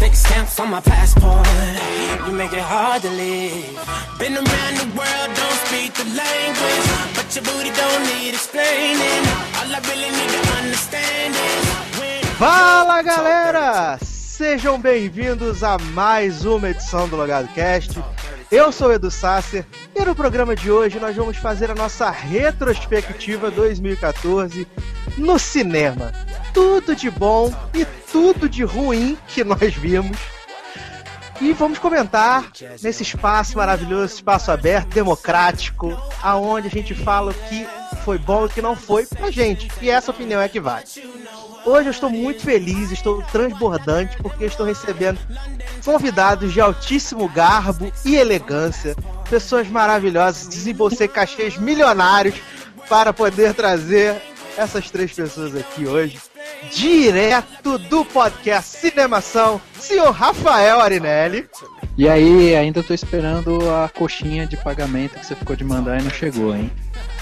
lipstick stamps on my passport. You make it hard to leave. Been around the world, don't speak the language. But your booty don't need explaining. All I really need to understand is. Fala galera! Sejam bem-vindos a mais uma edição do Logado Cast. Eu sou o Edu Sasser e no programa de hoje nós vamos fazer a nossa retrospectiva 2014 no cinema. Tudo de bom e tudo de ruim que nós vimos. E vamos comentar nesse espaço maravilhoso, espaço aberto, democrático, aonde a gente fala o que foi bom e o que não foi pra gente. E essa opinião é que vai. Hoje eu estou muito feliz, estou transbordante porque estou recebendo convidados de altíssimo garbo e elegância, pessoas maravilhosas, desembolsei cachês milionários para poder trazer essas três pessoas aqui hoje, direto do podcast Cinemação, senhor Rafael Arinelli. E aí, ainda tô esperando a coxinha de pagamento que você ficou de mandar e não chegou, hein?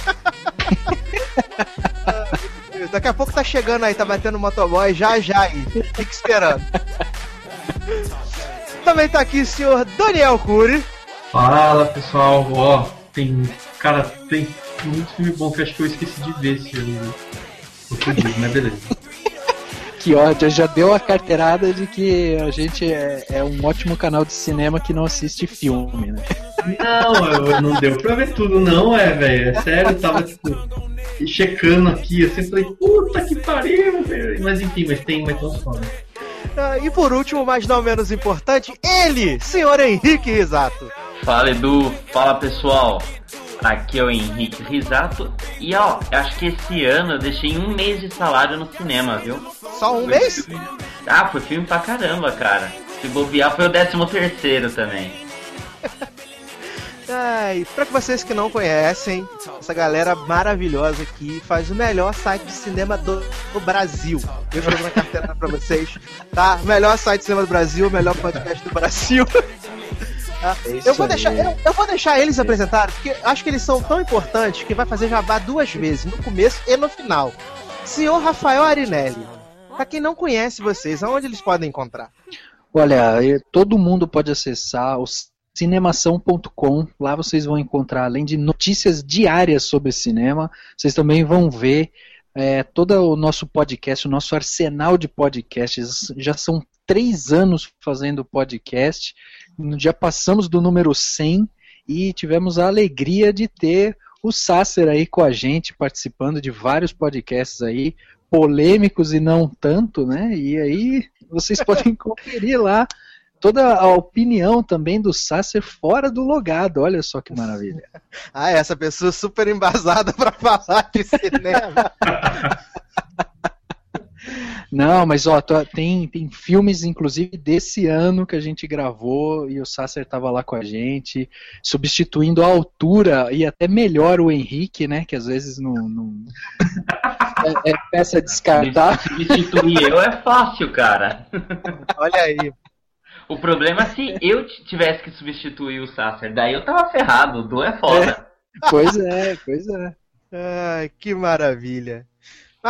Daqui a pouco tá chegando aí, tá batendo motoboy já já aí. Fique esperando. Também tá aqui o senhor Daniel Cury. Fala pessoal, ó, tem. Cara, tem muito filme bom que acho que eu esqueci de ver esse ano. né? Mas beleza. Que ódio, já deu a carteirada de que a gente é, é um ótimo canal de cinema que não assiste filme, né? Não, eu, não deu pra ver tudo, não, é, velho. É sério, eu tava tipo. Checando aqui, eu sempre falei, puta que pariu, velho. Mas enfim, mas tem, mas tem uns foda. Ah, e por último, mas não menos importante, ele, senhor Henrique Risato. Fala Edu, fala pessoal. Aqui é o Henrique Risato. E ó, eu acho que esse ano eu deixei um mês de salário no cinema, viu? Só um mês? Ah, foi filme pra caramba, cara. Se bobear foi o 13 terceiro também. Ai, pra vocês que não conhecem, essa galera maravilhosa aqui faz o melhor site de cinema do, do Brasil. Eu estou na carteira pra vocês, tá? Melhor site de cinema do Brasil, melhor podcast do Brasil. Tá? Eu, vou deixar, eu, eu vou deixar eles apresentarem, porque acho que eles são tão importantes que vai fazer jabá duas vezes, no começo e no final. Senhor Rafael Arinelli, pra quem não conhece vocês, aonde eles podem encontrar? Olha, eh, todo mundo pode acessar o cinemação.com. Lá vocês vão encontrar, além de notícias diárias sobre cinema, vocês também vão ver é, todo o nosso podcast, o nosso arsenal de podcasts. Já são três anos fazendo podcast, já passamos do número 100 e tivemos a alegria de ter o Sasser aí com a gente, participando de vários podcasts aí, polêmicos e não tanto, né? E aí vocês podem conferir lá toda a opinião também do Sasser fora do logado. Olha só que maravilha. Ah, essa pessoa super embasada pra falar de cinema. Não, mas ó, tô- tem, tem filmes, inclusive, desse ano que a gente gravou e o Sasser tava lá com a gente, substituindo a altura e até melhor o Henrique, né? Que às vezes não. não- É, é peça descartar. Substituir eu é fácil, cara. Olha aí. O problema é se eu tivesse que substituir o Sasser. Daí eu tava ferrado. O Du é foda. Pois é, pois é. Ai, que maravilha.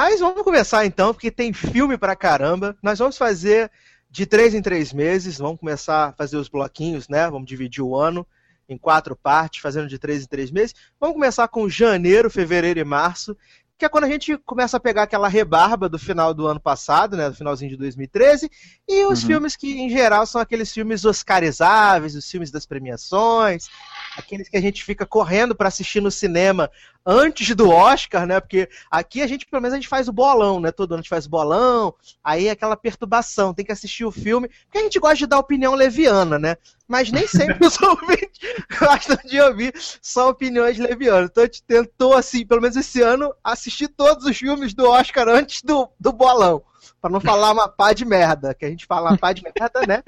Mas vamos começar então, porque tem filme pra caramba. Nós vamos fazer de três em três meses. Vamos começar a fazer os bloquinhos, né? Vamos dividir o ano em quatro partes, fazendo de três em três meses. Vamos começar com janeiro, fevereiro e março, que é quando a gente começa a pegar aquela rebarba do final do ano passado, né? Do finalzinho de 2013, e os Uhum. filmes que, em geral, são aqueles filmes oscarizáveis, os filmes das premiações, aqueles que a gente fica correndo pra assistir no cinema antes do Oscar, né? Porque aqui a gente, pelo menos, a gente faz o bolão, né? Todo ano a gente faz o bolão, aí é aquela perturbação, tem que assistir o filme, porque a gente gosta de dar opinião leviana, né? Mas nem sempre os ouvintes gostam de ouvir só opiniões levianas. Então a gente tentou, assim, pelo menos esse ano, assistir todos os filmes do Oscar antes do, do bolão. Pra não falar uma pá de merda, que a gente fala uma pá de merda, né?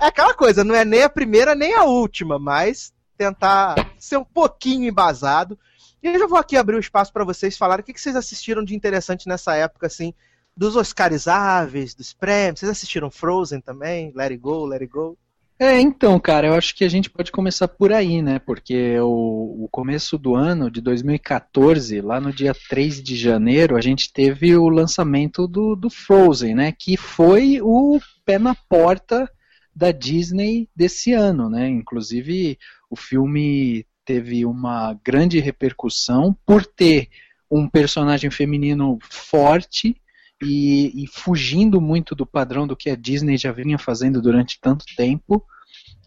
É aquela coisa, não é nem a primeira nem a última, mas tentar ser um pouquinho embasado. E eu já vou aqui abrir o espaço para vocês falarem o que, que vocês assistiram de interessante nessa época, assim, dos Oscarizáveis, dos prêmios. Vocês assistiram Frozen também? Let It Go, Let It Go? É, então, cara, eu acho que a gente pode começar por aí, né? Porque o, o, começo do ano de 2014, lá no dia 3 de janeiro, a gente teve o lançamento do, do Frozen, né? Que foi o pé na porta da Disney desse ano, né? Inclusive, o filme teve uma grande repercussão por ter um personagem feminino forte e, e, fugindo muito do padrão do que a Disney já vinha fazendo durante tanto tempo.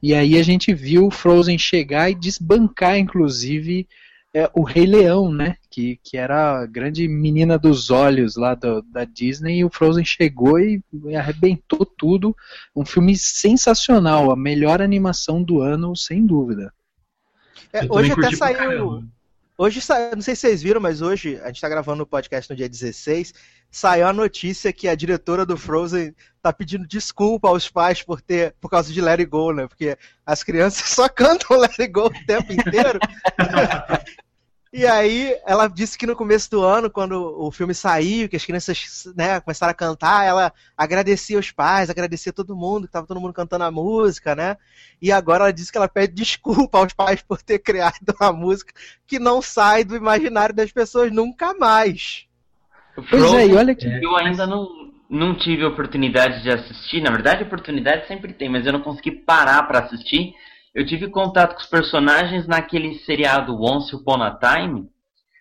E aí a gente viu Frozen chegar e desbancar, inclusive, é, o Rei Leão, né? Que, que era a grande menina dos olhos lá do, da Disney. E o Frozen chegou e arrebentou tudo. Um filme sensacional, a melhor animação do ano, sem dúvida. É, hoje até saiu. Hoje, não sei se vocês viram, mas hoje, a gente está gravando o podcast no dia 16, saiu a notícia que a diretora do Frozen tá pedindo desculpa aos pais por ter, por causa de Let It Go, né? Porque as crianças só cantam Let It Go o tempo inteiro. E aí, ela disse que no começo do ano, quando o filme saiu, que as crianças né, começaram a cantar, ela agradecia os pais, agradecia todo mundo, que estava todo mundo cantando a música, né? E agora ela disse que ela pede desculpa aos pais por ter criado uma música que não sai do imaginário das pessoas nunca mais. Pois é, e olha que. Eu ainda não, não tive oportunidade de assistir. Na verdade, oportunidade sempre tem, mas eu não consegui parar para assistir eu tive contato com os personagens naquele seriado Once Upon a Time.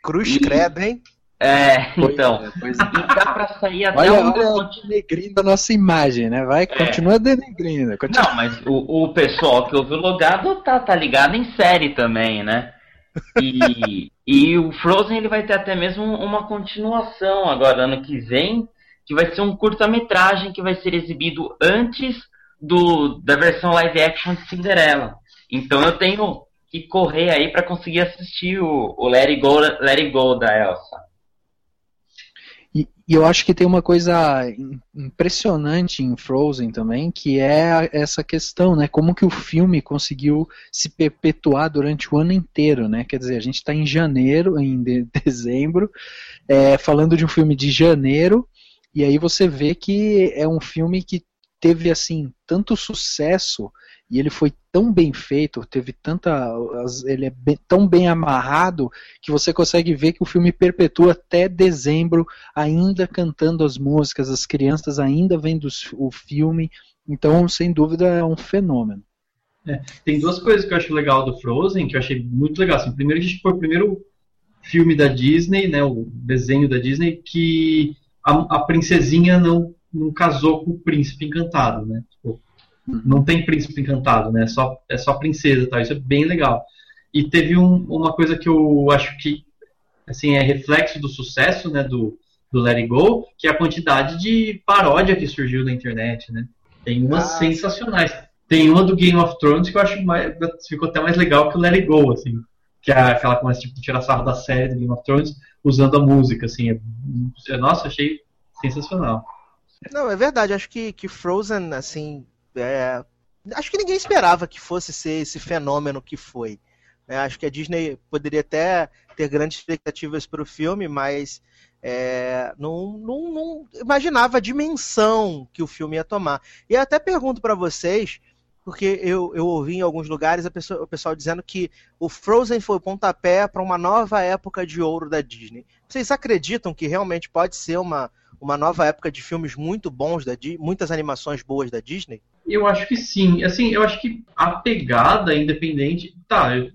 Cruz e... credo, hein? É, então. É, pois é. E dá pra sair até olha, um. Olha denegrindo a nossa imagem, né? Vai, é. continua denegrindo. Continua. Não, mas o, o pessoal que ouve o logado tá, tá ligado em série também, né? E, e o Frozen ele vai ter até mesmo uma continuação agora, ano que vem, que vai ser um curta-metragem que vai ser exibido antes do, da versão live action de Cinderela. Então eu tenho que correr aí para conseguir assistir o, o Let, It Go, Let It Go da Elsa. E, e, eu acho que tem uma coisa impressionante em Frozen também, que é essa questão, né? Como que o filme conseguiu se perpetuar durante o ano inteiro, né? Quer dizer, a gente está em janeiro, em de, dezembro, é, falando de um filme de janeiro, e aí você vê que é um filme que teve assim tanto sucesso e ele foi tão bem feito, teve tanta. ele é bem, tão bem amarrado que você consegue ver que o filme perpetua até dezembro, ainda cantando as músicas, as crianças ainda vendo o filme. Então, sem dúvida, é um fenômeno. É, tem duas coisas que eu acho legal do Frozen, que eu achei muito legal. Assim, primeiro, a gente foi o primeiro filme da Disney, né, o desenho da Disney, que a, a princesinha não, não casou com o príncipe encantado, né? Tipo, não tem príncipe encantado, né? É só, é só princesa, tá? Isso é bem legal. E teve um, uma coisa que eu acho que assim é reflexo do sucesso, né? Do, do Let It Go, que é a quantidade de paródia que surgiu na internet, né? Tem umas ah, sensacionais. Tem uma do Game of Thrones que eu acho mais, ficou até mais legal que o Let It Go, assim. Que é aquela que começa tipo, tirar sarro da série do Game of Thrones usando a música, assim. É, nossa, achei sensacional. Não, é verdade. Acho que, que Frozen, assim, é, acho que ninguém esperava que fosse ser esse fenômeno que foi. É, acho que a Disney poderia até ter grandes expectativas para o filme, mas é, não, não, não, imaginava a dimensão que o filme ia tomar. E até pergunto para vocês, porque eu, eu ouvi em alguns lugares pessoa, o pessoal dizendo que o Frozen foi o pontapé para uma nova época de ouro da Disney. Vocês acreditam que realmente pode ser uma, uma nova época de filmes muito bons da muitas animações boas da Disney? Eu acho que sim. Assim, eu acho que a pegada independente, tá, eu,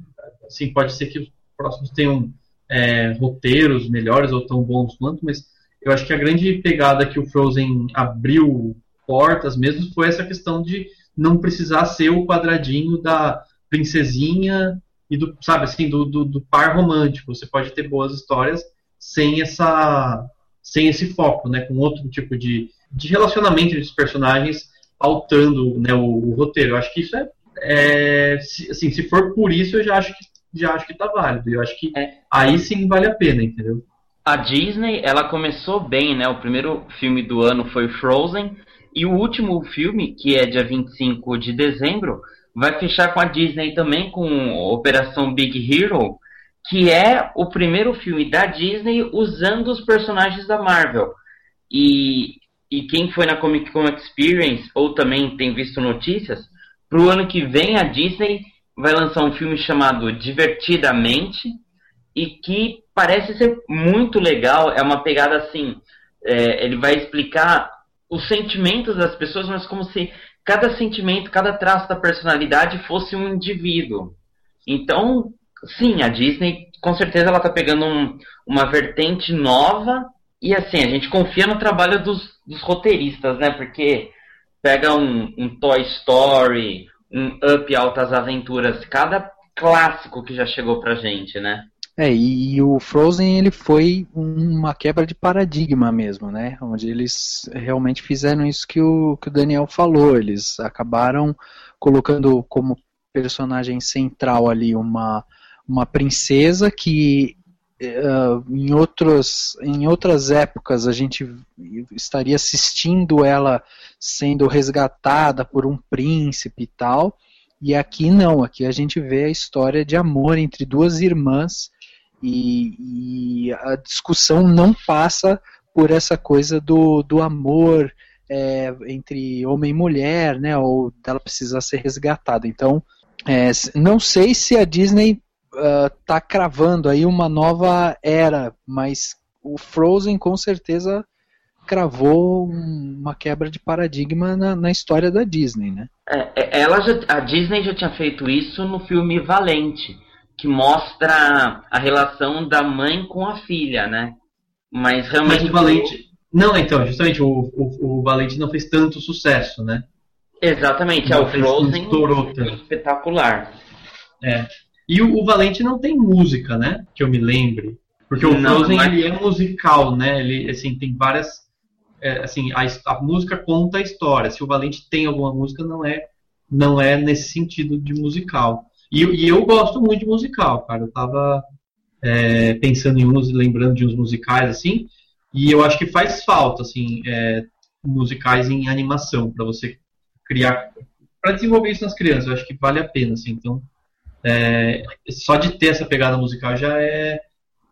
assim, pode ser que os próximos tenham é, roteiros melhores ou tão bons quanto, mas eu acho que a grande pegada que o Frozen abriu portas mesmo foi essa questão de não precisar ser o quadradinho da princesinha e do, sabe, assim, do, do, do par romântico. Você pode ter boas histórias sem essa sem esse foco, né, com outro tipo de, de relacionamento entre os personagens pautando né, o, o, roteiro. Eu acho que isso é, é se, assim, se for por isso, eu já acho que já acho que tá válido. Eu acho que é. aí sim vale a pena, entendeu? A Disney, ela começou bem, né? O primeiro filme do ano foi Frozen, e o último filme, que é dia 25 de dezembro, vai fechar com a Disney também com Operação Big Hero, que é o primeiro filme da Disney usando os personagens da Marvel. E, e quem foi na Comic Con Experience ou também tem visto notícias, para o ano que vem a Disney vai lançar um filme chamado Divertidamente e que parece ser muito legal. É uma pegada assim, é, ele vai explicar os sentimentos das pessoas, mas como se cada sentimento, cada traço da personalidade fosse um indivíduo. Então, sim, a Disney com certeza ela está pegando um, uma vertente nova e assim, a gente confia no trabalho dos, dos roteiristas, né? Porque pega um, um Toy Story, um Up Altas Aventuras, cada clássico que já chegou pra gente, né? É, e, e, o Frozen ele foi uma quebra de paradigma mesmo, né? Onde eles realmente fizeram isso que o, que o Daniel falou. Eles acabaram colocando como personagem central ali uma, uma princesa que uh, em, outros, em outras épocas a gente estaria assistindo ela sendo resgatada por um príncipe e tal. E aqui não, aqui a gente vê a história de amor entre duas irmãs e, e a discussão não passa por essa coisa do, do amor é, entre homem e mulher, né, ou dela precisar ser resgatada. Então, é, não sei se a Disney está uh, cravando aí uma nova era, mas o Frozen com certeza cravou uma quebra de paradigma na, na história da Disney, né? É, é, ela já, a Disney já tinha feito isso no filme Valente, que mostra a relação da mãe com a filha, né? Mas realmente. Mas o Valente. Não, então, justamente o, o, o Valente não fez tanto sucesso, né? Exatamente, é não é o Frozen espetacular. É. E o, o, Valente não tem música, né? Que eu me lembre. Porque o não, Frozen mas... ele é musical, né? Ele assim tem várias é, assim a, a, música conta a história. Se o Valente tem alguma música, não é não é nesse sentido de musical. E, e eu gosto muito de musical, cara. Eu tava é, pensando em uns, lembrando de uns musicais assim, e eu acho que faz falta assim é, musicais em animação para você criar, para desenvolver isso nas crianças. Eu acho que vale a pena, assim. Então é, só de ter essa pegada musical já é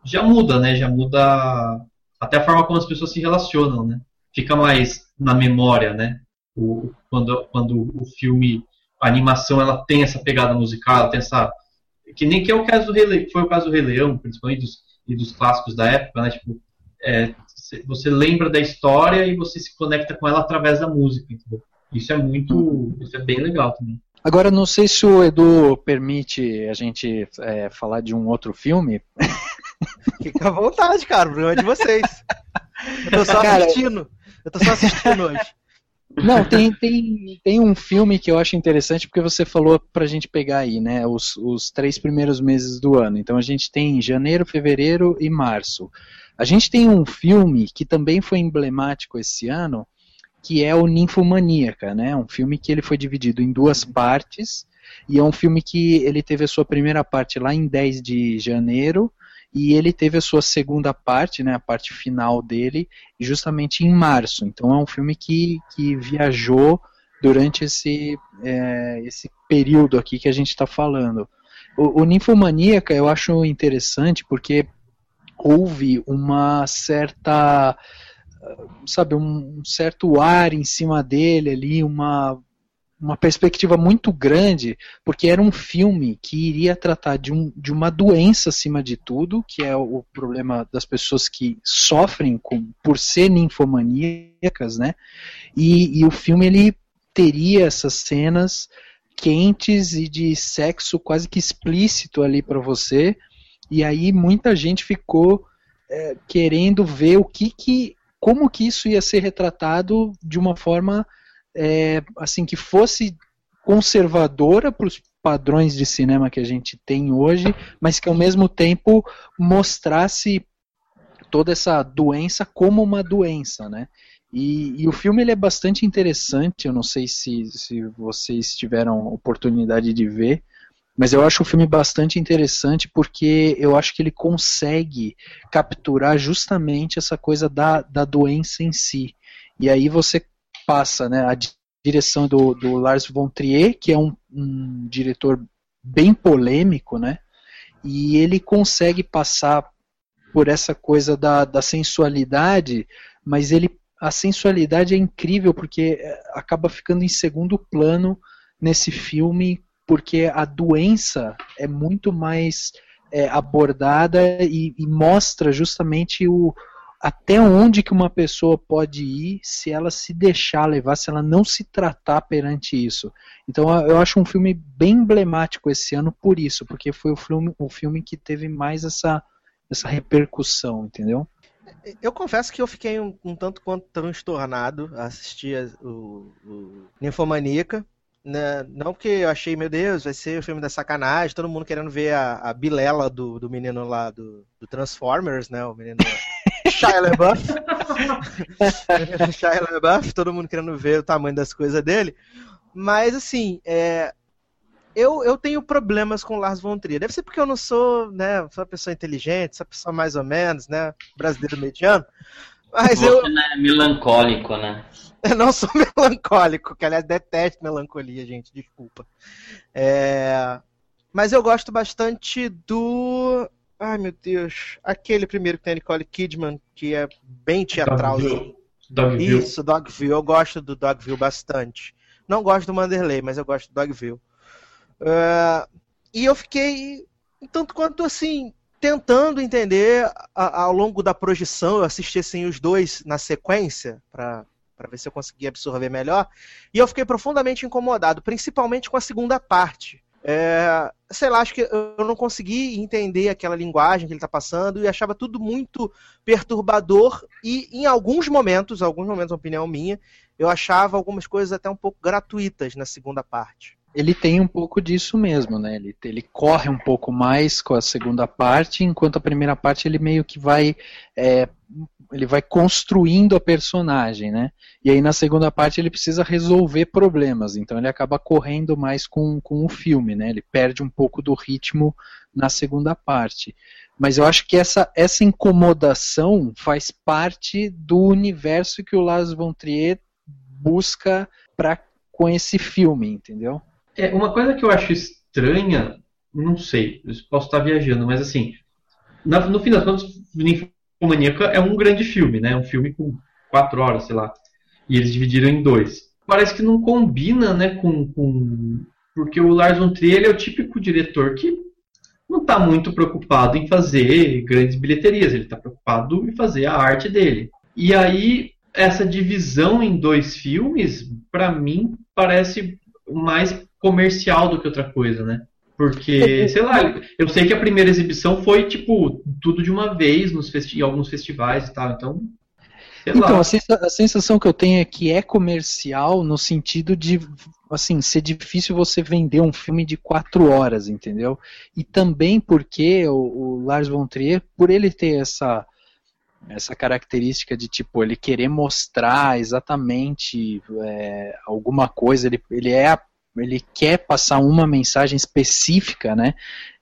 já muda, né? Já muda até a forma como as pessoas se relacionam, né? Fica mais na memória, né? O, quando, quando o filme, a animação, ela tem essa pegada musical, tem essa que nem que é o caso do Rei, foi o caso do Rei Leão, principalmente dos, e dos clássicos da época, né? Tipo, é, você lembra da história e você se conecta com ela através da música, entendeu? Isso é muito, isso é bem legal também. Agora, não sei se o Edu permite a gente é, falar de um outro filme. Fica à vontade, cara. O problema é de vocês. Eu tô só cara, assistindo. Eu tô só assistindo hoje. Não, tem, tem, tem um filme que eu acho interessante porque você falou pra gente pegar aí, né? Os, os três primeiros meses do ano. Então a gente tem janeiro, fevereiro e março. A gente tem um filme que também foi emblemático esse ano, que é o Ninfomaníaca, né? Um filme que ele foi dividido em duas partes e é um filme que ele teve a sua primeira parte lá em 10 de janeiro e ele teve a sua segunda parte, né, a parte final dele, justamente em março. Então é um filme que, que viajou durante esse, é, esse período aqui que a gente está falando. O, o Ninfomaníaca eu acho interessante porque houve uma certa sabe, um certo ar em cima dele ali, uma, uma perspectiva muito grande, porque era um filme que iria tratar de, um, de uma doença acima de tudo, que é o problema das pessoas que sofrem com, por ser ninfomaníacas, né? E, e o filme ele teria essas cenas quentes e de sexo quase que explícito ali para você, e aí muita gente ficou é, querendo ver o que, que como que isso ia ser retratado de uma forma é, assim que fosse conservadora para os padrões de cinema que a gente tem hoje, mas que ao mesmo tempo mostrasse toda essa doença como uma doença, né? E, e, o filme ele é bastante interessante, eu não sei se, se vocês tiveram oportunidade de ver, mas eu acho o filme bastante interessante porque eu acho que ele consegue capturar justamente essa coisa da, da doença em si. E aí você passa né, a direção do, do Lars von Trier, que é um, um diretor bem polêmico, né? E ele consegue passar por essa coisa da, da sensualidade, mas ele a sensualidade é incrível porque é, acaba ficando em segundo plano nesse filme porque a doença é muito mais é, abordada e, e, mostra justamente o até onde que uma pessoa pode ir se ela se deixar levar, se ela não se tratar perante isso. Então eu acho um filme bem emblemático esse ano por isso, porque foi o filme, o filme que teve mais essa, essa repercussão, entendeu? Eu confesso que eu fiquei um, um tanto quanto transtornado a assistir o, o Ninfomaníaca. Né? Não porque eu achei, meu Deus, vai ser o filme da sacanagem, todo mundo querendo ver a, a bilela do, do menino lá do, do Transformers, né? O menino Shia LaBeouf. Shia LaBeouf, todo mundo querendo ver o tamanho das coisas dele. Mas, assim, é, eu, eu tenho problemas com Lars von Trier. Deve ser porque eu não sou, né, sou uma pessoa inteligente, sou uma pessoa mais ou menos, né, brasileiro mediano. Mas Você eu... é melancólico, né? Eu não sou melancólico, que aliás detesto melancolia, gente, desculpa. É... Mas eu gosto bastante do. Ai meu Deus. Aquele primeiro que tem a Nicole Kidman, que é bem teatral. Dogville. Dogville. Isso, Dogville. Eu gosto do Dogville bastante. Não gosto do Manderley, mas eu gosto do Dogville. Uh, e eu fiquei, tanto quanto assim, tentando entender ao longo da projeção. Eu assisti assim, os dois na sequência, para para ver se eu conseguia absorver melhor. E eu fiquei profundamente incomodado, principalmente com a segunda parte. É, sei lá, acho que eu não consegui entender aquela linguagem que ele está passando e achava tudo muito perturbador e em alguns momentos, alguns momentos, opinião minha, eu achava algumas coisas até um pouco gratuitas na segunda parte ele tem um pouco disso mesmo, né? Ele, ele corre um pouco mais com a segunda parte, enquanto a primeira parte ele meio que vai é, ele vai construindo a personagem, né? E aí na segunda parte ele precisa resolver problemas, então ele acaba correndo mais com, com o filme, né? Ele perde um pouco do ritmo na segunda parte. Mas eu acho que essa, essa incomodação faz parte do universo que o Lars von Trier busca pra, com esse filme, entendeu? É, uma coisa que eu acho estranha, não sei, posso estar viajando, mas assim, na, no fim das contas, Ninfomaníaca é um grande filme, né? Um filme com quatro horas, sei lá. E eles dividiram em dois. Parece que não combina, né, com... com... Porque o Lars von Trier é o típico diretor que não está muito preocupado em fazer grandes bilheterias, ele está preocupado em fazer a arte dele. E aí, essa divisão em dois filmes, para mim, parece mais comercial do que outra coisa, né? Porque, sei lá, eu sei que a primeira exibição foi, tipo, tudo de uma vez nos em alguns festivais e tal, então. Então, a, sensa a, sensação que eu tenho é que é comercial no sentido de, assim, ser difícil você vender um filme de quatro horas, entendeu? E também porque o, o Lars von Trier, por ele ter essa, essa característica de tipo ele querer mostrar exatamente é, alguma coisa ele, ele é a ele quer passar uma mensagem específica, né?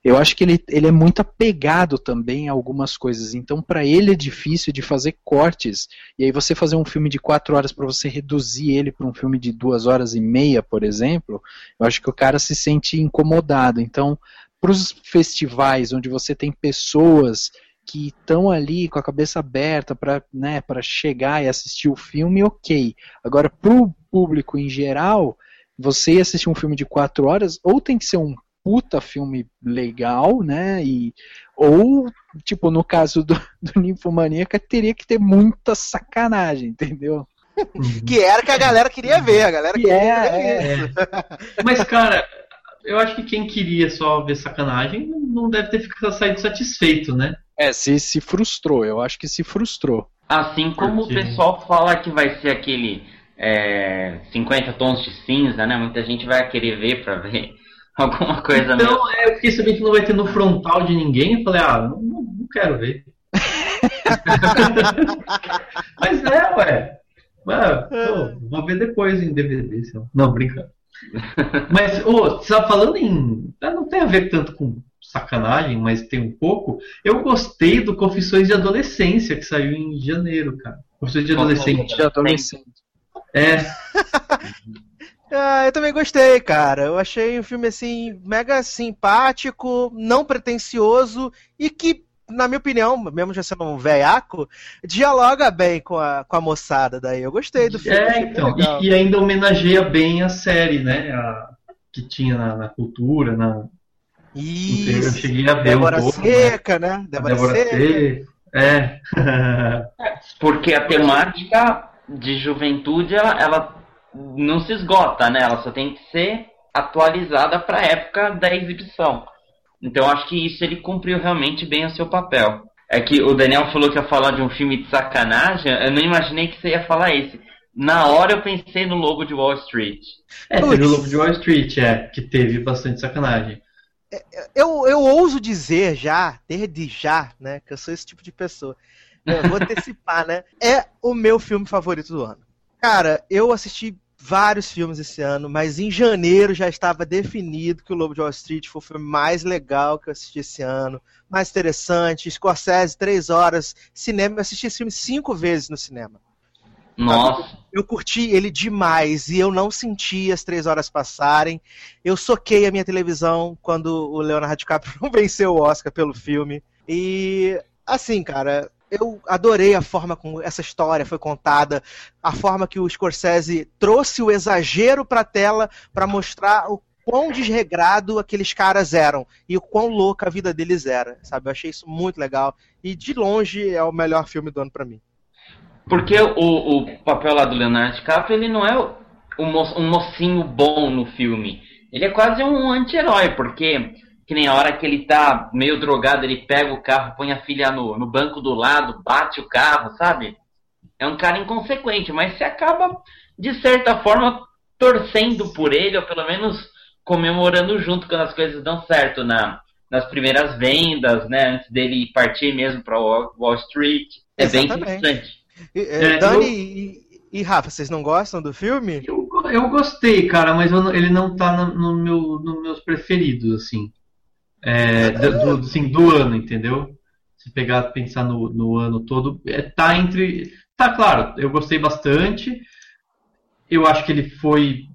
Eu acho que ele, ele é muito apegado também a algumas coisas. Então, para ele é difícil de fazer cortes. E aí, você fazer um filme de quatro horas para você reduzir ele para um filme de duas horas e meia, por exemplo, eu acho que o cara se sente incomodado. Então, para os festivais onde você tem pessoas que estão ali com a cabeça aberta para né, chegar e assistir o filme, ok. Agora, para o público em geral, você ir assistir um filme de quatro horas, ou tem que ser um puta filme legal, né? E, ou, tipo, no caso do, do Ninfomaníaca, teria que ter muita sacanagem, entendeu? que era que a galera queria ver, a galera que queria é, ver é. Mas, cara, eu acho que quem queria só ver sacanagem não deve ter ficado saído satisfeito, né? É, se, se frustrou, eu acho que se frustrou. Assim como Porque... o pessoal fala que vai ser aquele é, 50 tons de cinza, né? Muita gente vai querer ver pra ver alguma coisa então, mesmo. é, eu fiquei sabendo que não vai ter no frontal de ninguém. Eu falei, ah, não, não quero ver. Mas é, ué. Ué, pô, vou ver depois em DVD. Não, brincando. Mas, ô, você tá falando em. Ah, não tem a ver tanto com sacanagem, mas tem um pouco. Eu gostei do Confissões de Adolescência, que saiu em janeiro, cara. Confissões de Adolescente. De adolescente. É. Ah, eu também gostei, cara. Eu achei um filme assim mega simpático, não pretensioso e que, na minha opinião, mesmo já sendo um velhaco, dialoga bem com a, com a moçada daí. Eu gostei do filme. É, então. E, e, ainda homenageia bem a série, né? A, que tinha na, na cultura, na. Isso. Eu cheguei a ver Débora um pouco, Seca, né? Débora, Débora Seca. Seca. É. Porque a temática de juventude, ela, ela não se esgota, né? Ela só tem que ser atualizada para a época da exibição. Então acho que isso ele cumpriu realmente bem o seu papel. É que o Daniel falou que ia falar de um filme de sacanagem, eu não imaginei que você ia falar esse. Na hora eu pensei no Lobo de Wall Street. É, teve o Lobo de Wall Street, é, que teve bastante sacanagem. Eu, eu ouso dizer já, desde já, né, que eu sou esse tipo de pessoa. Eu vou antecipar, né? É o meu filme favorito do ano. Cara, eu assisti vários filmes esse ano, mas em janeiro já estava definido que o Lobo de Wall Street foi o filme mais legal que eu assisti esse ano, mais interessante. Scorsese, três horas, cinema. Eu assisti esse filme cinco vezes no cinema. Nossa. Eu curti ele demais e eu não senti as três horas passarem. Eu soquei a minha televisão quando o Leonardo DiCaprio não venceu o Oscar pelo filme. E, assim, cara, eu adorei a forma como essa história foi contada, a forma que o Scorsese trouxe o exagero para a tela para mostrar o quão desregrado aqueles caras eram e o quão louca a vida deles era, sabe? Eu achei isso muito legal e de longe é o melhor filme do ano para mim. Porque o, o papel lá do Leonardo DiCaprio, ele não é um, mo mocinho bom no filme. Ele é quase um anti-herói, porque que nem a hora que ele tá meio drogado, ele pega o carro, põe a filha no, no banco do lado, bate o carro, sabe? É um cara inconsequente, mas você acaba, de certa forma, torcendo por ele, ou pelo menos comemorando junto quando as coisas dão certo na, nas primeiras vendas, né? Antes dele partir mesmo para Wall Street. É Exatamente. bem interessante. E, é, Dani eu... e, e, Rafa, vocês não gostam do filme? Eu, eu gostei, cara, mas eu, ele não tá no, no meu, nos meus preferidos, assim. É, do, assim, do ano, entendeu? Se pegar pensar no, no ano todo, é, tá entre. Tá claro, eu gostei bastante. Eu acho que ele foi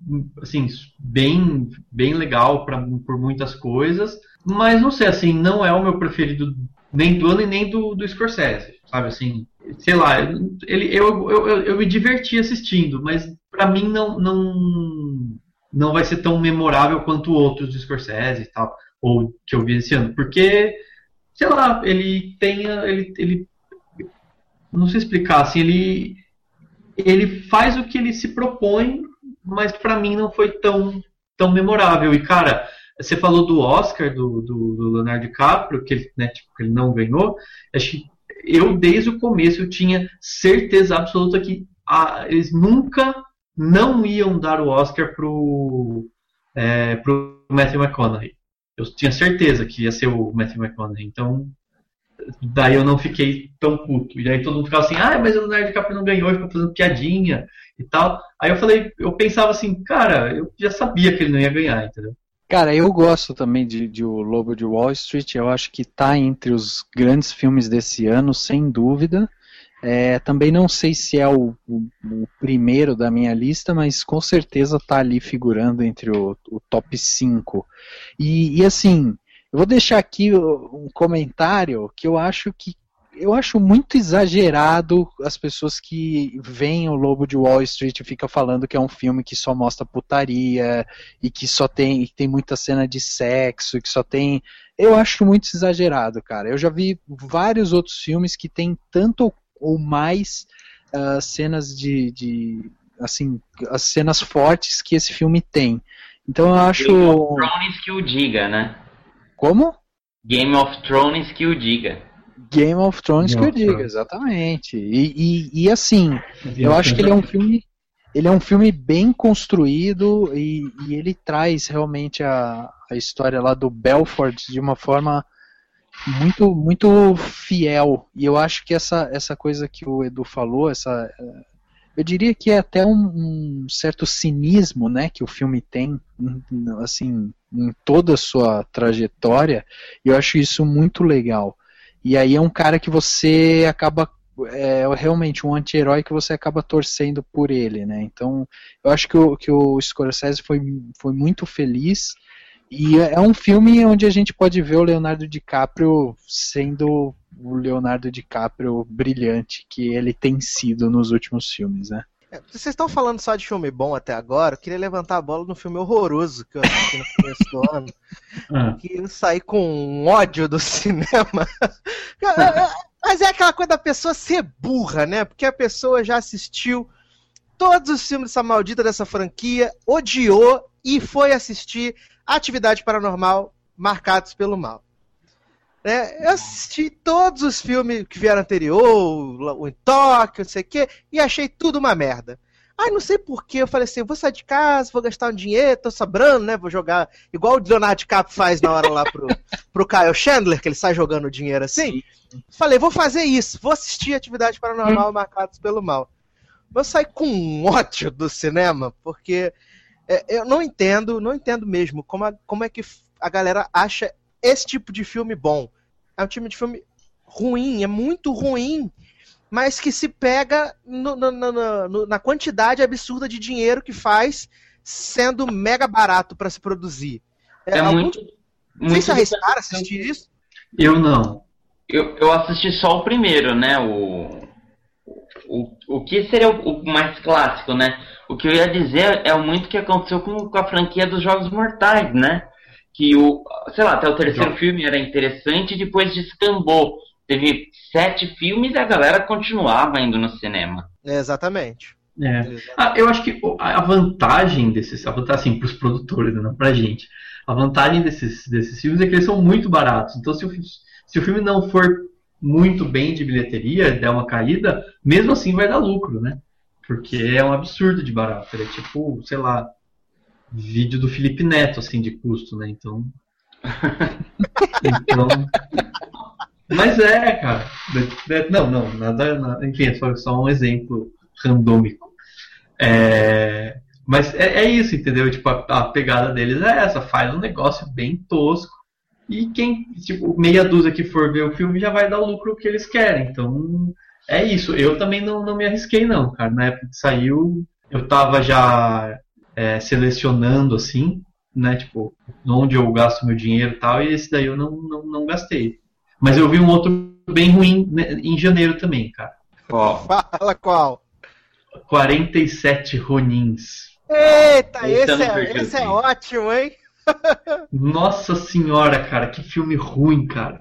assim, bem, bem legal pra, por muitas coisas. Mas não sei, assim, não é o meu preferido nem do ano e nem do, do Scorsese. Sabe assim, sei lá, ele, eu, eu, eu, eu me diverti assistindo, mas para mim não, não, não vai ser tão memorável quanto outros do Scorsese e tal ou que eu vi esse ano, porque, sei lá, ele tem, ele, ele não sei explicar, assim, ele, ele faz o que ele se propõe, mas para mim não foi tão, tão memorável. E, cara, você falou do Oscar, do, do, do Leonardo DiCaprio, que ele, né, tipo, ele não ganhou, acho que eu, desde o começo, eu tinha certeza absoluta que ah, eles nunca não iam dar o Oscar pro, é, pro Matthew McConaughey eu tinha certeza que ia ser o Matthew McConaughey. Então, daí eu não fiquei tão puto. E aí todo mundo ficava assim, ah, mas o Leonardo DiCaprio não ganhou, ficou fazendo piadinha e tal. Aí eu falei, eu pensava assim, cara, eu já sabia que ele não ia ganhar, entendeu? Cara, eu gosto também de, de O Lobo de Wall Street, eu acho que tá entre os grandes filmes desse ano, sem dúvida. É, também não sei se é o, o, o, primeiro da minha lista, mas com certeza está ali figurando entre o, o top 5. E, e, assim, eu vou deixar aqui um comentário que eu acho que eu acho muito exagerado as pessoas que veem o Lobo de Wall Street e ficam falando que é um filme que só mostra putaria e que só tem, que tem muita cena de sexo, que só tem. Eu acho muito exagerado, cara. Eu já vi vários outros filmes que tem tanto ou mais uh, cenas de, de, assim, as cenas fortes que esse filme tem. Então eu acho. Game of Thrones que o diga, né? Como? Game of Thrones que o diga. Game of Thrones Game que eu diga, exatamente. E, e, e assim, eu acho que ele é um filme. Ele é um filme bem construído e, e ele traz realmente a, a história lá do Belfort de uma forma muito muito fiel. E eu acho que essa essa coisa que o Edu falou essa eu diria que é até um, um certo cinismo né que o filme tem assim em toda a sua trajetória. E eu acho isso muito legal. E aí é um cara que você acaba é realmente um anti-herói que você acaba torcendo por ele, né? Então, eu acho que o, que o Scorsese foi, foi muito feliz e é um filme onde a gente pode ver o Leonardo DiCaprio sendo o Leonardo DiCaprio brilhante que ele tem sido nos últimos filmes, né? É, vocês estão falando só de filme bom até agora, eu queria levantar a bola no filme horroroso que eu assisti no começo do ano. Ah. Que eu saí com um ódio do cinema. Mas é aquela coisa da pessoa ser burra, né? Porque a pessoa já assistiu todos os filmes dessa maldita dessa franquia, odiou e foi assistir Atividade Paranormal Marcados pelo Mal. É, eu assisti todos os filmes que vieram anterior, o Em Tóquio, não sei o quê, e achei tudo uma merda. Ai, não sei porquê, eu falei assim, vou sair de casa, vou gastar um dinheiro, tô sobrando, né? Vou jogar, igual o Leonardo DiCaprio faz na hora lá pro, pro Kyle Chandler, que ele sai jogando dinheiro assim. Sim. Falei, vou fazer isso, vou assistir Atividade Paranormal hum. Marcados pelo Mal. Vou sair com um ódio do cinema, porque é, eu não entendo, não entendo mesmo como, a, como é que a galera acha esse tipo de filme bom. É um tipo de filme ruim, é muito ruim, mas que se pega no, no, no, na quantidade absurda de dinheiro que faz, sendo mega barato para se produzir. É, é muito. muito Vocês se arriscaram assistir isso? Eu não. Eu, eu assisti só o primeiro, né? O, o, o que seria o, o mais clássico, né? O que eu ia dizer é muito que aconteceu com, com a franquia dos Jogos Mortais, né? que o, sei lá, até o terceiro filme era interessante e depois descambou. Teve sete filmes e a galera continuava indo no cinema. É, exatamente. É. Ah, eu acho que a vantagem desses, a vantagem assim, para os produtores, não para a gente, a vantagem desses, desses filmes é que eles são muito baratos. Então, se o, se o filme não for muito bem de bilheteria, der uma caída, mesmo assim vai dar lucro, né? Porque é um absurdo de barato. Ele é tipo, sei lá, vídeo do Felipe Neto, assim, de custo, né? Então. então. Mas é, cara. Não, não, nada. nada enfim, é só, só um exemplo randômico. É, mas é, é, isso, entendeu? Tipo, a, a, pegada deles é essa, faz um negócio bem tosco. E quem, tipo, meia dúzia que for ver o filme já vai dar o lucro que eles querem. Então, é isso. Eu também não, não me arrisquei, não, cara. Na época que saiu, eu tava já é, selecionando assim, né? Tipo, onde eu gasto meu dinheiro e tal, e esse daí eu não, não, não gastei. Mas eu vi um outro bem ruim né, em janeiro também, cara. Ó, Fala qual? 47 Ronins. Eita, esse, é, esse é ótimo, hein? Nossa senhora, cara, que filme ruim, cara.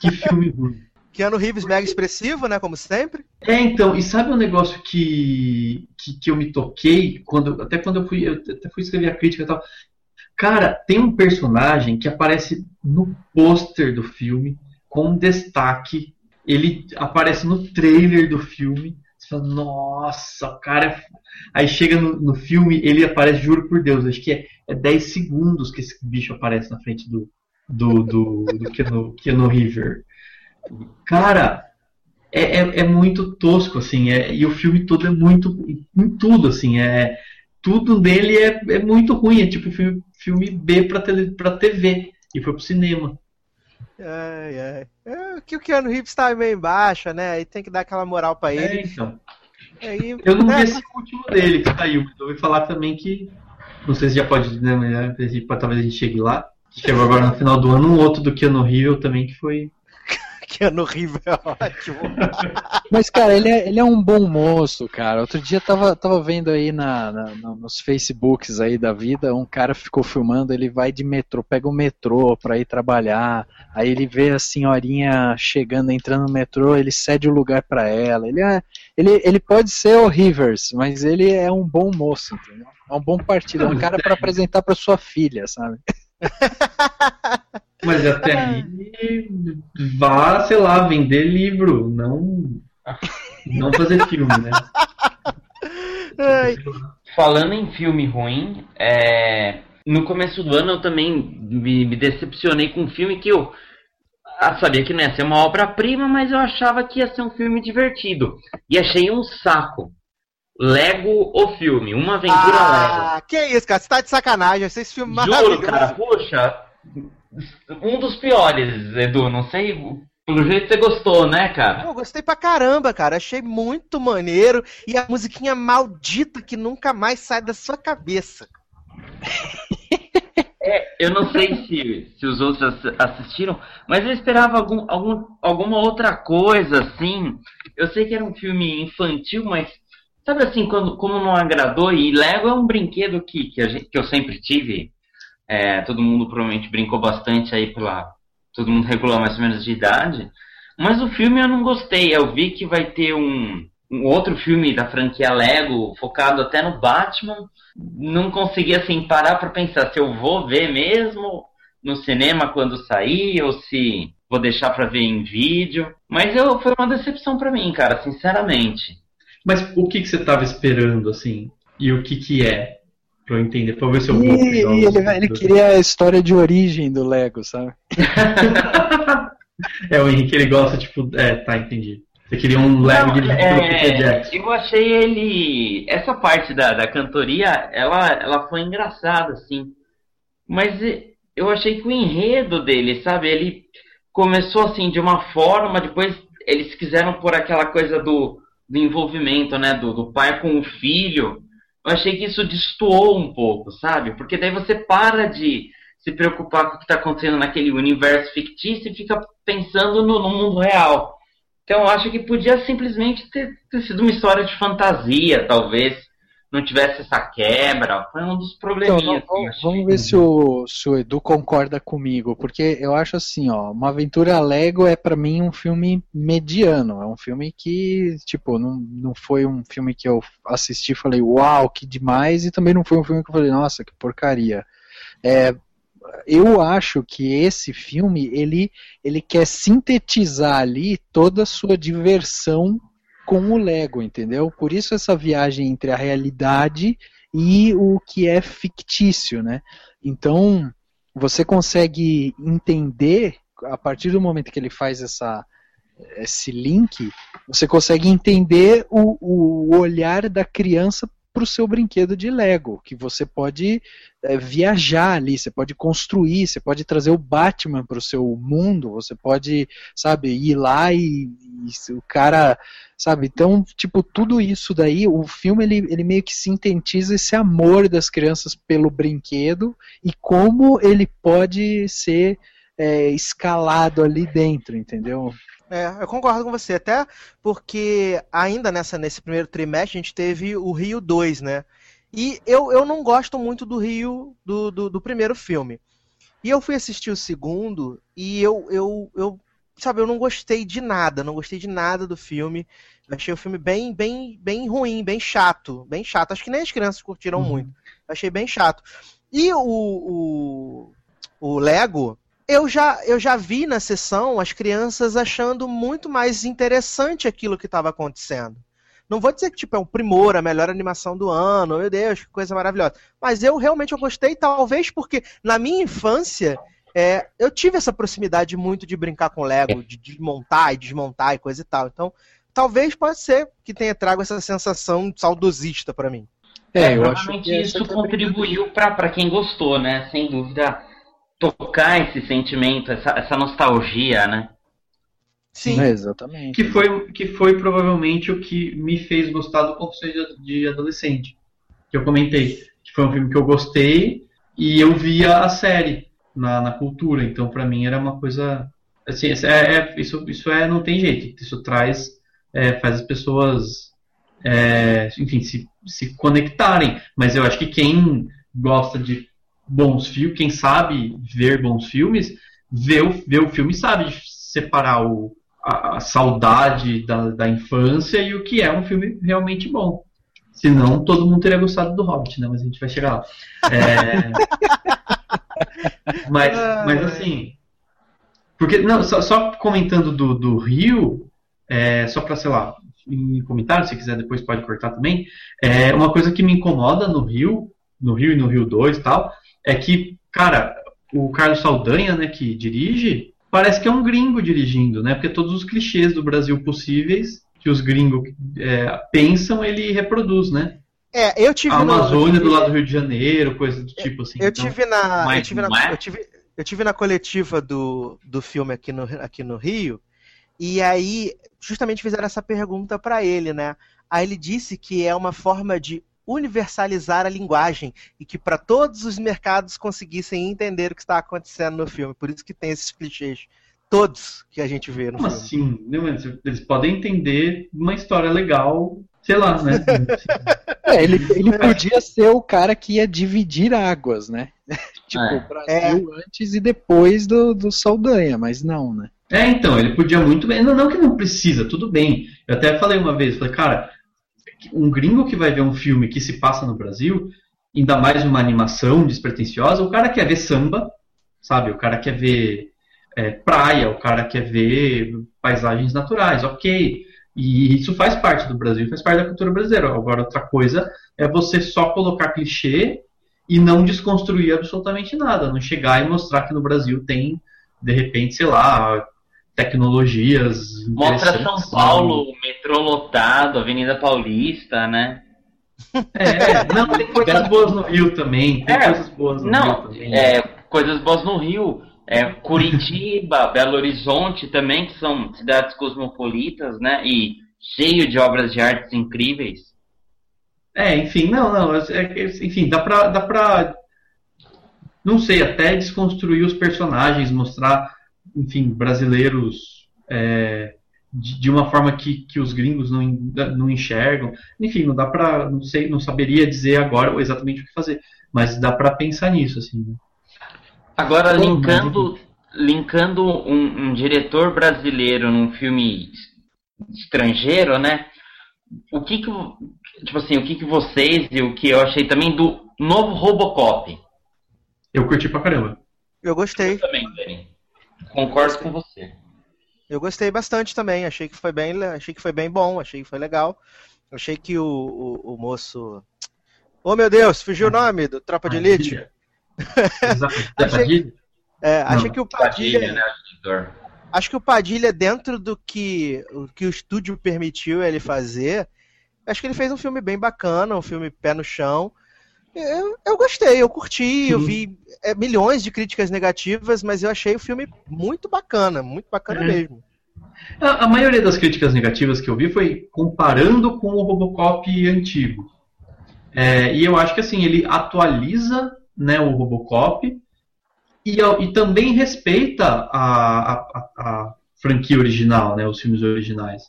Que filme ruim. Keanu Reeves mega expressivo, né? Como sempre. É, então, e sabe um negócio que, que, que eu me toquei, quando, até quando eu fui, eu até fui escrever a crítica e tal. Cara, tem um personagem que aparece no pôster do filme, com destaque. Ele aparece no trailer do filme. Você fala, nossa, cara. É Aí chega no, no filme, ele aparece, juro por Deus, acho que é, é 10 segundos que esse bicho aparece na frente do, do, do, do Keanu, Keanu River. Cara, é, é, é, muito tosco, assim, é, e o filme todo é muito. em tudo, assim, é. Tudo dele é, é muito ruim, é tipo filme, filme B pra, tele, pra TV. E foi pro cinema. Ai, ai. É que o Keanu Reeves tá meio embaixo, né? Aí tem que dar aquela moral pra ele. É, então. Aí, eu não né? vi esse último dele que saiu, mas eu ouvi falar também que. Não sei se já pode, né? Talvez a gente chegue lá. Chegou agora no final do ano um outro do Keanu Reeves também que foi Keanu Reeves é ótimo. Mas, cara, ele é, ele é um bom moço, cara. Outro dia tava, tava vendo aí na, na, nos Facebooks aí da vida, um cara ficou filmando, ele vai de metrô, pega o metrô pra ir trabalhar, aí ele vê a senhorinha chegando, entrando no metrô, ele cede o lugar pra ela. Ele, é, ele, ele pode ser o Rivers, mas ele é um bom moço, entendeu? É um bom partido, é um cara para apresentar pra sua filha, sabe? Mas até aí vá, sei lá, vender livro, não, não fazer filme, né? Falando em filme ruim, é... no começo do ano eu também me, me decepcionei com um filme que eu ah, sabia que não ia ser uma obra-prima, mas eu achava que ia ser um filme divertido. E achei um saco. Lego o filme, uma aventura ah, Lego. Que isso, cara? Você tá de sacanagem, esse filme Juro, cara, poxa, um dos piores, Edu. Não sei Pelo jeito você gostou, né, cara? Eu gostei pra caramba, cara. Achei muito maneiro. E a musiquinha maldita que nunca mais sai da sua cabeça. É, eu não sei se, se os outros assistiram, mas eu esperava algum, algum, alguma outra coisa, assim. Eu sei que era um filme infantil, mas sabe assim, quando, como não agradou, e Lego é um brinquedo que, que, gente, que eu sempre tive. É, todo mundo provavelmente brincou bastante aí pela. Todo mundo regulou mais ou menos de idade. Mas o filme eu não gostei. Eu vi que vai ter um, um outro filme da franquia Lego focado até no Batman. Não consegui assim parar para pensar se eu vou ver mesmo no cinema quando sair ou se vou deixar para ver em vídeo. Mas eu, foi uma decepção para mim, cara, sinceramente. Mas o que, que você tava esperando assim? E o que que é? Pra eu entender, pra ver se eu vou. E, e ele, ele queria a história de origem do Lego, sabe? é, o Henrique ele gosta, tipo, é, tá, entendi. Você queria um Lego dirigido é, pelo Peter Jackson. Eu achei ele. Essa parte da, da cantoria, ela, ela foi engraçada, assim. Mas eu achei que o enredo dele, sabe? Ele começou assim de uma forma, depois eles quiseram pôr aquela coisa do, do envolvimento, né? Do, do pai com o filho. Eu achei que isso destoou um pouco, sabe? Porque daí você para de se preocupar com o que está acontecendo naquele universo fictício e fica pensando no, no mundo real. Então eu acho que podia simplesmente ter, ter, sido uma história de fantasia, talvez não tivesse essa quebra. Foi um dos probleminhas. Então, vamos, vamos ver se o, se o Edu concorda comigo, porque eu acho assim, ó, uma aventura Lego é para mim um filme mediano. É um filme que, tipo, não, não foi um filme que eu assisti e falei, uau, que demais, e também não foi um filme que eu falei, nossa, que porcaria. É, eu acho que esse filme ele, ele quer sintetizar ali toda a sua diversão com o Lego, entendeu? Por isso essa viagem entre a realidade e o que é fictício, né? Então você consegue entender a partir do momento que ele faz essa esse link, você consegue entender o, o olhar da criança para o seu brinquedo de Lego, que você pode é, viajar ali, você pode construir, você pode trazer o Batman para o seu mundo, você pode, sabe, ir lá e, e, o cara, sabe, então, tipo, tudo isso daí, o filme ele, ele meio que sintetiza esse amor das crianças pelo brinquedo e como ele pode ser é, escalado ali dentro, entendeu? É, eu concordo com você, até porque ainda nessa, nesse primeiro trimestre a gente teve o Rio 2, né? E eu, eu não gosto muito do Rio do, do, do primeiro filme. E eu fui assistir o segundo e eu, eu, eu, sabe, eu não gostei de nada, não gostei de nada do filme. Eu achei o filme bem, bem, bem ruim, bem chato, bem chato. Acho que nem as crianças curtiram uhum. muito. Eu achei bem chato. E o, o, o Lego, eu já, eu já vi na sessão as crianças achando muito mais interessante aquilo que estava acontecendo. Não vou dizer que tipo, é um primor, a melhor animação do ano, meu Deus, que coisa maravilhosa. Mas eu realmente eu gostei, talvez porque na minha infância é, eu tive essa proximidade muito de brincar com Lego, de desmontar e desmontar e coisa e tal. Então, talvez pode ser que tenha trago essa sensação saudosista para mim. É, eu acho que isso contribuiu para quem gostou, né? Sem dúvida tocar esse sentimento, essa, essa nostalgia, né? Sim, é, exatamente. Que foi, que foi provavelmente o que me fez gostar do Conselho de Adolescente. Que eu comentei. Que foi um filme que eu gostei e eu via a série na, na cultura. Então, para mim, era uma coisa. Assim, é, é, isso, isso é, não tem jeito. Isso traz. É, faz as pessoas. É, enfim, se, se conectarem. Mas eu acho que quem gosta de bons filmes, quem sabe ver bons filmes, vê o, vê o filme sabe separar o, a, a, saudade da, da infância e o que é um filme realmente bom. Senão todo mundo teria gostado do Hobbit, né? Mas a gente vai chegar lá. É... mas, mas assim. Porque, não, só, só comentando do, do Rio, é, só para, sei lá, em comentário, se quiser depois pode cortar também. É, uma coisa que me incomoda no Rio, no Rio e no Rio 2 e tal, é que, cara, o Carlos Saldanha, né, que dirige, parece que é um gringo dirigindo, né? Porque todos os clichês do Brasil possíveis que os gringos é, pensam, ele reproduz, né? É, eu tive a Amazônia do lado do Rio de Janeiro, coisa do tipo assim. Eu então, tive na, eu tive na, é? eu tive, eu tive na coletiva do, do filme aqui no, aqui no Rio E aí, justamente fizeram essa pergunta para ele, né? Aí ele disse que é uma forma de universalizar a linguagem e que para todos os mercados conseguissem entender o que está acontecendo no filme. Por isso que tem esses clichês todos que a gente vê no Como filme. assim? Eles podem entender uma história legal, sei lá, né? é, ele, ele podia ser o cara que ia dividir águas, né? tipo, É. o Brasil antes e depois do, do Saldanha, mas não, né? É, então, ele podia muito bem. Não, não que não precisa, tudo bem. Eu até falei uma vez, falei, cara, um gringo que vai ver um filme que se passa no Brasil, ainda mais uma animação despretensiosa, o cara quer ver samba, sabe? O cara quer ver é, praia, o cara quer ver paisagens naturais, ok. E isso faz parte do Brasil, faz parte da cultura brasileira. Agora, outra coisa é você só colocar clichê e não desconstruir absolutamente nada. Não chegar e mostrar que no Brasil tem, de repente, sei lá, tecnologias. Mostra São interessantes. Paulo, metrô lotado, Avenida Paulista, né? É, não, tem coisas boas no Rio também. Tem É, coisas boas no Rio Não, também. é, coisas boas no Rio. É, Curitiba, Belo Horizonte também, que são cidades cosmopolitas, né? E cheio de obras de artes incríveis. É, enfim, não, não. é- é- enfim, dá pra, dá pra. Não sei, até desconstruir os personagens, mostrar, enfim, brasileiros é, de, de uma forma que, que os gringos não, não enxergam. Enfim, não dá pra. Não sei, não saberia dizer agora exatamente o que fazer. Mas dá pra pensar nisso, assim. né? Agora, linkando, linkando um, um diretor brasileiro num filme estrangeiro, né? O que que, tipo assim, o que que vocês e o que eu achei também do novo Robocop? Eu curti pra caramba. Eu gostei. Também, Dani. Concordo com você. Eu gostei bastante também. Achei que foi bem, achei que foi bem bom, achei que foi legal. Achei que o, o, o moço. Oh meu Deus, fugiu o nome do Tropa de Elite. Exato. Achei- Padilha? É, achei Não, que o Padilha, Padilha, né, acho que o Padilha dentro do que o que o estúdio permitiu ele fazer, acho que ele fez um filme bem bacana, um filme pé no chão. Eu, eu gostei, eu curti, eu Sim. vi é, milhões de críticas negativas, mas eu achei o filme muito bacana, muito bacana É. mesmo. A, a maioria das críticas negativas que eu vi foi comparando com o Robocop antigo. É, e eu acho que assim, ele atualiza né, o Robocop e, e também respeita a, a- a- a franquia original, né, os filmes originais.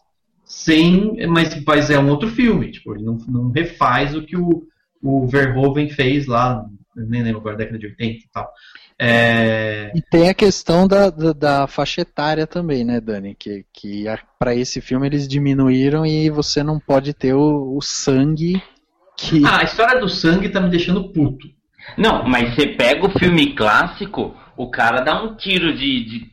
Sem, mas, mas é um outro filme, tipo, ele não, não refaz o que o, o Verhoeven fez lá, nem lembro agora, década de 80 e tal. É, E tem a questão da, da, da faixa etária também, né, Dani? Que, que para esse filme eles diminuíram e você não pode ter o, o sangue que. Ah, a história do sangue tá me deixando puto. Não, mas você pega o filme clássico, o cara dá um tiro de, de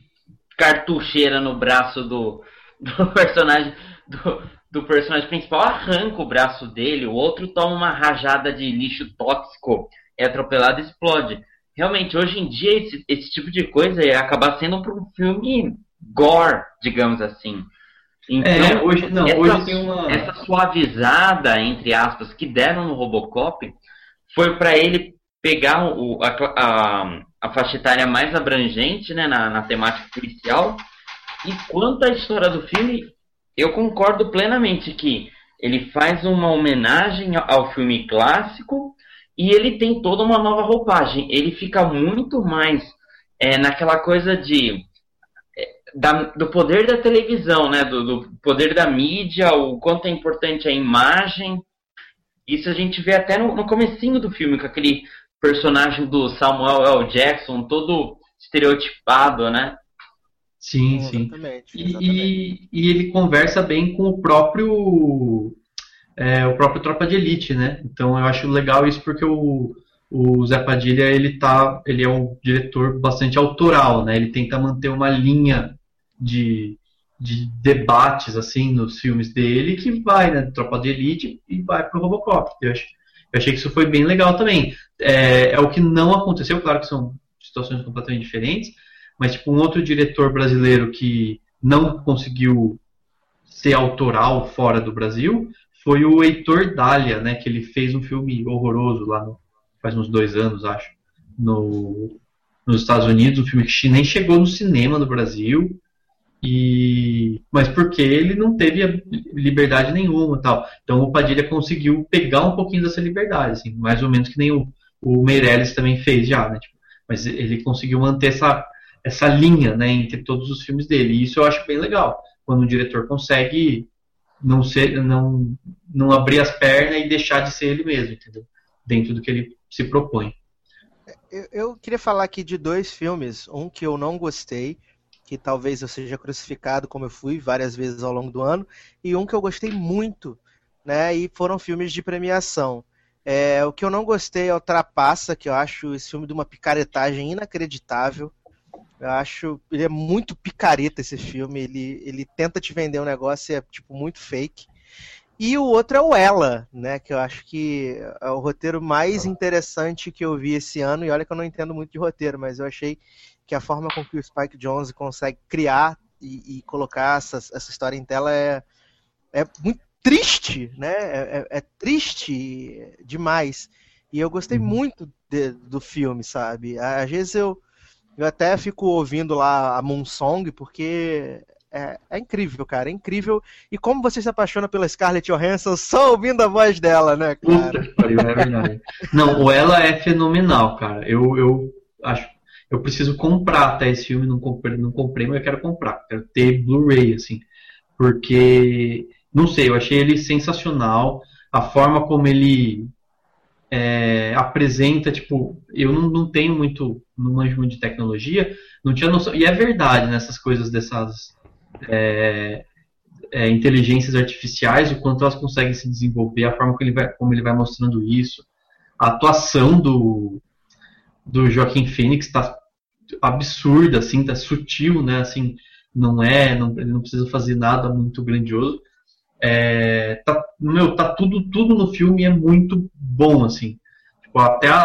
cartucheira no braço do, do personagem do, do personagem principal, arranca o braço dele, o outro toma uma rajada de lixo tóxico, é atropelado e explode. Realmente, hoje em dia, esse, esse tipo de coisa ia acabar sendo para um filme gore, digamos assim. Então, É, hoje não, essa, hoje tem uma. essa suavizada, entre aspas, que deram no Robocop foi para ele pegar o, a, a, a faixa etária mais abrangente né, na, na temática policial. E quanto à história do filme, eu concordo plenamente que ele faz uma homenagem ao- filme clássico e ele tem toda uma nova roupagem. Ele fica muito mais é, naquela coisa de da- do poder da televisão, né? Do, do poder da mídia, o quanto é importante a imagem. Isso a gente vê até no, no comecinho do filme, com aquele personagem do Samuel L. Jackson, todo estereotipado, né? Sim, sim. Exatamente. E, exatamente. e- e ele conversa bem com o próprio é, o próprio Tropa de Elite, né? Então eu acho legal isso porque o, o Zé Padilha ele tá ele é um diretor bastante autoral, né? Ele tenta manter uma linha de, de debates assim nos filmes dele que vai né, Tropa de Elite e vai pro Robocop. Eu, acho, eu achei que isso foi bem legal também. É, é o que não aconteceu, claro que são situações completamente diferentes, mas tipo um outro diretor brasileiro que não conseguiu ser autoral fora do Brasil foi o Heitor Dália, né? Que ele fez um filme horroroso lá no, faz uns dois anos, acho, no, nos Estados Unidos, um filme que nem chegou no cinema no Brasil E mas porque ele não teve liberdade nenhuma, tal. Então o Padilha conseguiu pegar um pouquinho dessa liberdade, assim, mais ou menos que nem o, o Meirelles também fez já, né? Tipo, mas ele conseguiu manter essa essa linha, né, entre todos os filmes dele. E isso eu acho bem legal, quando um diretor consegue não ser não não abrir as pernas e deixar de ser ele mesmo, entendeu? Dentro do que ele se propõe. Eu, eu, queria falar aqui de dois filmes. Um que eu não gostei, que talvez eu seja crucificado como eu fui várias vezes ao longo do ano, e um que eu gostei muito, né? E foram filmes de premiação. É, o que eu não gostei é o Trapaça, que eu acho esse filme de uma picaretagem inacreditável. Eu acho. Ele é muito picareta esse filme. Ele, ele tenta te vender um negócio e é tipo muito fake. E o outro é o Ela, né? Que eu acho que é o roteiro mais interessante que eu vi esse ano. E olha que eu não entendo muito de roteiro, mas eu achei que a forma com que o Spike Jonze consegue criar e, e colocar essa, essa história em tela é, é muito triste, né? É, é, é triste demais. E eu gostei uhum. muito de, do filme, sabe? Às vezes eu, eu até fico ouvindo lá a Moon Song, porque é, é, incrível, cara, é incrível. E como você se apaixona pela Scarlett Johansson só ouvindo a voz dela, né, cara? Puta pariu, é verdade. Não, o Ela é fenomenal, cara. Eu, eu acho. Eu preciso comprar até esse filme, não comprei, não comprei, mas eu quero comprar. Quero ter Blu-ray, assim. Porque, não sei, eu achei ele sensacional. A forma como ele é, apresenta, tipo, eu não, não tenho muito, não manjo muito de tecnologia, não tinha noção. E é verdade nessas coisas dessas é, é, inteligências artificiais, o quanto elas conseguem se desenvolver, a forma como ele vai, como ele vai mostrando isso. A atuação do, do Joaquim Phoenix está absurda, assim, tá sutil, né? Assim, não é, não, ele não precisa fazer nada muito grandioso. É, tá, meu, tá tudo, tudo no filme é muito bom, assim. Tipo, até a,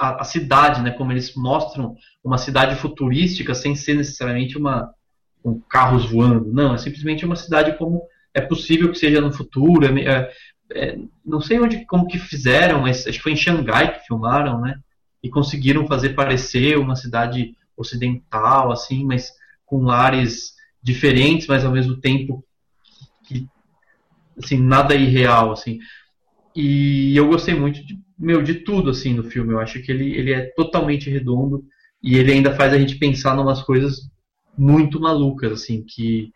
a, a, cidade, né? Como eles mostram uma cidade futurística sem ser necessariamente uma, com carros voando. Não, é simplesmente uma cidade como é possível que seja no futuro. É, é, é, não sei onde, como que fizeram, mas acho que foi em Xangai que filmaram, né? E conseguiram fazer parecer uma cidade ocidental, assim, mas com ares diferentes, mas ao mesmo tempo assim, nada irreal, assim. E eu gostei muito de, meu, de tudo, assim, no filme. Eu acho que ele, ele é totalmente redondo e ele ainda faz a gente pensar em umas coisas muito malucas, assim, que,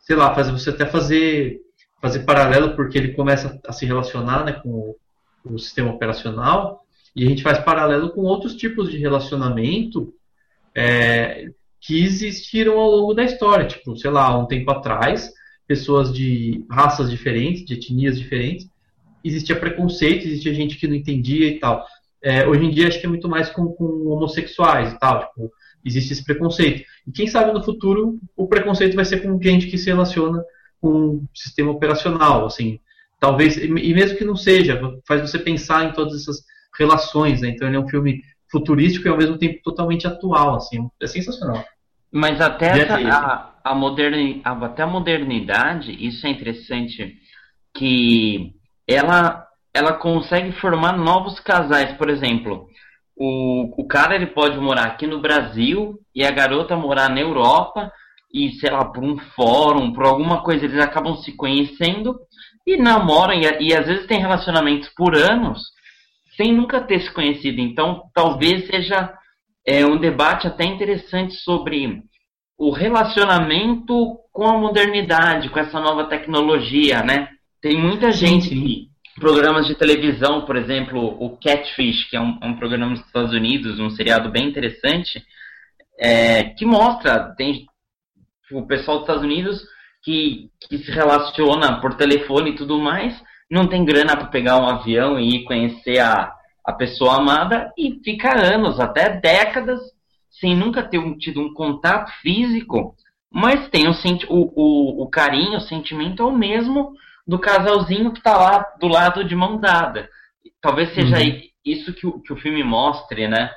sei lá, faz você até fazer, fazer paralelo, porque ele começa a se relacionar né, com o, o sistema operacional, e a gente faz paralelo com outros tipos de relacionamento é, que existiram ao longo da história. Tipo, sei lá, um tempo atrás, pessoas de raças diferentes, de etnias diferentes, existia preconceito, existia gente que não entendia e tal. É, hoje em dia acho que é muito mais com, com homossexuais e tal. Tipo, existe esse preconceito. E quem sabe no futuro o preconceito vai ser com gente que se relaciona com o sistema operacional, assim, talvez e mesmo que não seja, faz você pensar em todas essas relações, né? Então ele é um filme futurístico e ao mesmo tempo totalmente atual, assim, é sensacional. Mas até a, a, moderni, até a modernidade, isso é interessante, que ela, ela consegue formar novos casais, por exemplo, o, o cara ele pode morar aqui no Brasil e a garota morar na Europa e, sei lá, por um fórum, por alguma coisa, eles acabam se conhecendo e namoram. E, e às vezes tem relacionamentos por anos sem nunca ter se conhecido. Então, talvez seja é, um debate até interessante sobre o relacionamento com a modernidade, com essa nova tecnologia, né? Tem muita gente que programas de televisão, por exemplo, o Catfish, que é um, um programa nos Estados Unidos, um seriado bem interessante, é, que mostra, tem o pessoal dos Estados Unidos que, que se relaciona por telefone e tudo mais, não tem grana para pegar um avião e ir conhecer a, a pessoa amada e fica anos, até décadas, sem nunca ter um, tido um contato físico, mas tem o, o, o, o carinho, o sentimento é o mesmo do casalzinho que está lá do lado de mão dada. Talvez seja uhum. isso que o, que o filme mostre, né?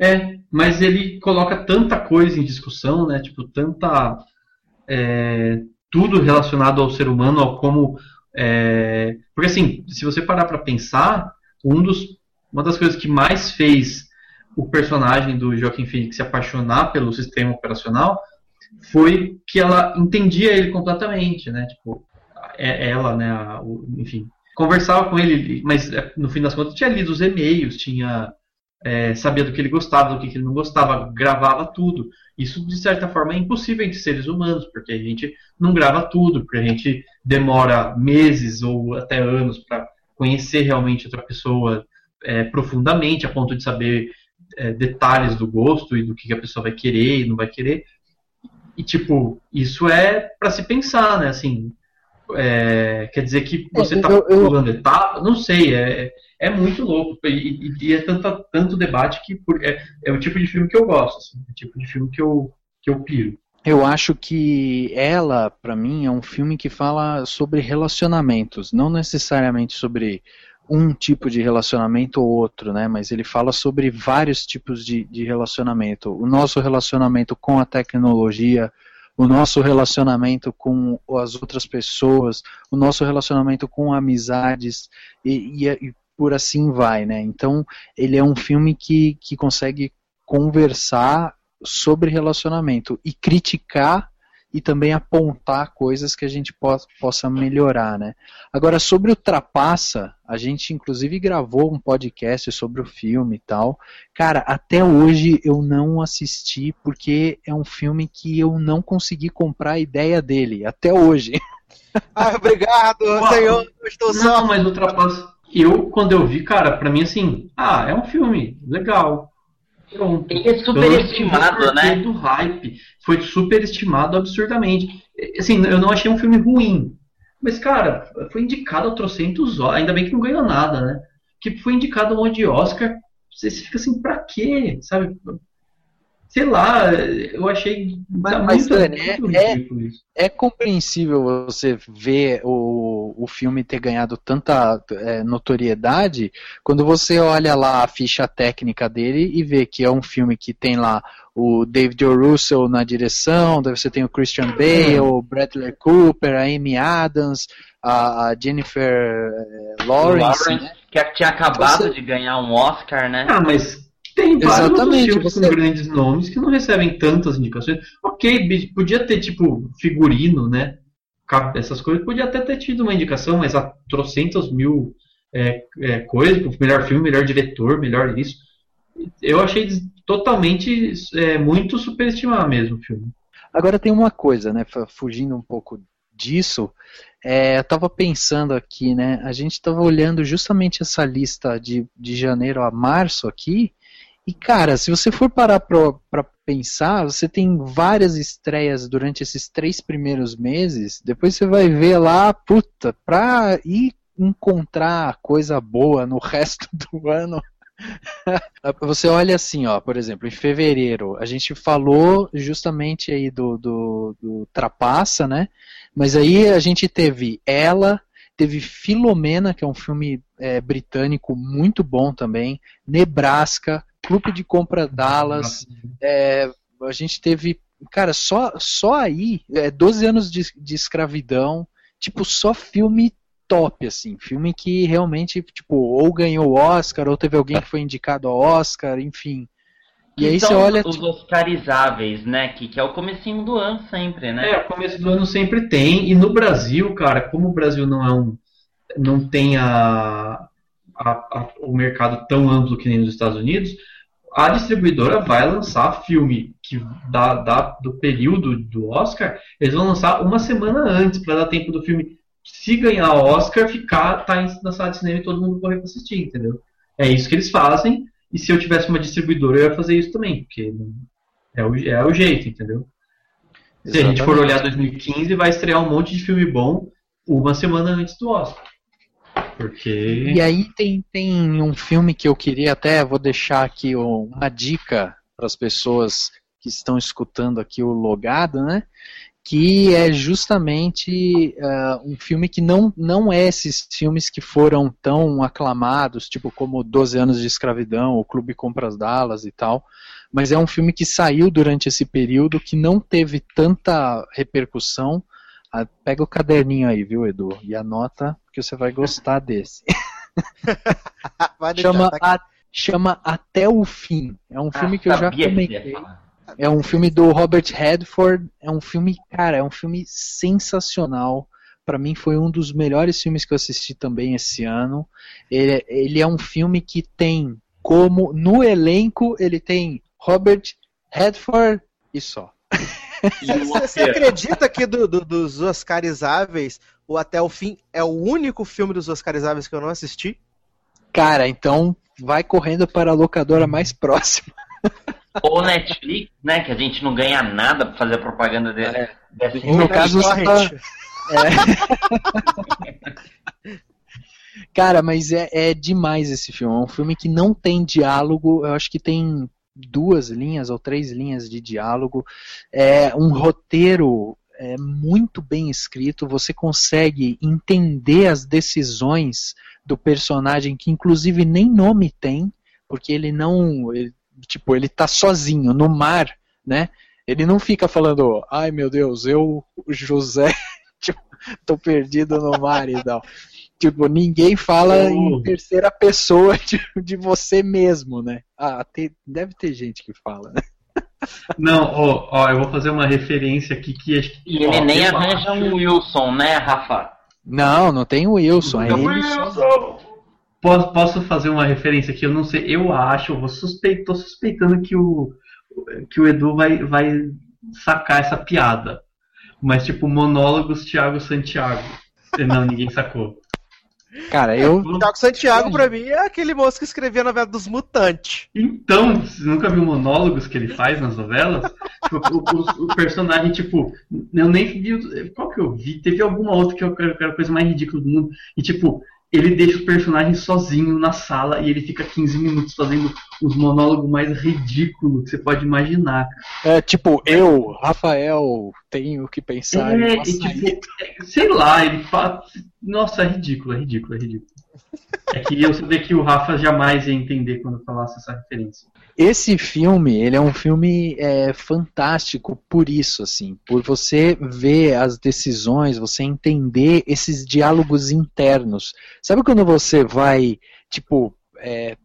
É, mas ele coloca tanta coisa em discussão, né? Tipo, tanta. É, tudo relacionado ao ser humano, ao como. É, porque assim, se você parar para pensar, um dos, uma das coisas que mais fez o personagem do Joaquim Phoenix se apaixonar pelo sistema operacional foi que ela entendia ele completamente, né? Tipo, é, ela, né? A, o, enfim, conversava com ele, mas é, no fim das contas tinha lido os e-mails, tinha é, sabia do que ele gostava, do que ele não gostava, gravava tudo. Isso, de certa forma, é impossível entre seres humanos, porque a gente não grava tudo, porque a gente demora meses ou até anos para conhecer realmente outra pessoa é, profundamente, a ponto de saber é, detalhes do gosto e do que a pessoa vai querer e não vai querer. E, tipo, isso é para se pensar, né? Assim, é, quer dizer que você está pulando etapa? Não sei, é, é muito louco. E, e, é tanto, tanto debate que por, é, é, o tipo de filme que eu gosto, assim, é o tipo de filme que eu, que eu piro. Eu acho que ela, para mim, é um filme que fala sobre relacionamentos, não necessariamente sobre um tipo de relacionamento ou outro, né? Mas ele fala sobre vários tipos de, de relacionamento. O nosso relacionamento com a tecnologia, o nosso relacionamento com as outras pessoas, o nosso relacionamento com amizades e, e, e por assim vai, né? Então ele é um filme que, que consegue conversar sobre relacionamento e criticar e também apontar coisas que a gente po possa melhorar, né? Agora, sobre o Trapaça, a gente inclusive gravou um podcast sobre o filme e tal. Cara, até hoje eu não assisti porque é um filme que eu não consegui comprar a ideia dele, até hoje. Ah, obrigado, Uau. senhor. estou só. Não, mas o Trapaça, eu, quando eu vi, cara, pra mim assim, ah, é um filme, legal. Pronto. É superestimado, né? do hype. Foi superestimado absurdamente. Assim, eu não achei um filme ruim. Mas, cara, foi indicado a trocentos Ainda bem que não ganhou nada, né? Que foi indicado um monte de Oscar. Você fica assim, pra quê? Sabe? Sei lá, eu achei mas, mas muito, é, é, é, compreensível você ver o, o filme ter ganhado tanta é, notoriedade quando você olha lá a ficha técnica dele e vê que é um filme que tem lá o David o. Russell na direção, daí você tem o Christian Bale, o Bradley Cooper, a Amy Adams, a, a Jennifer eh, Lawrence, Lawrence né? que tinha acabado você... de ganhar um Oscar, né? Ah, mas tem vários filmes você... com grandes nomes que não recebem tantas indicações. Ok, podia ter, tipo, figurino, né? Essas coisas. Podia até ter tido uma indicação, mas há trocentos mil é, é, coisas. Melhor filme, melhor diretor, melhor isso. Eu achei totalmente é, muito superestimar mesmo o filme. Agora tem uma coisa, né? Fugindo um pouco disso, é, eu estava pensando aqui, né? A gente estava olhando justamente essa lista de, de janeiro a março aqui, e cara, se você for parar para pensar, você tem várias estreias durante esses três primeiros meses. Depois você vai ver lá, puta, pra ir encontrar coisa boa no resto do ano. Você olha assim, ó, por exemplo, em fevereiro, a gente falou justamente aí do, do, do Trapaça, né? Mas aí a gente teve ela, teve Filomena, que é um filme é, britânico muito bom também, Nebraska, Clube de Compra Dallas, é, a gente teve, cara, só, só aí, é, 12 anos de, de escravidão, tipo, só filme top, assim, filme que realmente, tipo, ou ganhou o Oscar, ou teve alguém que foi indicado ao Oscar, enfim. E aí você olha. Os Oscarizáveis, né? Que, que é o comecinho do ano sempre, né? É, o começo do ano sempre tem. E no Brasil, cara, como o Brasil não é um. não tem a, a, a o mercado tão amplo que nem nos Estados Unidos, a distribuidora vai lançar filme que da, da, do período do Oscar, eles vão lançar uma semana antes para dar tempo do filme, se ganhar o Oscar, ficar tá na sala de cinema e todo mundo correr para assistir, entendeu? É isso que eles fazem. E se eu tivesse uma distribuidora, eu ia fazer isso também, porque é o, é o jeito, entendeu? Exatamente. Se a gente for olhar 2015, vai estrear um monte de filme bom uma semana antes do Oscar. Porque... E aí tem, tem um filme que eu queria até, vou deixar aqui uma dica para as pessoas que estão escutando aqui o Logado, né? Que é justamente uh, um filme que não, não é esses filmes que foram tão aclamados, tipo como 12 anos de escravidão, o Clube Compras Dallas e tal, mas é um filme que saiu durante esse período que não teve tanta repercussão, ah, pega o caderninho aí, viu, Edu? E anota que você vai gostar desse. chama, tá a, chama Até o Fim. É um filme ah, que eu já comentei. É um filme do Robert Redford. É um filme, cara, é um filme sensacional. Para mim foi um dos melhores filmes que eu assisti também esse ano. Ele, ele é um filme que tem como no elenco ele tem Robert Redford e só. Você acredita que do, do, dos Oscarizáveis, o Até o Fim é o único filme dos Oscarizáveis que eu não assisti? Cara, então vai correndo para a locadora mais próxima. Ou Netflix, né? Que a gente não ganha nada pra fazer a propaganda dele. É. No caso, você tá... é. Cara, mas é, é demais esse filme. É um filme que não tem diálogo. Eu acho que tem duas linhas ou três linhas de diálogo. É um roteiro é, muito bem escrito. Você consegue entender as decisões do personagem, que inclusive nem nome tem, porque ele não. Ele, tipo, ele tá sozinho no mar, né? Ele não fica falando, ai meu Deus, eu, José, tipo, tô perdido no mar e tal. Tipo, ninguém fala oh. em terceira pessoa de, de você mesmo, né? Ah, tem, deve ter gente que fala, né? Não, ó, ó, eu vou fazer uma referência aqui que. E ele nem arranja acho... um Wilson, né, Rafa? Não, não tem o Wilson. É Wilson. Posso, posso fazer uma referência aqui? Eu não sei, eu acho, eu vou suspeito, tô suspeitando que o, que o Edu vai, vai sacar essa piada. Mas, tipo, monólogos Thiago Santiago. Não, ninguém sacou. Cara, eu. O Thiago Santiago, pra mim, é aquele moço que escrevia a novela dos Mutantes. Então, você nunca viu monólogos que ele faz nas novelas? Tipo, o, o, o, personagem, tipo, eu nem vi. Qual que eu vi? Teve alguma outra que eu quero a coisa mais ridícula do mundo. E, tipo, ele deixa o personagem sozinho na sala e ele fica 15 minutos fazendo os monólogos mais ridículos que você pode imaginar. É tipo, eu, Rafael, tenho que pensar é, em tipo, é, sei lá, ele fala. Nossa, é ridículo, é ridículo, é ridículo. É que eu que o Rafa jamais ia entender quando falasse essa referência. Esse filme, ele é um filme é, fantástico por isso, assim, por você ver as decisões, você entender esses diálogos internos. Sabe quando você vai, tipo, é,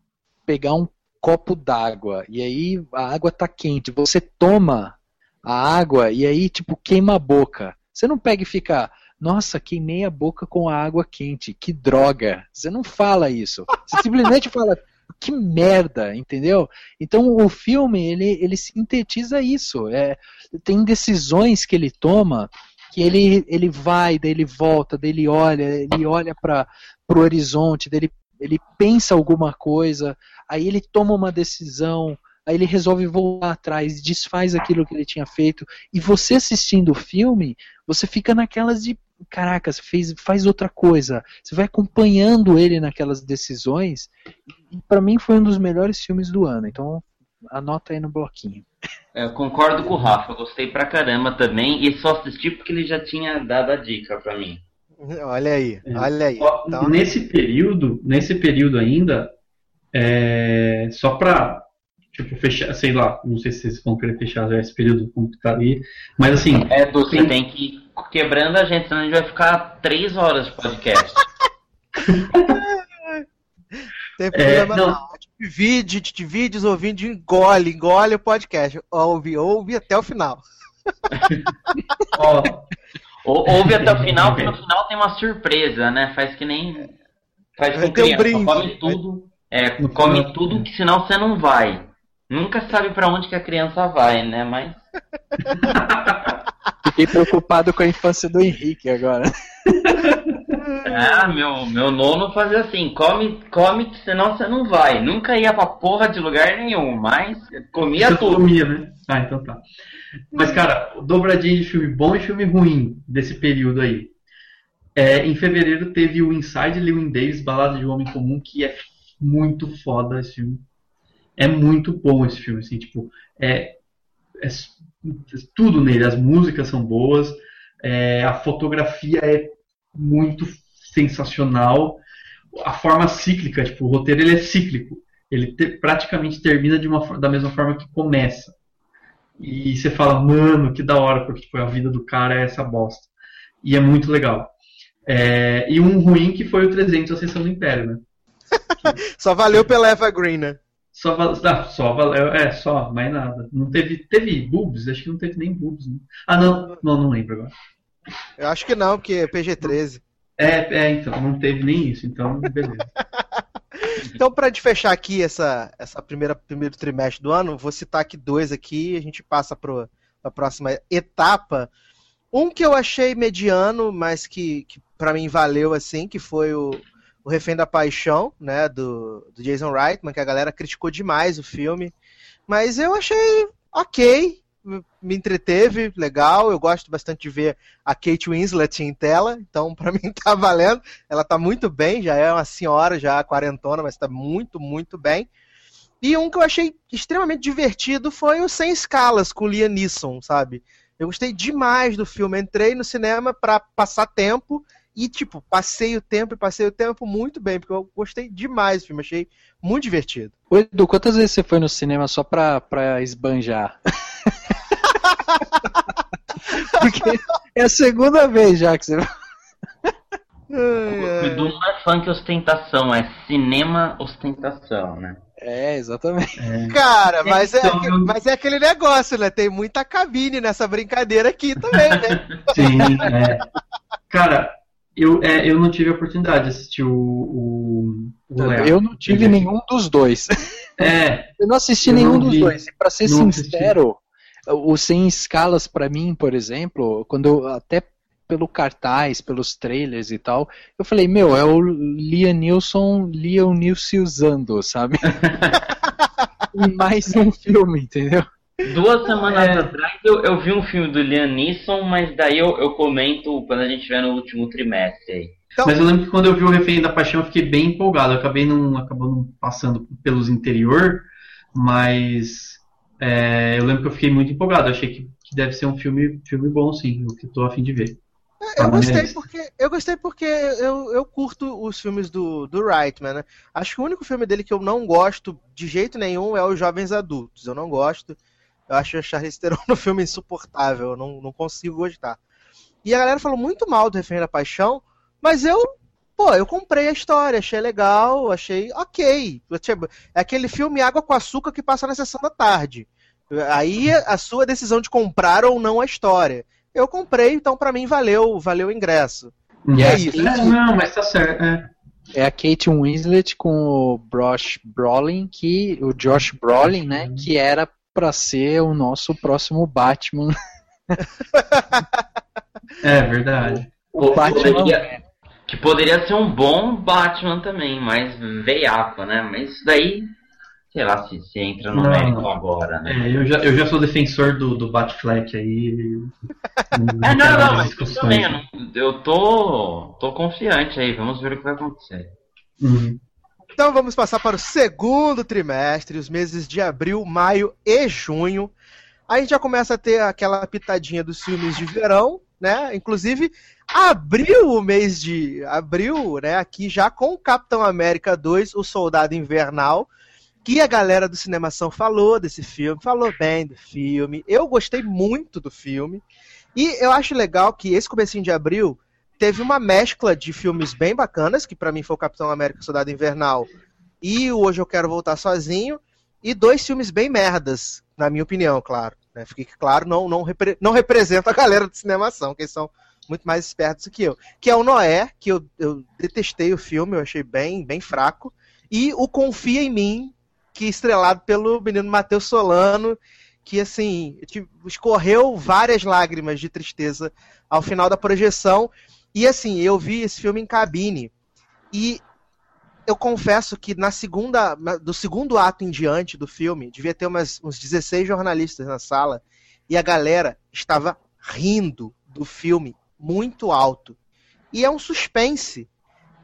pegar um copo d'água e aí a água tá quente, você toma a água e aí, tipo, queima a boca. Você não pega e fica, nossa, queimei a boca com a água quente, que droga. Você não fala isso. Você simplesmente fala, que merda, entendeu? Então o filme ele, ele sintetiza isso. É, tem decisões que ele toma que ele, ele vai, daí ele volta, daí ele olha, ele olha para o horizonte, daí ele, ele pensa alguma coisa, aí ele toma uma decisão, aí ele resolve voltar atrás, desfaz aquilo que ele tinha feito, e você assistindo o filme, você fica naquelas de caraca, fez, faz outra coisa. Você vai acompanhando ele naquelas decisões. E para mim foi um dos melhores filmes do ano. Então anota aí no bloquinho. Eu concordo com o Rafa, gostei pra caramba também. E só assisti porque ele já tinha dado a dica pra mim. Olha aí, olha aí. Então... Nesse período, nesse período ainda, é, só pra tipo, fechar, sei lá, não sei se vocês vão querer fechar já esse período como que tá ali, mas assim... É, você tem, tem que quebrando a gente, senão a gente vai ficar três horas de podcast. tem problema é, não. não. Divide, divide os ouvintes, engole, engole o podcast. Ouve, ouve até o final. Ouve até o final, porque no final tem uma surpresa, né? Faz que nem. Faz com criança, um brinde. come tudo. É, come tudo, que senão você não vai. Nunca sabe para onde que a criança vai, né? Mas. Fiquei preocupado com a infância do Henrique agora. Ah, meu, meu nono fazia assim, come, come, senão você não vai. Nunca ia pra porra de lugar nenhum, mas comia tudo. Comia, né? Ah, então tá. Mas, cara, dobradinha de filme bom e filme ruim desse período aí. É, em fevereiro teve o Inside Lewin Davis, Balada de um Homem Comum, que é muito foda esse filme é muito bom esse filme, assim, tipo, é, é tudo nele, as músicas são boas, é, a fotografia é muito sensacional, a forma cíclica, tipo, o roteiro ele é cíclico, ele te, praticamente termina de uma, da mesma forma que começa. E você fala, mano, que da hora, porque tipo, a vida do cara é essa bosta. E é muito legal. É, e um ruim que foi o 300 Ascensão do Império, né? Só valeu pela Eva Green, né? Só, ah, só valeu, é, só, mais nada. Não teve, teve boobs? Acho que não teve nem boobs. Né? Ah, não, não, não lembro agora. Eu acho que não, porque é PG-13. É, é, então, não teve nem isso, então, beleza. Então, pra gente fechar aqui essa, essa primeira primeiro trimestre do ano, vou citar aqui dois aqui e a gente passa para a próxima etapa. Um que eu achei mediano, mas que, que para mim valeu assim, que foi o, o Refém da Paixão, né, do, do Jason Reitman, que a galera criticou demais o filme. Mas eu achei ok, me entreteve, legal. Eu gosto bastante de ver a Kate Winslet em tela, então pra mim tá valendo. Ela tá muito bem, já é uma senhora, já quarentona, mas tá muito, muito bem. E um que eu achei extremamente divertido foi o Sem Escalas, com o Liam Neeson, sabe? Eu gostei demais do filme. Entrei no cinema pra passar tempo e, tipo, passei o tempo e passei o tempo muito bem, porque eu gostei demais do filme, achei muito divertido. Ô, Edu, quantas vezes você foi no cinema só pra, pra esbanjar? Porque é a segunda vez já que você O Edu não é funk ostentação, é cinema ostentação, né? É, exatamente. É. Cara, mas é, Então, mas é aquele negócio, né? Tem muita cabine nessa brincadeira aqui também, né? Sim, é. Cara, eu, é, eu não tive a oportunidade de assistir o, o, o. Eu não tive nenhum dos dois. É, Eu não assisti Eu nenhum não dos vi. dois. E pra ser Não sincero, o Sem Escalas pra mim, por exemplo, quando eu, até pelo cartaz, pelos trailers e tal, eu falei, meu, é o Liam Neeson, Liam Neeson usando, sabe? Mais um filme, entendeu? Duas semanas É. atrás eu, eu vi um filme do Liam Neeson, mas daí eu, eu comento quando a gente estiver no último trimestre aí. mas eu lembro que quando eu vi o Refém da Paixão eu fiquei bem empolgado. Eu acabei não, acabou não passando pelos interior, mas é, eu lembro que eu fiquei muito empolgado. Eu achei que, que deve ser um filme, filme bom, sim, o que eu tô a fim de ver. Eu Ah, gostei porque eu gostei porque eu, eu curto os filmes do, do Reitman, né? Acho que o único filme dele que eu não gosto de jeito nenhum é os Jovens Adultos. Eu não gosto. Eu acho a Charlize Theron no filme insuportável. Eu não, não consigo gostar. E a galera falou muito mal do Refém da Paixão, mas eu, pô, eu comprei a história, achei legal, achei ok. Tipo, É aquele filme Água com Açúcar que passa na sessão da tarde. Aí a sua decisão de comprar ou não a história. Eu comprei, então pra mim valeu, valeu o ingresso. E é a isso. É, não, mas tá certo. É. É a Kate Winslet com o Josh Brolin, que o Josh Brolin, né, que era pra ser o nosso próximo Batman. É verdade. O Batman poderia, que poderia ser um bom Batman também, mas veiaco, né? Mas isso daí, sei lá se, se entra no Não. mérito agora, né? É, eu, já, eu já sou defensor do, do Batfleck aí. É, não, quero não, mais mas discussões. também, eu, não- eu tô, tô confiante aí, vamos ver o que vai acontecer. Uhum. Então vamos passar para o segundo trimestre, os meses de abril, maio e junho. Aí a gente já começa a ter aquela pitadinha dos filmes de verão, né? Inclusive, abriu o mês de abril, né? Aqui já com o Capitão América 2, o Soldado Invernal, que a galera do Cinemação falou desse filme, falou bem do filme. Eu gostei muito do filme. E eu acho legal que esse comecinho de abril teve uma mescla de filmes bem bacanas, que pra mim foi o Capitão América Soldado Invernal e o Hoje Eu Quero Voltar Sozinho, e dois filmes bem merdas, na minha opinião, claro. Né? Fique claro, não, não, repre não representa a galera do cinemação, que eles são muito mais espertos que eu. Que é o Noé, que eu, eu detestei o filme, eu achei bem, bem fraco, e o Confia em Mim, que é estrelado pelo menino Matheus Solano, que assim, escorreu várias lágrimas de tristeza ao final da projeção. E assim, eu vi esse filme em cabine. E eu confesso que na segunda, do segundo ato em diante do filme, devia ter umas, uns 16 jornalistas na sala, e a galera estava rindo do filme muito alto. E é um suspense.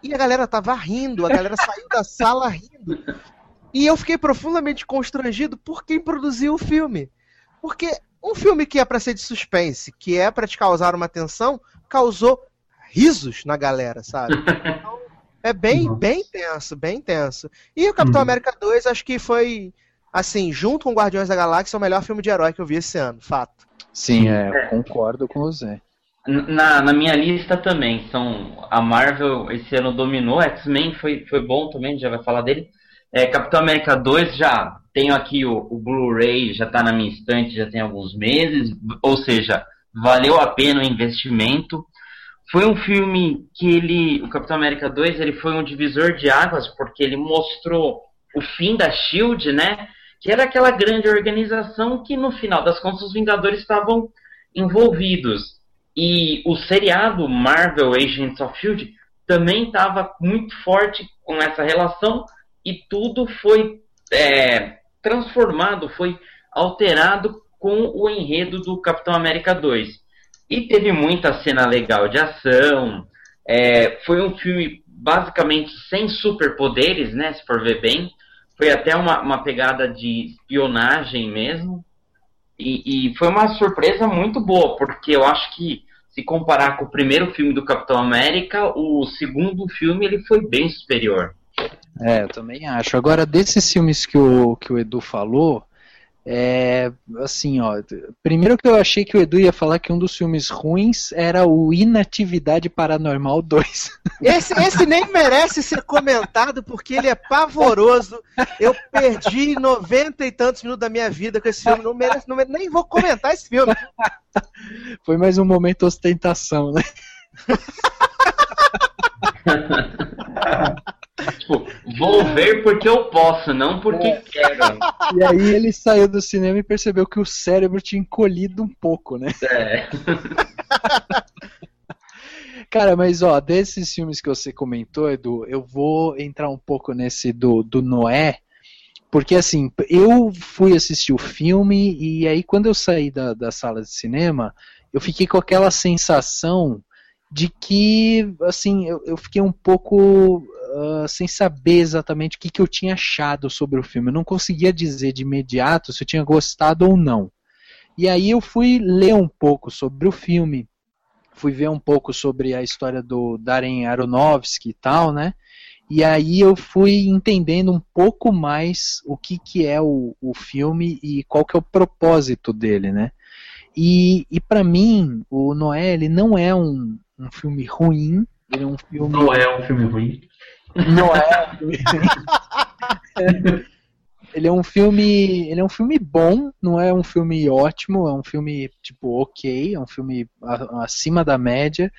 E a galera tava rindo, a galera saiu da sala rindo. E eu fiquei profundamente constrangido por quem produziu o filme. Porque um filme que é pra ser de suspense, que é pra te causar uma tensão, causou risos na galera, sabe? Então, é bem, Nossa. bem tenso, bem tenso. E o Capitão Uhum. América 2, acho que foi, assim, junto com Guardiões da Galáxia, o melhor filme de herói que eu vi esse ano, fato. Sim, é, eu concordo com você. Na, na minha lista também, são a Marvel esse ano dominou, X-Men foi, foi bom também, a gente já vai falar dele. É, Capitão América 2 já tenho aqui o, o Blu-ray, já está na minha estante, já tem alguns meses, ou seja, valeu a pena o investimento. Foi um filme que ele, o Capitão América 2, ele foi um divisor de águas porque ele mostrou o fim da Shield, né? Que era aquela grande organização que no final das contas os Vingadores estavam envolvidos. E o seriado Marvel Agents of Shield também estava muito forte com essa relação e tudo foi é, transformado, foi alterado com o enredo do Capitão América 2. E teve muita cena legal de ação. É, foi um filme basicamente sem superpoderes, né? Se for ver bem. Foi até uma, uma pegada de espionagem mesmo. E, e foi uma surpresa muito boa, porque eu acho que se comparar com o primeiro filme do Capitão América, o segundo filme ele foi bem superior. É, eu também acho. Agora, desses filmes que o, que o Edu falou, é, assim, ó. Primeiro que eu achei que o Edu ia falar que um dos filmes ruins era o Inatividade Paranormal 2. Esse, esse nem merece ser comentado porque ele é pavoroso. Eu perdi noventa e tantos minutos da minha vida com esse filme. Não merece, não, nem vou comentar esse filme. Foi mais um momento ostentação, né? tipo, vou ver porque eu posso, não porque é. quero. E aí ele saiu do cinema e percebeu que o cérebro tinha encolhido um pouco, né? É. Cara, mas ó, desses filmes que você comentou, Edu, eu vou entrar um pouco nesse do, do Noé, porque assim, eu fui assistir o filme e aí quando eu saí da, da sala de cinema, eu fiquei com aquela sensação de que, assim, eu, eu fiquei um pouco uh, sem saber exatamente o que, que eu tinha achado sobre o filme. Eu não conseguia dizer de imediato se eu tinha gostado ou não. E aí eu fui ler um pouco sobre o filme, fui ver um pouco sobre a história do Darren Aronofsky e tal, né? E aí eu fui entendendo um pouco mais o que, que é o, o filme e qual que é o propósito dele, né? E, e para mim, o Noé ele não é um, um filme ruim. Ele é um filme. Não é um filme ruim. Não é ele é um filme. Ele é um filme bom, não é um filme ótimo, é um filme, tipo, ok, é um filme acima da média.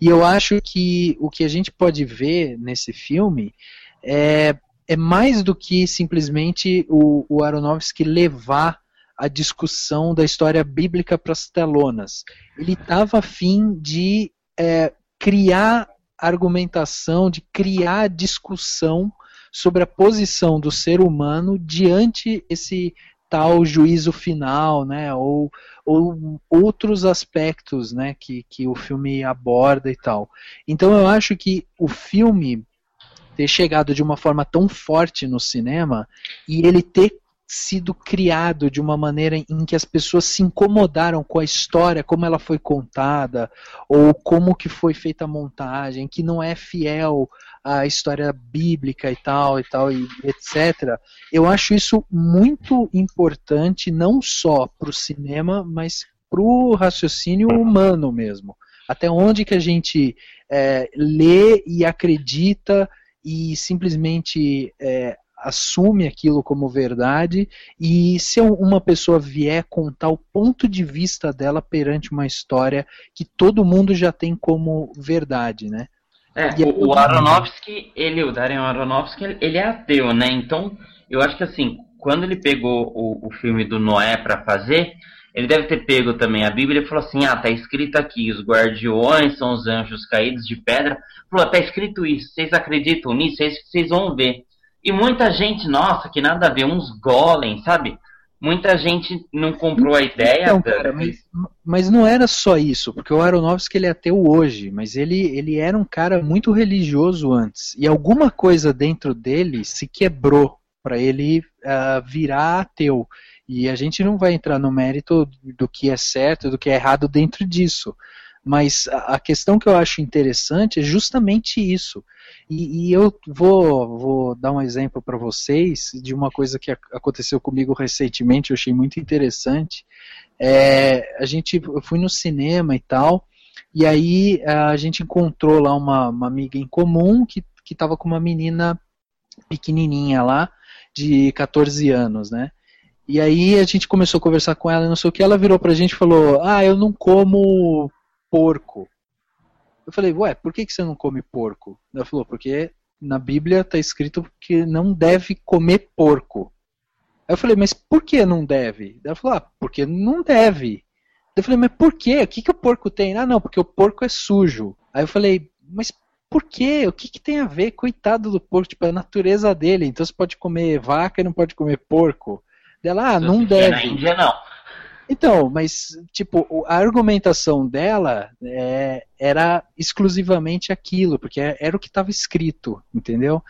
E eu acho que o que a gente pode ver nesse filme é, é mais do que simplesmente o, o Aronofsky levar a discussão da história bíblica para as telonas. Ele estava afim de é, criar argumentação, de criar discussão sobre a posição do ser humano diante esse tal juízo final, né, ou, ou outros aspectos, né, que, que o filme aborda e tal. Então eu acho que o filme ter chegado de uma forma tão forte no cinema e ele ter sido criado de uma maneira em que as pessoas se incomodaram com a história, como ela foi contada, ou como que foi feita a montagem, que não é fiel à história bíblica e tal e tal e etc. Eu acho isso muito importante não só para o cinema, mas para o raciocínio humano mesmo. Até onde que a gente é, lê e acredita e simplesmente é, assume aquilo como verdade e se uma pessoa vier contar o ponto de vista dela perante uma história que todo mundo já tem como verdade, né? É, e o, o Aronofsky, ele, o Darren Aronofsky, ele é ateu, né? Então, eu acho que assim, quando ele pegou o, o filme do Noé para fazer, ele deve ter pego também a Bíblia e falou assim: ah, tá escrito aqui, os guardiões são os anjos caídos de pedra. Falou, tá escrito isso, vocês acreditam nisso? É isso que vocês vão ver. E muita gente, nossa, que nada a ver, uns golem, sabe? Muita gente não comprou a ideia. Então, cara, mas, mas, não era só isso, porque o Aronofsky ele é ateu hoje, mas ele, ele era um cara muito religioso antes. E alguma coisa dentro dele se quebrou para ele uh, virar ateu. E a gente não vai entrar no mérito do que é certo, do que é errado dentro disso. Mas a questão que eu acho interessante é justamente isso. E, e eu vou, vou dar um exemplo para vocês de uma coisa que aconteceu comigo recentemente, eu achei muito interessante. É, a gente, eu fui no cinema e tal, e aí a gente encontrou lá uma, uma amiga em comum que estava com uma menina pequenininha lá, de 14 anos, né? E aí a gente começou a conversar com ela, não sei o que, ela virou pra gente e falou: Ah, eu não como porco. Eu falei, ué, por que, que você não come porco? Ela falou, porque na Bíblia está escrito que não deve comer porco. Aí eu falei, mas por que não deve? Ela falou, ah, porque não deve. Eu falei, mas por quê? O que, que o porco tem? Ah, não, porque o porco é sujo. Aí eu falei, mas por quê? O que, que tem a ver? Coitado do porco, tipo, é a natureza dele. Então você pode comer vaca e não pode comer porco. Dela, ah, não deve. Na Índia não. Então, mas, tipo, a argumentação dela é, era exclusivamente aquilo, porque é, era o que estava escrito, entendeu?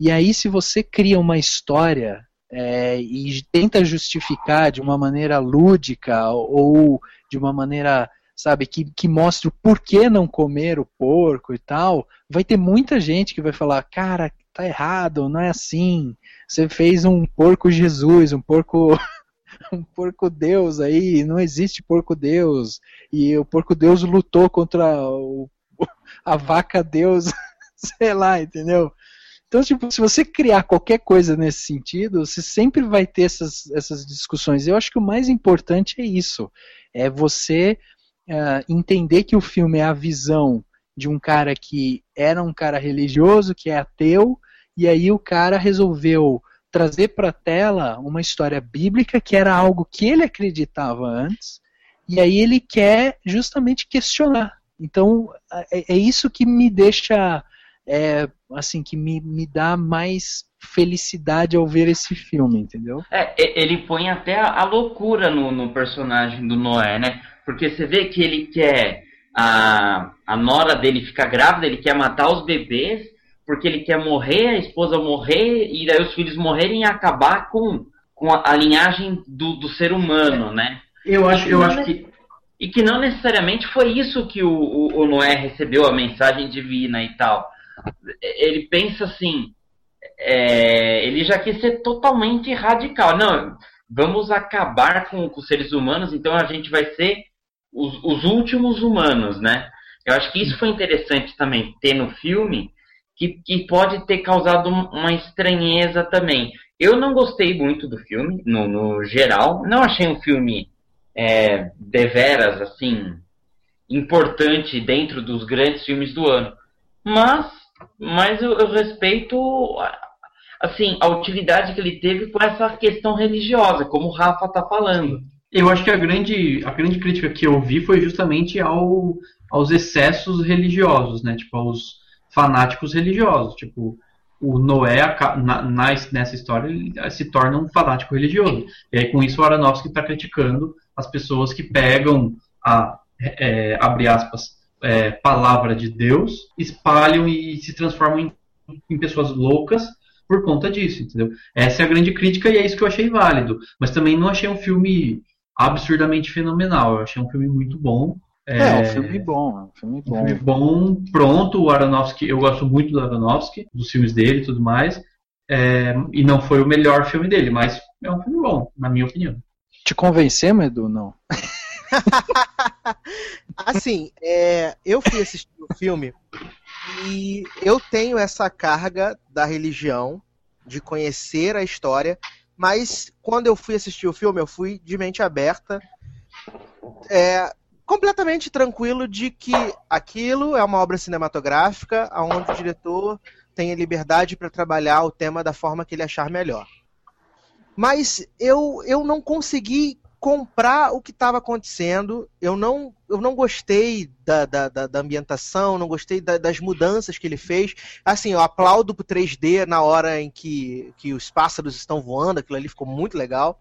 E aí, se você cria uma história é, e tenta justificar de uma maneira lúdica ou de uma maneira, sabe, que, que mostre o porquê não comer o porco e tal, vai ter muita gente que vai falar, cara, tá errado, não é assim. Você fez um porco Jesus, um porco um porco deus aí, não existe porco deus. E o porco deus lutou contra o, a vaca deus, sei lá, entendeu? Então, tipo, se você criar qualquer coisa nesse sentido, você sempre vai ter essas, essas discussões. Eu acho que o mais importante é isso. É você uh, entender que o filme é a visão de um cara que era um cara religioso, que é ateu, e aí o cara resolveu trazer para a tela uma história bíblica que era algo que ele acreditava antes, e aí ele quer justamente questionar. Então é, é isso que me deixa, é, assim, que me, me dá mais felicidade ao ver esse filme, entendeu? É, ele põe até a, loucura no, no personagem do Noé, né? Porque você vê que ele quer a, a nora dele ficar grávida, ele quer matar os bebês, porque ele quer morrer, a esposa morrer, e daí os filhos morrerem e acabar com, com a, a linhagem do, do ser humano, né? Eu acho, eu acho que. E que não necessariamente foi isso que o, o, o Noé recebeu, a mensagem divina e tal. Ele pensa assim, é, ele já quis ser totalmente radical. Não, vamos acabar com, com os seres humanos, então a gente vai ser os, os, últimos humanos, né? Eu acho que isso foi interessante também ter no filme, que, que pode ter causado uma estranheza também. Eu não gostei muito do filme, no, no geral. Não achei um filme é, deveras, assim, importante dentro dos grandes filmes do ano. Mas, mas eu, eu respeito, assim, a utilidade que ele teve com essa questão religiosa, como o Rafa está falando. Eu acho que a grande, a grande crítica que eu vi foi justamente ao, aos excessos religiosos, né? Tipo, aos, fanáticos religiosos. Tipo, o Noé, na, nessa história, ele se torna um fanático religioso. E aí, com isso, o Aronofsky está criticando as pessoas que pegam a, é, abre aspas, é, palavra de Deus, espalham e se transformam em, em pessoas loucas por conta disso, entendeu? Essa é a grande crítica e é isso que eu achei válido. Mas também não achei um filme absurdamente fenomenal. Eu achei um filme muito bom. É, é um filme bom, é um filme bom. Um filme bom, pronto, o Aronofsky, eu gosto muito do Aronofsky, dos filmes dele e tudo mais. É, e não foi o melhor filme dele, mas é um filme bom, na minha opinião. Te convencemos, Edu, não? assim, é, eu fui assistir o filme e eu tenho essa carga da religião, de conhecer a história, mas quando eu fui assistir o filme, eu fui de mente aberta. É, completamente tranquilo de que aquilo é uma obra cinematográfica onde o diretor tem liberdade para trabalhar o tema da forma que ele achar melhor. Mas eu, eu não consegui comprar o que estava acontecendo. Eu não, eu não gostei da, da, da ambientação, não gostei da, das mudanças que ele fez. Assim, eu aplaudo pro 3D na hora em que, que os pássaros estão voando, aquilo ali ficou muito legal.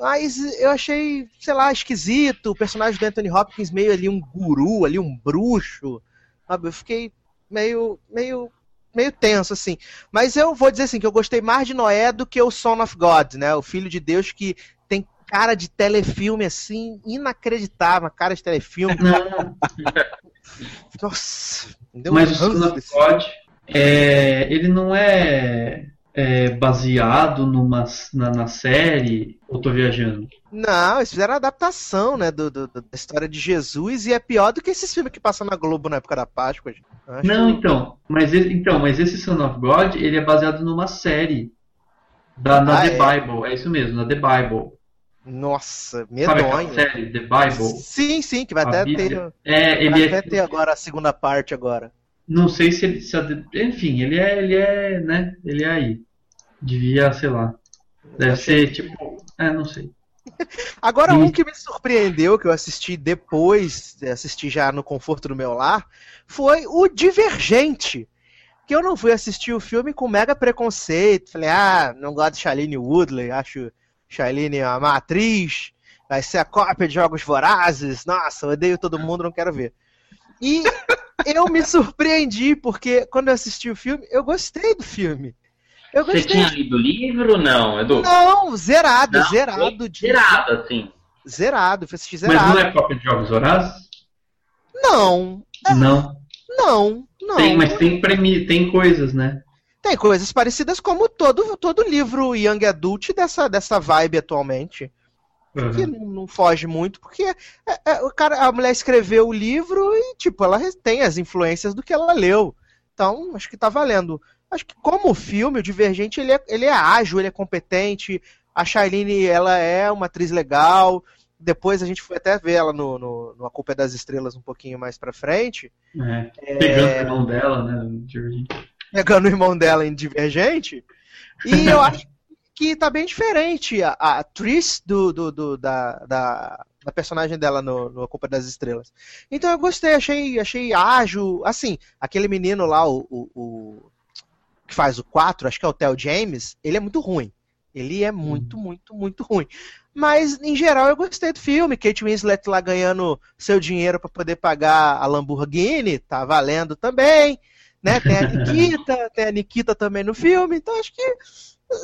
Mas eu achei, sei lá, esquisito. O personagem do Anthony Hopkins meio ali um guru, ali um bruxo. Sabe? Eu fiquei meio, meio, meio tenso, assim. Mas eu vou dizer assim, que eu gostei mais de Noé do que o Son of God, né? O Filho de Deus que tem cara de telefilme, assim, inacreditável. Cara de telefilme. Nossa. Mas o Son of God, é, ele não é é, baseado numa, na, na série ou tô viajando? Não, eles fizeram a adaptação, né, do, do, da história de Jesus e é pior do que esses filmes que passam na Globo na época da Páscoa. Não, então, mas, então, mas esse Son of God, ele é baseado numa série Da, na Ah, The é? Bible, é isso mesmo, na The Bible. Nossa, Sabe aquela medonho. série, The Bible? Sim, sim, que vai A até Bíblia? ter. É, Vai ele até é. ter agora a segunda parte agora. Não sei se ele. se enfim, ele é. Ele é. né? Ele é aí. Devia, sei lá. Deve ser tipo. É, não sei. Agora, um que me surpreendeu, que eu assisti depois, assisti já no conforto do meu lar, foi o Divergente. Que eu não fui assistir o filme com mega preconceito. Falei, ah, não gosto de Shailene Woodley, acho Shailene uma atriz, vai ser a cópia de Jogos Vorazes, nossa, odeio todo mundo, não quero ver. E eu me surpreendi, porque quando eu assisti o filme, eu gostei do filme. Eu Você tinha lido o livro? Não, Edu? Não, zerado, Não, zerado. De... Zerado, assim. Zerado, fui assistir Mas zerado. não é cópia de Jogos Vorazes? Não, Não. não, não. Tem, mas tem premi... tem coisas, né? Tem coisas parecidas como todo, todo livro Young Adult dessa, dessa vibe atualmente. Que Uhum. não, não foge muito, porque é- é, o cara, a mulher escreveu o livro e, tipo, ela tem as influências do que ela leu. Então, acho que tá valendo. Acho que como filme, o Divergente, ele é, ele é ágil, ele é competente. A Shailene, ela é uma atriz legal. Depois a gente foi até ver ela no, no, no A Culpa é das Estrelas um pouquinho mais pra frente. É. Pegando o irmão dela, né? Divergente. pegando o irmão dela em Divergente. E eu acho que tá bem diferente a, a Tris do, do, do- da, da, da personagem dela no, no A Culpa das Estrelas. Então eu gostei, achei, achei ágil. Assim, aquele menino lá, o, o, o- que faz o 4, acho que é o Theo James, ele é muito ruim. Ele é muito, muito, muito ruim. Mas, em geral, eu gostei do filme. Kate Winslet lá ganhando seu dinheiro para poder pagar a Lamborghini, tá valendo também. Né? Tem a Nikita, tem a Nikita também no filme. Então, acho que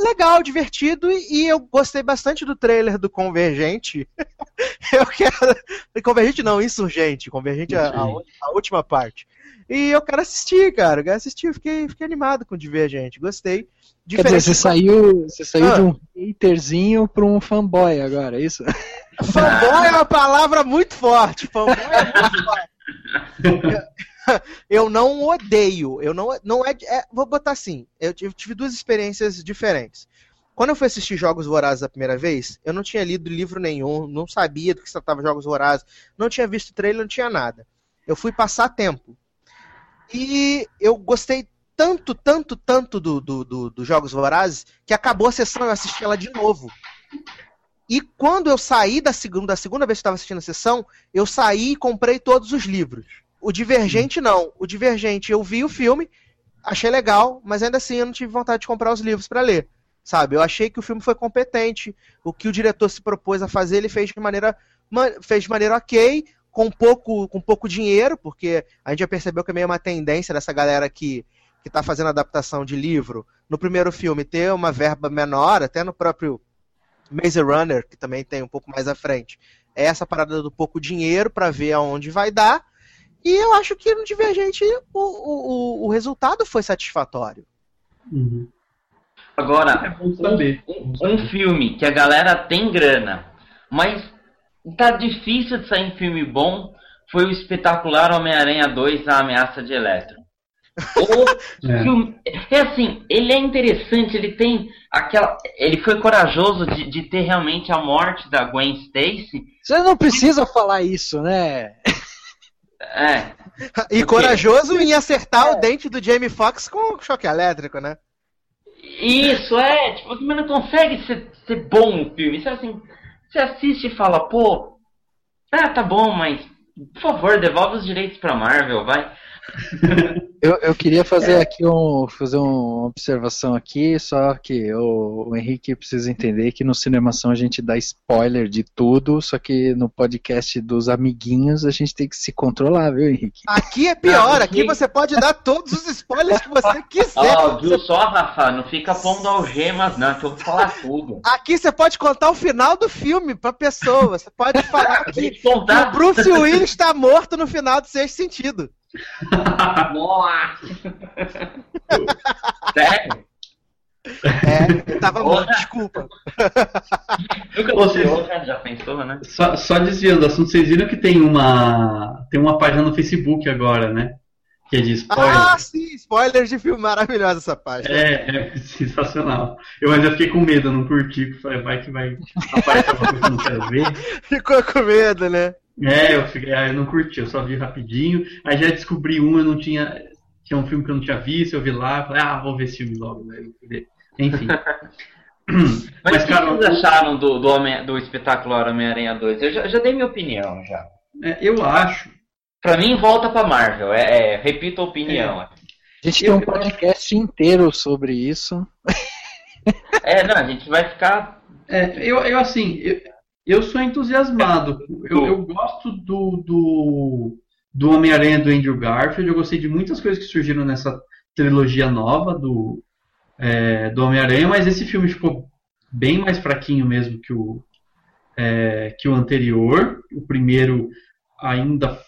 legal, divertido. E, eu gostei bastante do trailer do Convergente. eu quero. Convergente não, Insurgente. Convergente é a, a, última parte. E eu quero assistir, cara. Eu quero assistir. Eu fiquei, fiquei animado com o Divergente. Gostei. Quer dizer, você saiu, você saiu Ah. de um haterzinho pra um fanboy agora, é isso? Fanboy é uma palavra muito forte. Fanboy é muito forte. Eu não odeio. Eu não, não é, é- Vou botar assim. Eu tive, tive duas experiências diferentes. Quando eu fui assistir Jogos Vorazes a primeira vez, eu não tinha lido livro nenhum, não sabia do que se tratava Jogos Vorazes, não tinha visto trailer, não tinha nada. Eu fui passar tempo. E eu gostei tanto, tanto, tanto do, do, do, do Jogos Vorazes que acabou a sessão eu assisti ela de novo. E quando eu saí da segunda, da segunda vez que estava assistindo a sessão, eu saí e comprei todos os livros. O Divergente não. O Divergente, eu vi o filme, achei legal, mas ainda assim eu não tive vontade de comprar os livros para ler. Sabe? Eu achei que o filme foi competente. O que o diretor se propôs a fazer, ele fez de maneira, ma- fez de maneira ok, com pouco, com pouco dinheiro, porque a gente já percebeu que é meio uma tendência dessa galera que, que tá fazendo adaptação de livro, no primeiro filme ter uma verba menor, até no próprio Maze Runner, que também tem um pouco mais à frente. É essa parada do pouco dinheiro para ver aonde vai dar. E eu acho que no Divergente o, o, o- resultado foi satisfatório. Uhum. Agora, É bom saber. um, um filme que a galera tem grana, mas tá difícil de sair um filme bom, foi o espetacular Homem-Aranha 2, A Ameaça de Electron. O É. filme, é assim, ele é interessante, ele tem aquela. Ele foi corajoso de, de ter realmente a morte da Gwen Stacy. Você não precisa falar isso, né? É, E corajoso em acertar o dente do Jamie Foxx com choque elétrico, né? Isso, é, tipo, você não consegue ser, ser bom o filme. Você, assim, você assiste e fala, pô, ah, tá bom, mas por favor, devolve os direitos pra Marvel, vai. Eu, eu queria fazer aqui um, fazer uma observação aqui, só que o, o Henrique precisa entender que no Cinemação a gente dá spoiler de tudo, só que no podcast dos amiguinhos a gente tem que se controlar, viu, Henrique? Aqui é pior, aqui você pode dar todos os spoilers que você quiser. Ó, viu só, Rafa? Não fica pondo algemas, não, que eu vou falar tudo. Aqui você pode contar o final do filme pra pessoa. Você pode falar que, que o. Bruce Willis está morto no final do sexto sentido. Nossa! Sério? É, ele tava morto, desculpa. Nunca Você- você já, já pensou, né? Só, só desviando do assunto, vocês viram que tem uma tem uma página no Facebook agora, né? Que é de spoiler. Ah, sim, spoilers de filme maravilhosa essa página. É, é sensacional. Eu ainda fiquei com medo, eu não curti, falei, vai que vai aparecer alguma coisa que eu não quero ver. Ficou com medo, né? É, eu, fiquei, ah, eu não curti, eu só vi rapidinho. Aí já descobri um, eu não tinha. Tinha um filme que eu não tinha visto, eu vi lá, falei, ah, vou ver esse filme logo, né? Enfim. Mas, Mas o que cara, vocês acharam do, do, Homem, do espetacular Homem-Aranha 2? Eu já, já, dei minha opinião já. É, eu acho. Pra mim, volta pra Marvel. É, é repito a opinião. É. A gente eu, tem um podcast eu... inteiro sobre isso. É, não, a gente vai ficar. É, eu, eu assim, eu, eu sou entusiasmado. Eu, eu gosto do, do, do Homem-Aranha do Andrew Garfield. Eu gostei de muitas coisas que surgiram nessa trilogia nova do, é, do Homem-Aranha, mas esse filme ficou bem mais fraquinho mesmo que o, é, que o anterior. O primeiro ainda.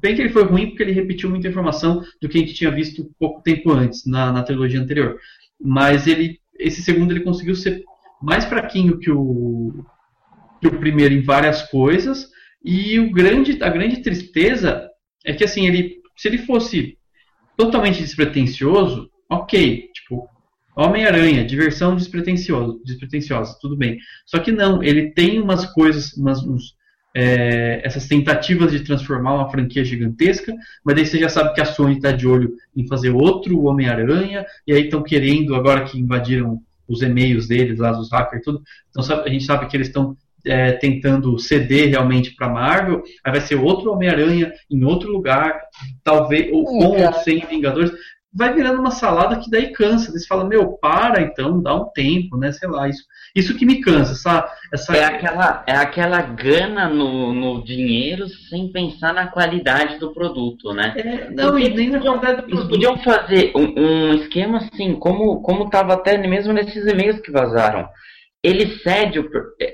Bem que ele foi ruim porque ele repetiu muita informação do que a gente tinha visto pouco tempo antes, na, na trilogia anterior. Mas ele, esse segundo ele conseguiu ser mais fraquinho que o, que o primeiro em várias coisas. E o grande, a grande tristeza é que assim, ele, se ele fosse totalmente despretensioso, ok, tipo, Homem-Aranha, diversão despretensiosa, tudo bem. Só que não, ele tem umas coisas, umas, uns, é, essas tentativas de transformar uma franquia gigantesca, mas daí você já sabe que a Sony está de olho em fazer outro Homem-Aranha, e aí estão querendo, agora que invadiram os e-mails deles, lá dos hackers tudo, então a gente sabe que eles estão é, tentando ceder realmente para Marvel, aí vai ser outro Homem-Aranha em outro lugar, talvez, ou com ou sem Vingadores vai virando uma salada que daí cansa. Você fala, meu, para então, dá um tempo, né? Sei lá, isso, isso que me cansa, sabe? Essa... É, aquela, é aquela gana no, no dinheiro sem pensar na qualidade do produto, né? É, não, e nem na qualidade do produto. Eles podiam fazer um, um esquema assim, como, como tava até mesmo nesses e-mails que vazaram. Ele cede o,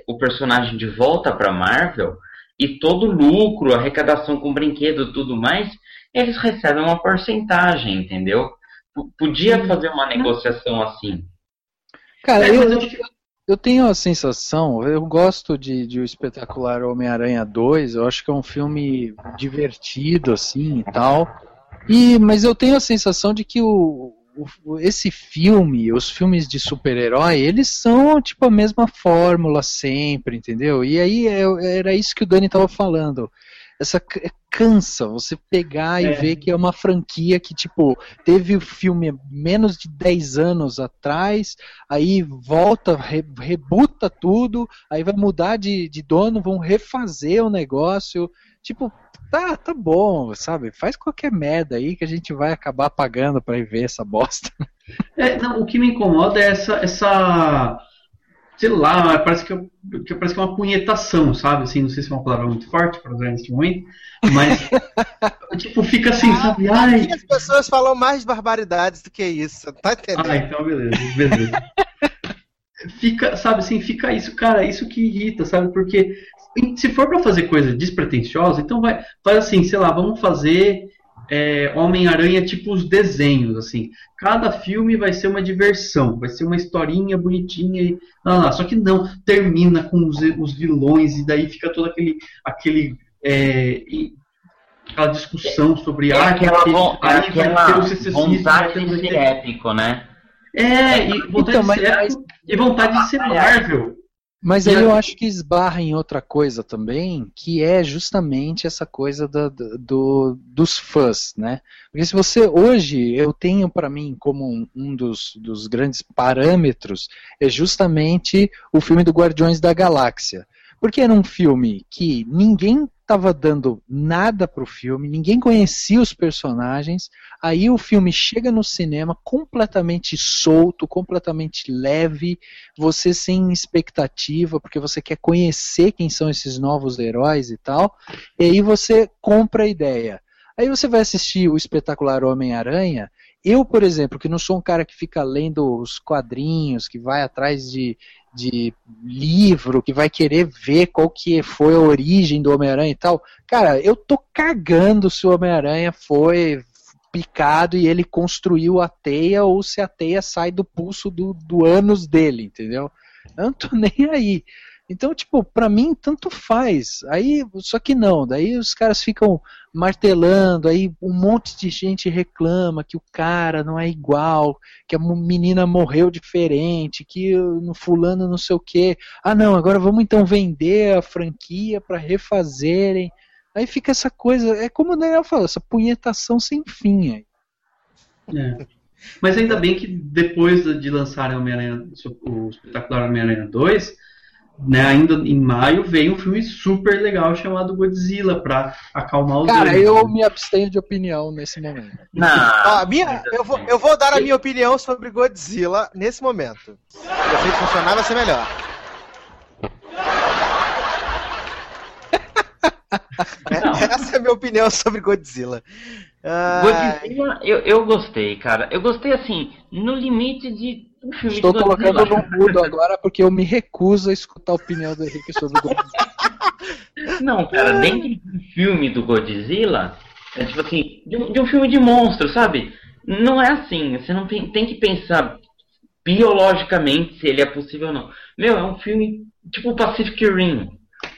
o personagem de volta para Marvel e todo o lucro, arrecadação com brinquedo e tudo mais, eles recebem uma porcentagem, entendeu? P podia fazer uma negociação assim. Cara, é, eu, eu tenho a sensação, eu gosto de, de O Espetacular Homem-Aranha 2, eu acho que é um filme divertido, assim, e tal. E, mas eu tenho a sensação de que o, esse filme, os filmes de super-herói, eles são tipo a mesma fórmula sempre, entendeu? E aí é, era isso que o Dani estava falando essa cansa você pegar é. e ver que é uma franquia que, tipo, teve o filme menos de 10 anos atrás, aí volta, re, rebuta tudo, aí vai mudar de, de dono, vão refazer o negócio. Tipo, tá, tá bom, sabe? Faz qualquer merda aí que a gente vai acabar pagando para ir ver essa bosta. É, não, o que me incomoda é essa, essa sei lá, parece que, que, parece que é uma punhetação, sabe? Assim, não sei se é uma palavra muito forte para usar nesse momento, mas tipo, fica assim, ah, sabe? Ai... as pessoas falam mais barbaridades do que isso, tá entendendo? Ah, então beleza, beleza. fica, sabe assim, fica isso, cara, isso que irrita, sabe? Porque se for para fazer coisa despretensiosa, então vai, faz assim, sei lá, vamos fazer é, Homem-Aranha tipo os desenhos, assim. Cada filme vai ser uma diversão, vai ser uma historinha bonitinha e ah, só que não termina com os, os, vilões e daí fica todo aquele aquele é, aquela discussão sobre é ah, aquela, que, bom, aí aquela vontade de ser épico, né? É, e vontade então, de ser épico, e vontade de ser Marvel. Mas aí eu acho que esbarra em outra coisa também, que é justamente essa coisa do, do, dos fãs, né? Porque se você hoje eu tenho para mim como um, um dos, dos, grandes parâmetros é justamente o filme do Guardiões da Galáxia, porque era um filme que ninguém estava dando nada para o filme, ninguém conhecia os personagens. Aí o filme chega no cinema completamente solto, completamente leve, você sem expectativa, porque você quer conhecer quem são esses novos heróis e tal. E aí você compra a ideia. Aí você vai assistir o espetacular Homem-Aranha eu, por exemplo, que não sou um cara que fica lendo os quadrinhos, que vai atrás de, de livro, que vai querer ver qual que foi a origem do Homem-Aranha e tal, cara, eu tô cagando se o Homem-Aranha foi picado e ele construiu a teia ou se a teia sai do pulso do, do ânus dele, entendeu? Eu não tô nem aí. Então, tipo, pra mim tanto faz. Aí, só que não, daí os caras ficam martelando, aí um monte de gente reclama que o cara não é igual, que a menina morreu diferente, que no fulano não sei o que. Ah, não, agora vamos então vender a franquia para refazerem. Aí fica essa coisa, é como o Daniel falou, essa punhetação sem fim aí. É. Mas ainda bem que depois de lançarem o espetacular Homem-Aranha 2, né, ainda em maio veio um filme super legal chamado Godzilla pra acalmar os Cara, eu me abstenho de opinião nesse momento. Não. Ah, minha, eu, vou, eu vou dar a minha opinião sobre Godzilla nesse momento. Se o efeito funcionar, vai ser melhor. Essa é a minha opinião sobre Godzilla. Godzilla, eu, eu gostei, cara. Eu gostei assim, no limite de Estou de colocando no mudo agora porque eu me recuso a escutar a opinião do Henrique sobre o Godzilla. Não, cara, dentro do filme do Godzilla, é tipo assim, de um, de um filme de monstro, sabe? Não é assim, você não tem, tem que pensar biologicamente se ele é possível ou não. Meu, é um filme tipo Pacific Rim.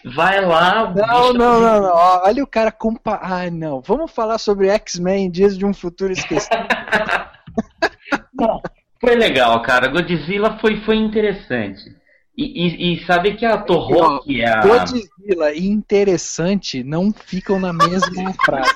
Vai lá. Não, não, não, não. Olha o cara compa. Ai, não. Vamos falar sobre X-Men Dias de um Futuro Esquecido. Bom, foi legal, cara. Godzilla foi, foi interessante. E, e, e sabe que a Torro, que é a. Godzilla e interessante não ficam na mesma frase.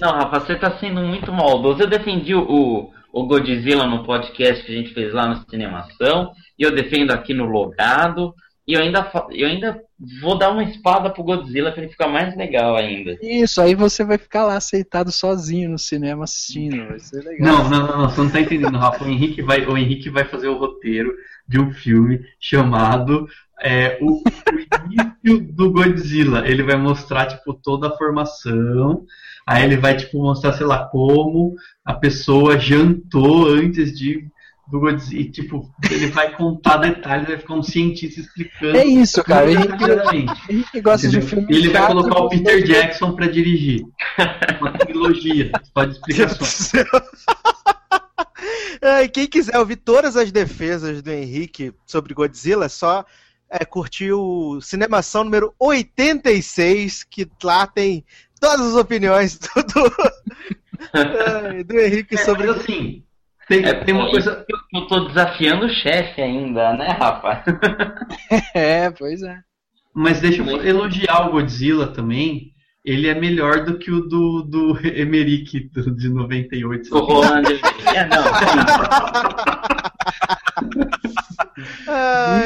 Não, Rafa, você tá sendo muito maldoso. Eu defendi o, o Godzilla no podcast que a gente fez lá no Cinemação. E eu defendo aqui no Logado. E eu ainda, eu ainda vou dar uma espada pro Godzilla pra ele ficar mais legal ainda. Isso, aí você vai ficar lá aceitado sozinho no cinema assistindo. Vai ser legal. Não, não, não, não você não tá entendendo, Rafa. O Henrique vai, o Henrique vai fazer o roteiro de um filme chamado é, o, o início do Godzilla. Ele vai mostrar, tipo, toda a formação. Aí ele vai, tipo, mostrar, sei lá, como a pessoa jantou antes de do Godzilla. E, tipo, ele vai contar detalhes, vai ficar um cientista explicando. É isso, cara. Henrique gosta Entendeu? de filme. E ele vai colocar o Peter Jackson pra dirigir. Uma trilogia. Pode explicar só. é, quem quiser ouvir todas as defesas do Henrique sobre Godzilla, é só é, curtir o Cinemação número 86, que lá tem todas as opiniões do, do, do Henrique é, sobre. Mas, assim, tem, é tem uma coisa. Eu tô desafiando o chefe ainda, né, rapaz? é, pois é. Mas deixa eu elogiar o Godzilla também. Ele é melhor do que o do, do Emerick do, de 98. O Roland é, não.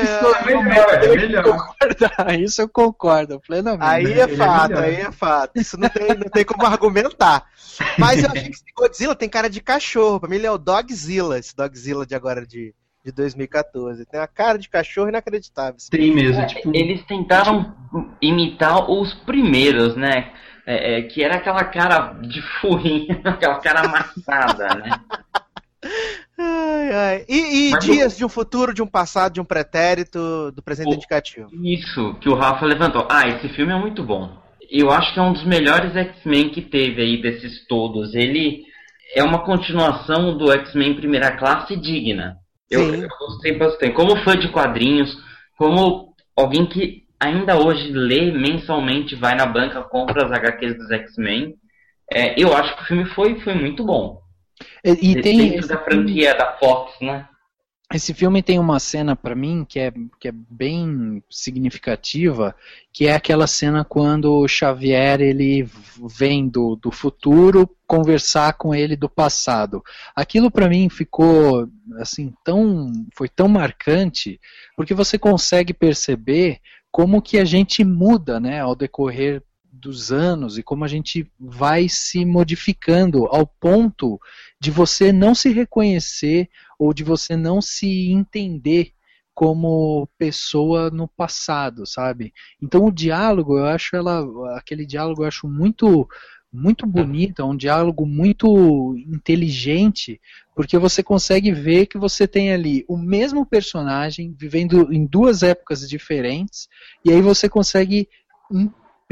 isso é melhor, é melhor. Isso eu concordo plenamente. Aí é fato, aí é fato. Isso não tem, não tem como argumentar. Mas eu achei que esse Godzilla tem cara de cachorro. Pra mim ele é o Dogzilla, esse Dogzilla de agora de, de 2014. Tem a cara de cachorro inacreditável. Tem mesmo. É, tipo, eles tentaram imitar os primeiros, né? É, é, que era aquela cara de furrinha, aquela cara amassada, né? Ai, ai. E, e dias de um futuro, de um passado, de um pretérito, do presente o, indicativo. Isso, que o Rafa levantou. Ah, esse filme é muito bom. Eu acho que é um dos melhores X-Men que teve aí desses todos. Ele é uma continuação do X-Men Primeira Classe digna. Eu, eu, gostei bastante. Como fã de quadrinhos, como alguém que ainda hoje lê mensalmente, vai na banca, compra as HQs dos X-Men, é, eu acho que o filme foi, foi muito bom. E, e tem dentro da franquia da Fox, né? Esse filme tem uma cena para mim que é, que é bem significativa, que é aquela cena quando o Xavier ele vem do, do futuro conversar com ele do passado. Aquilo para mim ficou assim tão foi tão marcante porque você consegue perceber como que a gente muda, né, ao decorrer dos anos e como a gente vai se modificando ao ponto de você não se reconhecer ou de você não se entender como pessoa no passado, sabe? Então o diálogo, eu acho ela, aquele diálogo eu acho muito muito bonito, é um diálogo muito inteligente, porque você consegue ver que você tem ali o mesmo personagem vivendo em duas épocas diferentes, e aí você consegue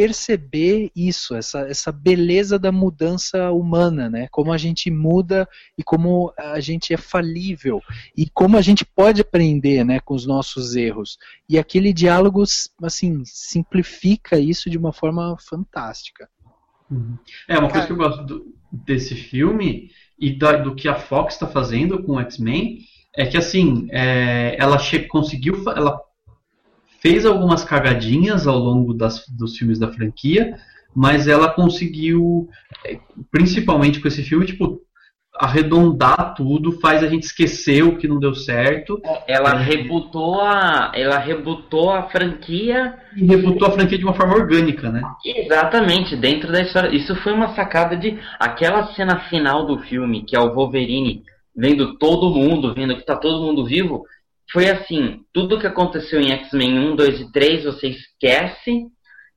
perceber isso, essa, essa beleza da mudança humana, né? Como a gente muda e como a gente é falível e como a gente pode aprender, né, com os nossos erros. E aquele diálogo, assim, simplifica isso de uma forma fantástica. É, uma coisa que eu gosto do, desse filme e da, do que a Fox está fazendo com o X-Men é que, assim, é, ela conseguiu, ela fez algumas cagadinhas ao longo das, dos filmes da franquia, mas ela conseguiu, é, principalmente com esse filme, tipo, arredondar tudo, faz a gente esquecer o que não deu certo. Ela é. rebutou a, ela rebutou a franquia e rebutou a franquia de uma forma orgânica, né? Exatamente, dentro da história. Isso foi uma sacada de aquela cena final do filme, que é o Wolverine vendo todo mundo, vendo que tá todo mundo vivo. Foi assim, tudo que aconteceu em X-Men 1, 2 e 3 você esquece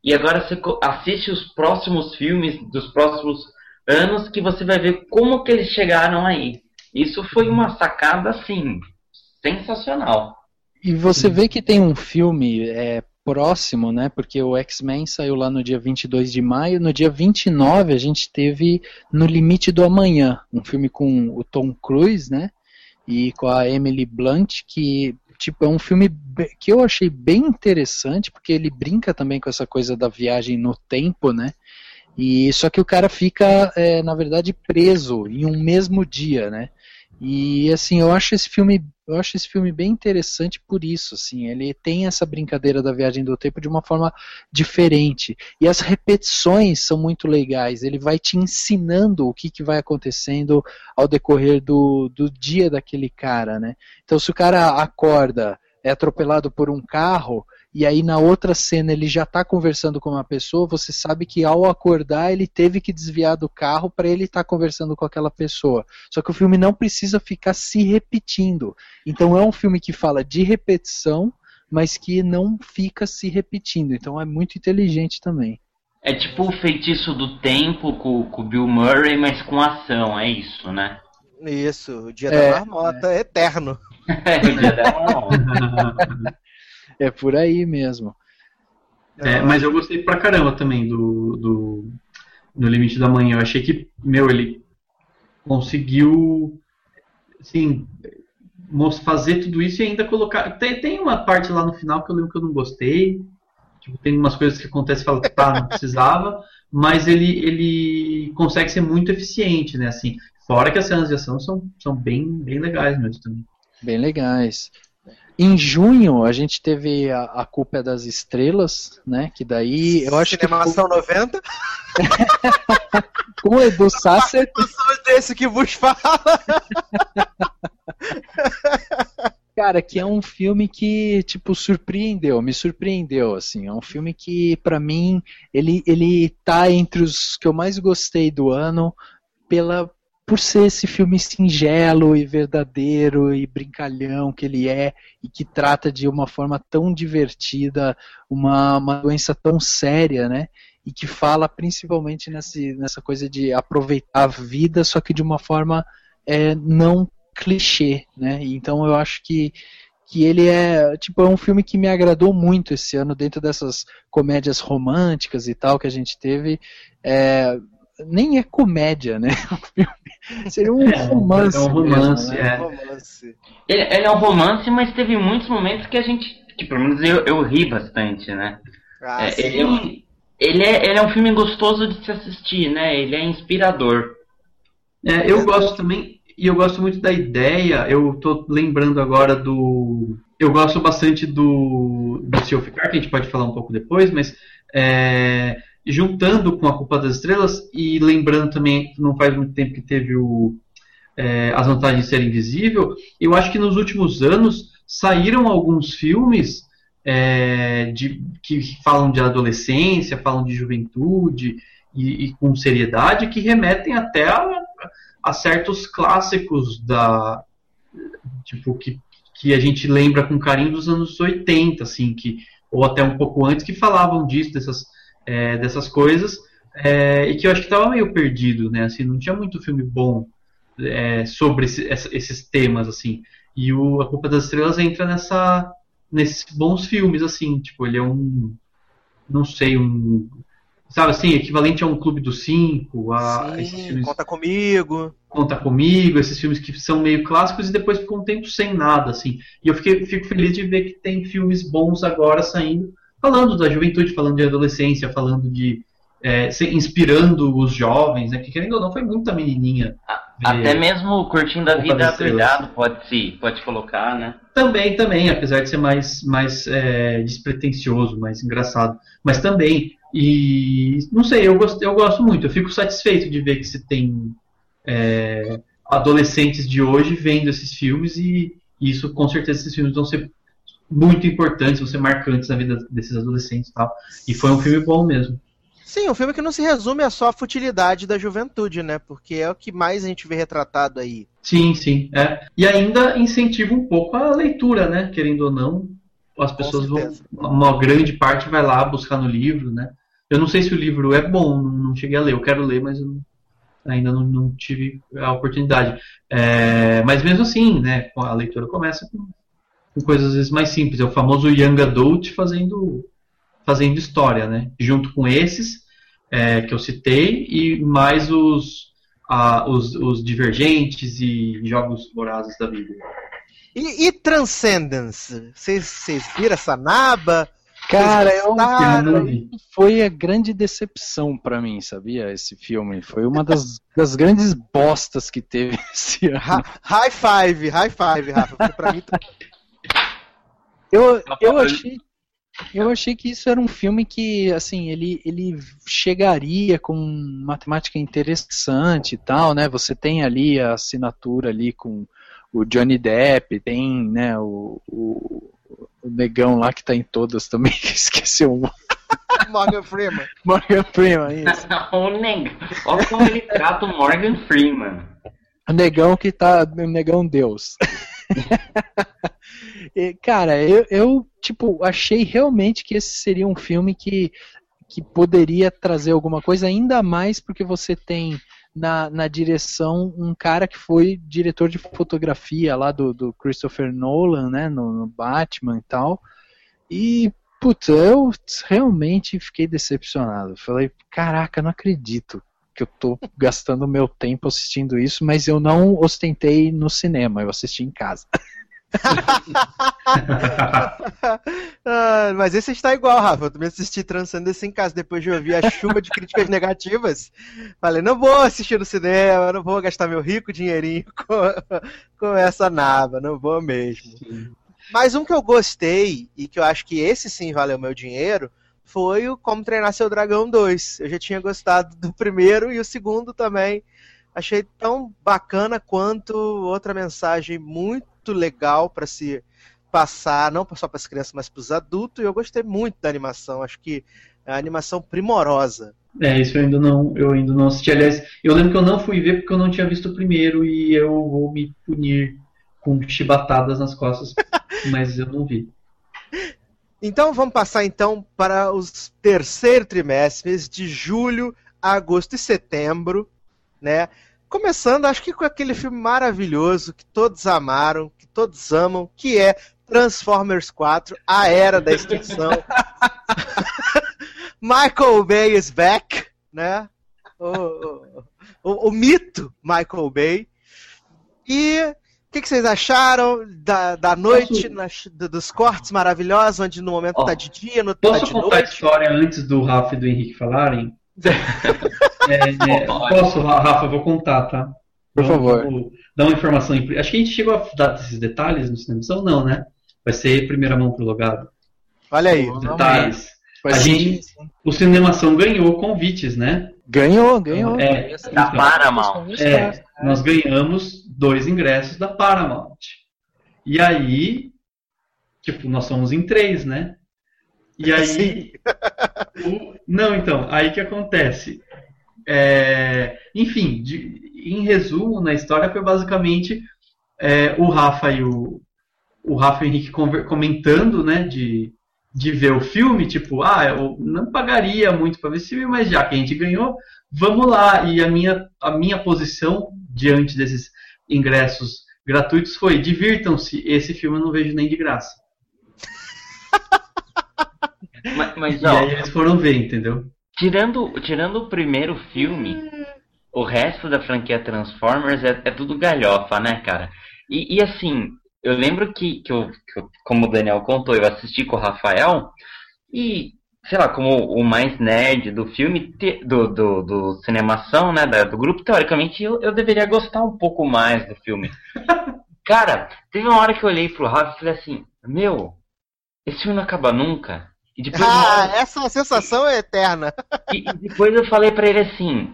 e agora você assiste os próximos filmes dos próximos anos que você vai ver como que eles chegaram aí. Isso foi uma sacada, assim, sensacional. E você vê que tem um filme é, próximo, né? Porque o X-Men saiu lá no dia 22 de maio. No dia 29 a gente teve No Limite do Amanhã, um filme com o Tom Cruise, né? E com a Emily Blunt, que tipo é um filme que eu achei bem interessante, porque ele brinca também com essa coisa da viagem no tempo, né? E só que o cara fica, é, na verdade, preso em um mesmo dia, né? E assim, eu acho esse filme, eu acho esse filme bem interessante por isso, assim, ele tem essa brincadeira da viagem do tempo de uma forma diferente. E as repetições são muito legais. Ele vai te ensinando o que, que vai acontecendo ao decorrer do, do dia daquele cara, né? Então, se o cara acorda, é atropelado por um carro, e aí na outra cena ele já está conversando com uma pessoa, você sabe que ao acordar ele teve que desviar do carro para ele estar tá conversando com aquela pessoa. Só que o filme não precisa ficar se repetindo. Então é um filme que fala de repetição, mas que não fica se repetindo. Então é muito inteligente também. É tipo o feitiço do tempo com, com o Bill Murray, mas com ação, é isso, né? Isso, o dia é, da marmota é eterno. é, o dia da marmota. É por aí mesmo. É, mas eu gostei pra caramba também do, do, do Limite da Manhã. Eu achei que, meu, ele conseguiu, assim, fazer tudo isso e ainda colocar. Tem, tem uma parte lá no final que eu lembro que eu não gostei. Tipo, tem umas coisas que acontecem e fala, tá, não precisava. mas ele, ele consegue ser muito eficiente, né? Assim, fora que as cenas de ação são, são bem, bem legais mesmo também. Bem legais. Em junho a gente teve a, a Culpa é das Estrelas, né? Que daí eu acho Cinemação que. Cinemação 90? Com o Edu Sasser. desse que vos fala. Cara, que é um filme que, tipo, surpreendeu, me surpreendeu, assim. É um filme que, para mim, ele, ele tá entre os que eu mais gostei do ano pela, por ser esse filme singelo e verdadeiro e brincalhão que ele é e que trata de uma forma tão divertida uma, uma doença tão séria, né? E que fala principalmente nesse, nessa coisa de aproveitar a vida, só que de uma forma é, não clichê, né? Então eu acho que que ele é tipo é um filme que me agradou muito esse ano dentro dessas comédias românticas e tal que a gente teve é, nem é comédia, né? Seria um é, romance. É um romance, mesmo, né? é. romance. Ele, ele, é um romance, mas teve muitos momentos que a gente, que pelo menos eu, eu ri bastante, né? Ah, é, ele, é um, ele, é, ele é um filme gostoso de se assistir, né? Ele é inspirador. É, eu gosto também, e eu gosto muito da ideia, eu tô lembrando agora do... Eu gosto bastante do, do Se Eu Ficar, que a gente pode falar um pouco depois, mas... É, juntando com a Culpa das Estrelas e lembrando também que não faz muito tempo que teve o, é, As Vantagens de Ser Invisível, eu acho que nos últimos anos saíram alguns filmes é, de, que falam de adolescência, falam de juventude e, e com seriedade, que remetem até a, a, certos clássicos da tipo que, que a gente lembra com carinho dos anos 80, assim, que ou até um pouco antes que falavam disso, dessas é, dessas coisas, é, e que eu acho que estava meio perdido, né? Assim, não tinha muito filme bom é, sobre esse, esses temas, assim. E o A Culpa das Estrelas entra nessa, nesses bons filmes, assim. Tipo, ele é um, não sei, um, sabe assim, equivalente a um Clube dos Cinco, a Sim, esses filmes conta comigo. Conta Comigo, esses filmes que são meio clássicos e depois ficam um tempo sem nada, assim. E eu fiquei, fico feliz de ver que tem filmes bons agora saindo, falando da juventude, falando de adolescência, falando de. É, inspirando os jovens, né? Que querendo ou não, foi muita menininha. Até mesmo curtindo a vida das doidado pode se pode colocar, né? Também, também, apesar de ser mais, mais é, despretensioso, mais engraçado. Mas também, e não sei, eu gosto, eu gosto muito, eu fico satisfeito de ver que se tem é, adolescentes de hoje vendo esses filmes e isso, com certeza, esses filmes vão ser muito importantes, vão ser marcantes na vida desses adolescentes e tal. E foi um filme bom mesmo. Sim, um filme que não se resume a só a futilidade da juventude, né? Porque é o que mais a gente vê retratado aí. Sim, sim. É. E ainda incentiva um pouco a leitura, né? Querendo ou não, as pessoas vão. Uma grande parte vai lá buscar no livro, né? Eu não sei se o livro é bom, não cheguei a ler. Eu quero ler, mas não- ainda não, não tive a oportunidade. É, mas mesmo assim, né? A leitura começa com, com coisas às vezes mais simples. É o famoso young adult fazendo, fazendo história, né? Junto com esses é, que eu citei e mais os, a- os, os divergentes e jogos vorazes da vida. E, e Transcendence? Vocês viram essa naba? Cara, Vocês eu, foi a grande decepção pra mim, sabia? Esse filme. Foi uma das, das grandes bostas que teve esse ano. High five, high five, Rafa. Pra mim tá- Eu, eu achei. Eu achei que isso era um filme que, assim, ele, ele chegaria com uma temática interessante e tal, né? Você tem ali a assinatura ali com o Johnny Depp, tem, né, o, o, o negão lá que tá em todas também, que esqueceu o Morgan Freeman. Morgan Freeman, isso. o neg... Olha como ele trata o Morgan Freeman. O negão que tá. O negão Deus. E, cara, eu, eu, tipo, achei realmente que esse seria um filme que, que poderia trazer alguma coisa, ainda mais porque você tem na, na direção um cara que foi diretor de fotografia lá do, do Christopher Nolan, né, no, no Batman e tal. E, putz, eu realmente fiquei decepcionado. Falei, caraca, não acredito que eu tô gastando meu tempo assistindo isso, mas eu não ostentei no cinema, eu assisti em casa. Ah, mas esse está igual, Rafa. Eu também assisti Transcendence em casa depois de ouvir a chuva de críticas negativas. Falei, não vou assistir no cinema, não vou gastar meu rico dinheirinho com, com essa naba, não vou mesmo. Mas um que eu gostei, e que eu acho que esse sim valeu meu dinheiro, foi o Como Treinar Seu Dragão 2. Eu já tinha gostado do primeiro e o segundo também. Achei tão bacana quanto outra mensagem muito legal para se passar, não só para as crianças, mas para os adultos. E eu gostei muito da animação. Acho que é uma animação primorosa. É, isso eu ainda não, eu ainda não assisti. Aliás, eu lembro que eu não fui ver porque eu não tinha visto o primeiro e eu vou me punir com chibatadas nas costas, mas eu não vi. Então vamos passar então para os terceiro trimestres de julho, agosto e setembro, né? Começando, acho que com aquele filme maravilhoso que todos amaram, que todos amam, que é Transformers 4, A Era da Extinção. Michael Bay is back, né? O, o, o- o mito Michael Bay. E que, que vocês acharam da, da noite, nas- do- dos cortes maravilhosos, onde no momento Ó, tá de dia, no tá Posso de contar a noite? história antes do Rafa e do Henrique falarem? É, é, posso, Rafa, eu vou contar, tá? Por Vamos- favor. Dar uma informação. Acho que a gente chegou a dar esses detalhes no cinema, não, né? Vai ser primeira mão pro logado. Olha aí. Vamos Detalhes. Mas A gente- O Cinemação ganhou convites, né? Ganhou, ganhou. É, Essa- Da Paramount. É, nós ganhamos dois ingressos da Paramount. E aí, tipo, nós somos em três, né? E aí. o- não, então, aí que acontece? É, enfim, de- em resumo, na história foi basicamente é, o Rafa e o, o Rafa e o Henrique comentando, né, de, de ver o filme, tipo, ah, eu não pagaria muito para ver esse filme, mas já que a gente ganhou, vamos lá. E a minha, a minha posição diante desses ingressos gratuitos foi: divirtam-se, esse filme eu não vejo nem de graça. Mas, mas, E ó, aí eles foram ver, entendeu? tirando, tirando o primeiro filme, o resto da franquia Transformers é, é tudo galhofa, né, cara? E, e assim, eu lembro que, que, eu, que eu, como o Daniel contou, eu assisti com o Rafael e, sei lá, como o mais nerd do filme, do, do, do cinemação, né, do grupo, teoricamente eu, eu deveria gostar um pouco mais do filme. Cara, teve uma hora que eu olhei pro Rafa e falei assim, meu, esse filme não acaba nunca. E depois ah, hora... essa sensação é eterna. E, e depois eu falei para ele assim,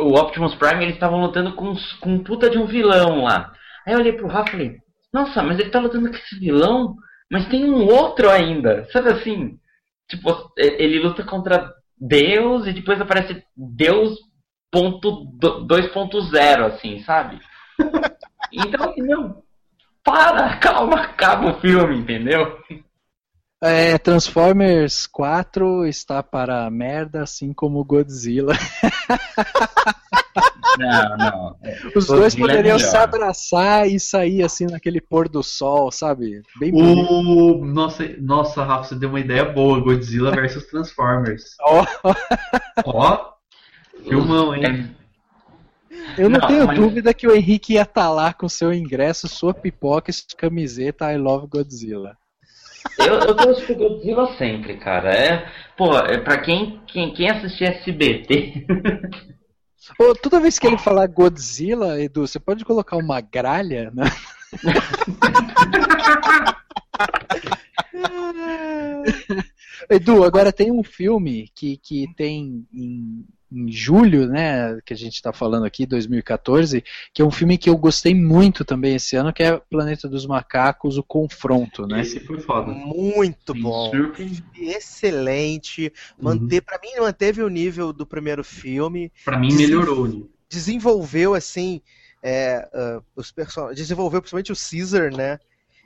o Optimus Prime eles estavam lutando com, com um puta de um vilão lá. Aí eu olhei pro Rafa e falei, nossa, mas ele tá lutando com esse vilão, mas tem um outro ainda. Sabe assim? Tipo, ele luta contra Deus e depois aparece Deus ponto 2.0, assim, sabe? Então, não. Para, calma, acaba o filme, entendeu? É, Transformers 4 está para a merda, assim como Godzilla. Não, não. Os dois poderiam é se abraçar e sair assim naquele pôr do sol, sabe? Bem o... nossa, nossa, Rafa, você deu uma ideia boa. Godzilla versus Transformers. Ó. Oh. Ó. Filmão, hein? Eu não, não tenho mas... dúvida que o Henrique ia estar tá lá com seu ingresso, sua pipoca e sua camiseta I Love Godzilla. Eu, eu torço pro Godzilla sempre, cara. É, pô, é pra quem, quem, quem assistir SBT. Ô, toda vez que ele falar Godzilla, Edu, você pode colocar uma gralha, né? Edu, agora tem um filme que, que tem em em julho, né, que a gente está falando aqui, 2014, que é um filme que eu gostei muito também esse ano, que é Planeta dos Macacos, o Confronto, né? Esse foi foda. Muito Sim, bom. Excelente. Manter, uhum. para mim manteve o nível do primeiro filme. Para mim melhorou. Desenvolveu assim é, uh, os personagens, desenvolveu principalmente o Caesar, né?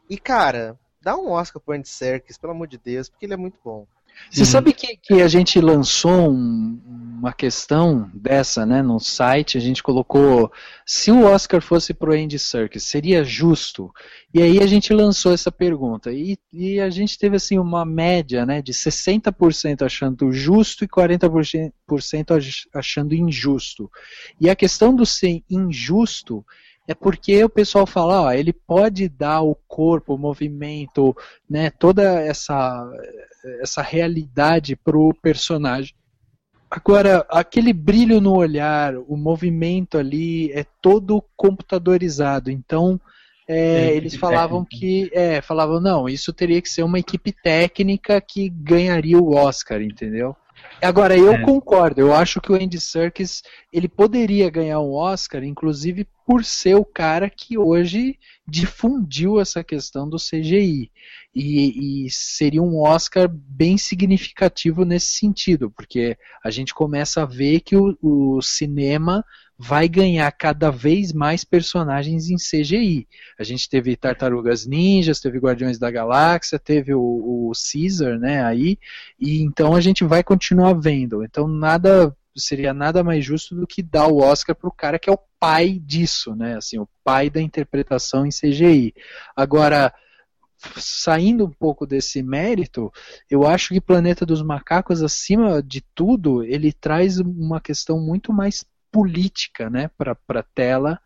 E cara, dá um Oscar pro Andy Serkis, pelo amor de Deus, porque ele é muito bom. Você uhum. sabe que, que a gente lançou um, uma questão dessa, né, no site, a gente colocou se o Oscar fosse pro Andy Serkis, seria justo? E aí a gente lançou essa pergunta e, e a gente teve assim uma média, né, de 60% achando justo e 40% achando injusto. E a questão do ser injusto é porque o pessoal fala, ó, ele pode dar o corpo, o movimento, né, toda essa essa realidade pro personagem. Agora, aquele brilho no olhar, o movimento ali é todo computadorizado. Então, é, eles falavam que, é, falavam não, isso teria que ser uma equipe técnica que ganharia o Oscar, entendeu? Agora, eu é. concordo, eu acho que o Andy Serkis, ele poderia ganhar um Oscar, inclusive por ser o cara que hoje difundiu essa questão do CGI. E, e, seria um Oscar bem significativo nesse sentido, porque a gente começa a ver que o, o cinema vai ganhar cada vez mais personagens em CGI. A gente teve Tartarugas Ninjas, teve Guardiões da Galáxia, teve o, o Caesar, né, aí, e então a gente vai continuar vendo. Então nada seria nada mais justo do que dar o Oscar para o cara que é o pai disso, né, assim, o pai da interpretação em CGI. Agora, saindo um pouco desse mérito, eu acho que Planeta dos Macacos, acima de tudo, ele traz uma questão muito mais política né, para a tela.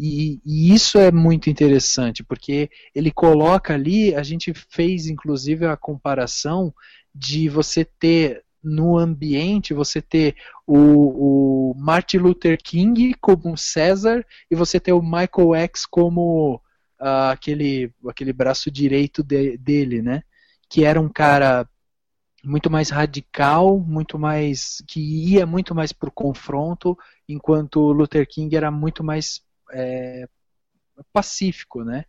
E, e, isso é muito interessante, porque ele coloca ali, a gente fez inclusive a comparação de você ter no ambiente, você ter o, o Martin Luther King como César e você ter o Michael X como uh, aquele, aquele braço direito de, dele, né? Que era um cara muito mais radical, muito mais que ia muito mais para o confronto, enquanto Luther King era muito mais é, pacífico, né?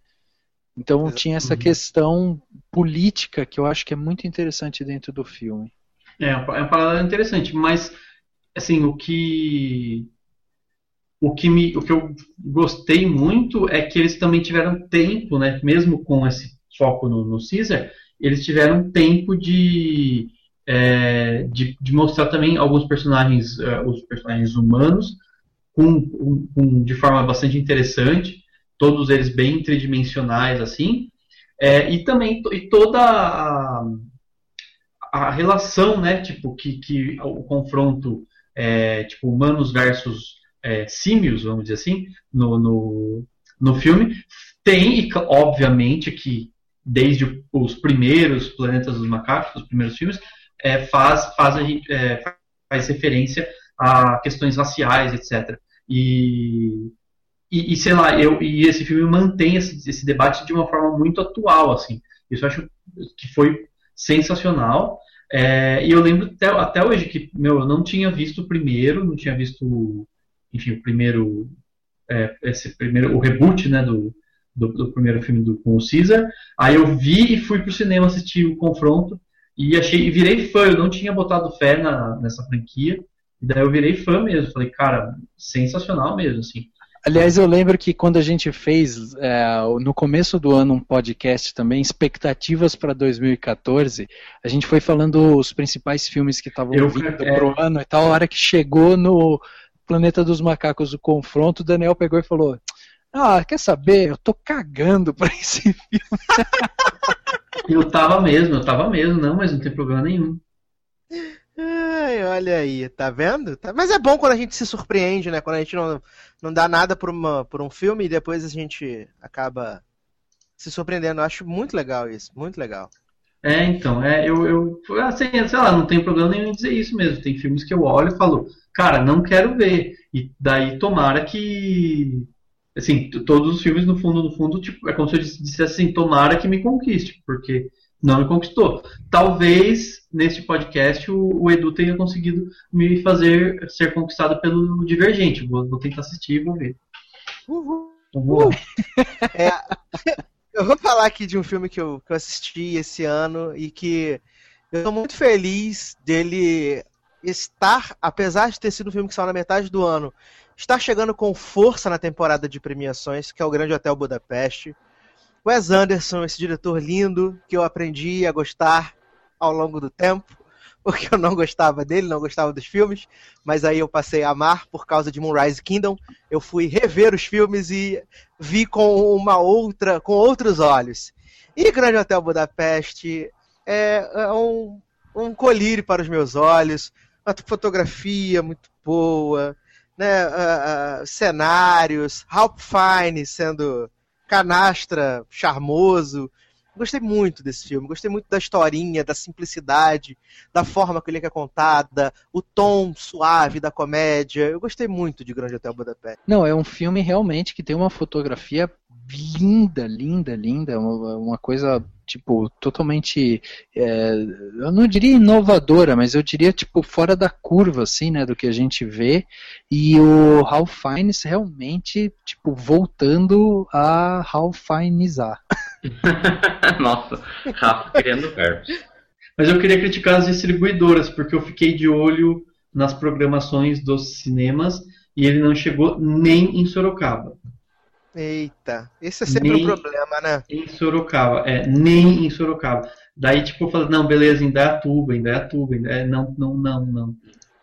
Então tinha essa questão política que eu acho que é muito interessante dentro do filme. É, é uma palavra interessante, mas assim o que o que me o que eu gostei muito é que eles também tiveram tempo, né? Mesmo com esse foco no, no Caesar, eles tiveram tempo de, é, de, de, mostrar também alguns personagens, uh, os personagens humanos, com, com, de forma bastante interessante, todos eles bem tridimensionais assim, é, e também e toda a, a relação, né, tipo, que, que o confronto, é, tipo, humanos versus é, símios, vamos dizer assim, no, no, no filme, tem, e obviamente que desde os primeiros Planetas dos Macacos, os primeiros filmes, é, faz, faz, é, faz referência a questões raciais, etc. E, e, e, sei lá, eu, e esse filme mantém esse, esse debate de uma forma muito atual, assim. Isso eu acho que foi sensacional. É, e eu lembro até, até hoje que, meu, eu não tinha visto o primeiro, não tinha visto, enfim, o primeiro, é, esse primeiro, o reboot, né, do, do, do, primeiro filme do, com o Caesar. Aí eu vi e fui pro cinema assistir o confronto e achei, e virei fã, eu não tinha botado fé na, nessa franquia, e daí eu virei fã mesmo, falei, cara, sensacional mesmo, assim. Aliás, eu lembro que quando a gente fez é, no começo do ano um podcast também, expectativas para 2014, a gente foi falando os principais filmes que estavam vindo é... pro ano e tal. A hora que chegou no Planeta dos Macacos o confronto, o Daniel pegou e falou: Ah, quer saber? Eu tô cagando pra esse filme. eu tava mesmo, eu tava mesmo, não, mas não tem problema nenhum. Ai, olha aí, tá vendo? Tá... Mas é bom quando a gente se surpreende, né? Quando a gente não, não dá nada por, uma, por um filme e depois a gente acaba se surpreendendo. Eu acho muito legal isso, muito legal. É, então, é, eu, eu assim, sei lá, não tem problema nenhum em dizer isso mesmo. Tem filmes que eu olho e falo, cara, não quero ver. E daí tomara que. Assim, todos os filmes, no fundo, no fundo, tipo, é como se eu dissesse assim, tomara que me conquiste, porque não me conquistou. Talvez neste podcast o, o, Edu tenha conseguido me fazer ser conquistado pelo Divergente. Vou, vou tentar assistir e vou ver. Uhul. Uhul. É, eu vou falar aqui de um filme que eu, que eu assisti esse ano e que eu estou muito feliz dele estar, apesar de ter sido um filme que saiu na metade do ano, estar chegando com força na temporada de premiações, que é o Grande Hotel Budapeste. Wes Anderson, esse diretor lindo que eu aprendi a gostar ao longo do tempo, porque eu não gostava dele, não gostava dos filmes, mas aí eu passei a amar por causa de Moonrise Kingdom. Eu fui rever os filmes e vi com uma outra, com outros olhos. E Grande Hotel Budapeste é, é um, um colírio para os meus olhos, uma fotografia muito boa, né, uh, uh, cenários, Ralph Fiennes sendo canastra, charmoso. Gostei muito desse filme, gostei muito da historinha, da simplicidade, da forma que ele é contada, o tom suave da comédia. Eu gostei muito de Grande Hotel Budapeste. Não, é um filme realmente que tem uma fotografia linda, linda, linda, uma, uma coisa tipo totalmente, é, eu não diria inovadora, mas eu diria tipo fora da curva, assim, né, do que a gente vê. E o Ralph Fiennes realmente tipo voltando a Ralph Fiennesar. Nossa, Rafa criando verbos. Mas eu queria criticar as distribuidoras porque eu fiquei de olho nas programações dos cinemas e ele não chegou nem em Sorocaba. Eita, esse é sempre nem um problema, né? Em Sorocaba, é, nem em Sorocaba. Daí, tipo, falei, não, beleza, ainda é Atuba, ainda é Atuba, ainda é, não, não, não, não.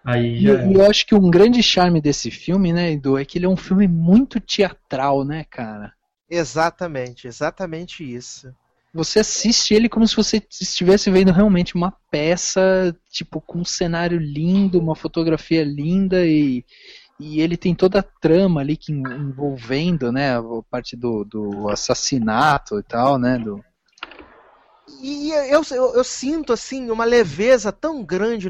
Aí já... E eu acho que um grande charme desse filme, né, Edu, é que ele é um filme muito teatral, né, cara? Exatamente, exatamente isso. Você assiste ele como se você estivesse vendo realmente uma peça, tipo, com um cenário lindo, uma fotografia linda e, e ele tem toda a trama ali que envolvendo, né, a parte do, do assassinato e tal, né, do... E eu, eu, eu sinto, assim, uma leveza tão grande,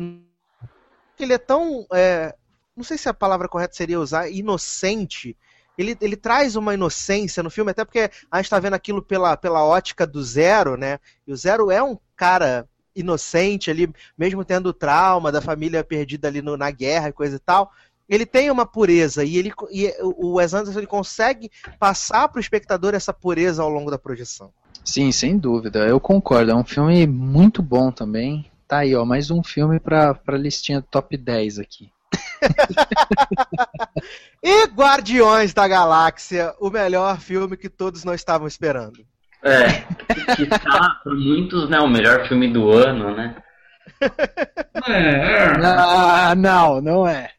ele é tão, é, não sei se a palavra correta seria usar, inocente, ele, ele traz uma inocência no filme, até porque a gente está vendo aquilo pela, pela ótica do Zero, né, e o Zero é um cara inocente ali, mesmo tendo trauma da família perdida ali no, na guerra e coisa e tal, ele tem uma pureza e, ele, e o Wes Anderson ele consegue passar para o espectador essa pureza ao longo da projeção. Sim, sem dúvida, eu concordo. É um filme muito bom também. Tá aí, ó, mais um filme para a listinha top 10 aqui. e Guardiões da Galáxia, o melhor filme que todos nós estávamos esperando. É, que tá por muitos, né, o melhor filme do ano, né? É. Ah, não, não é.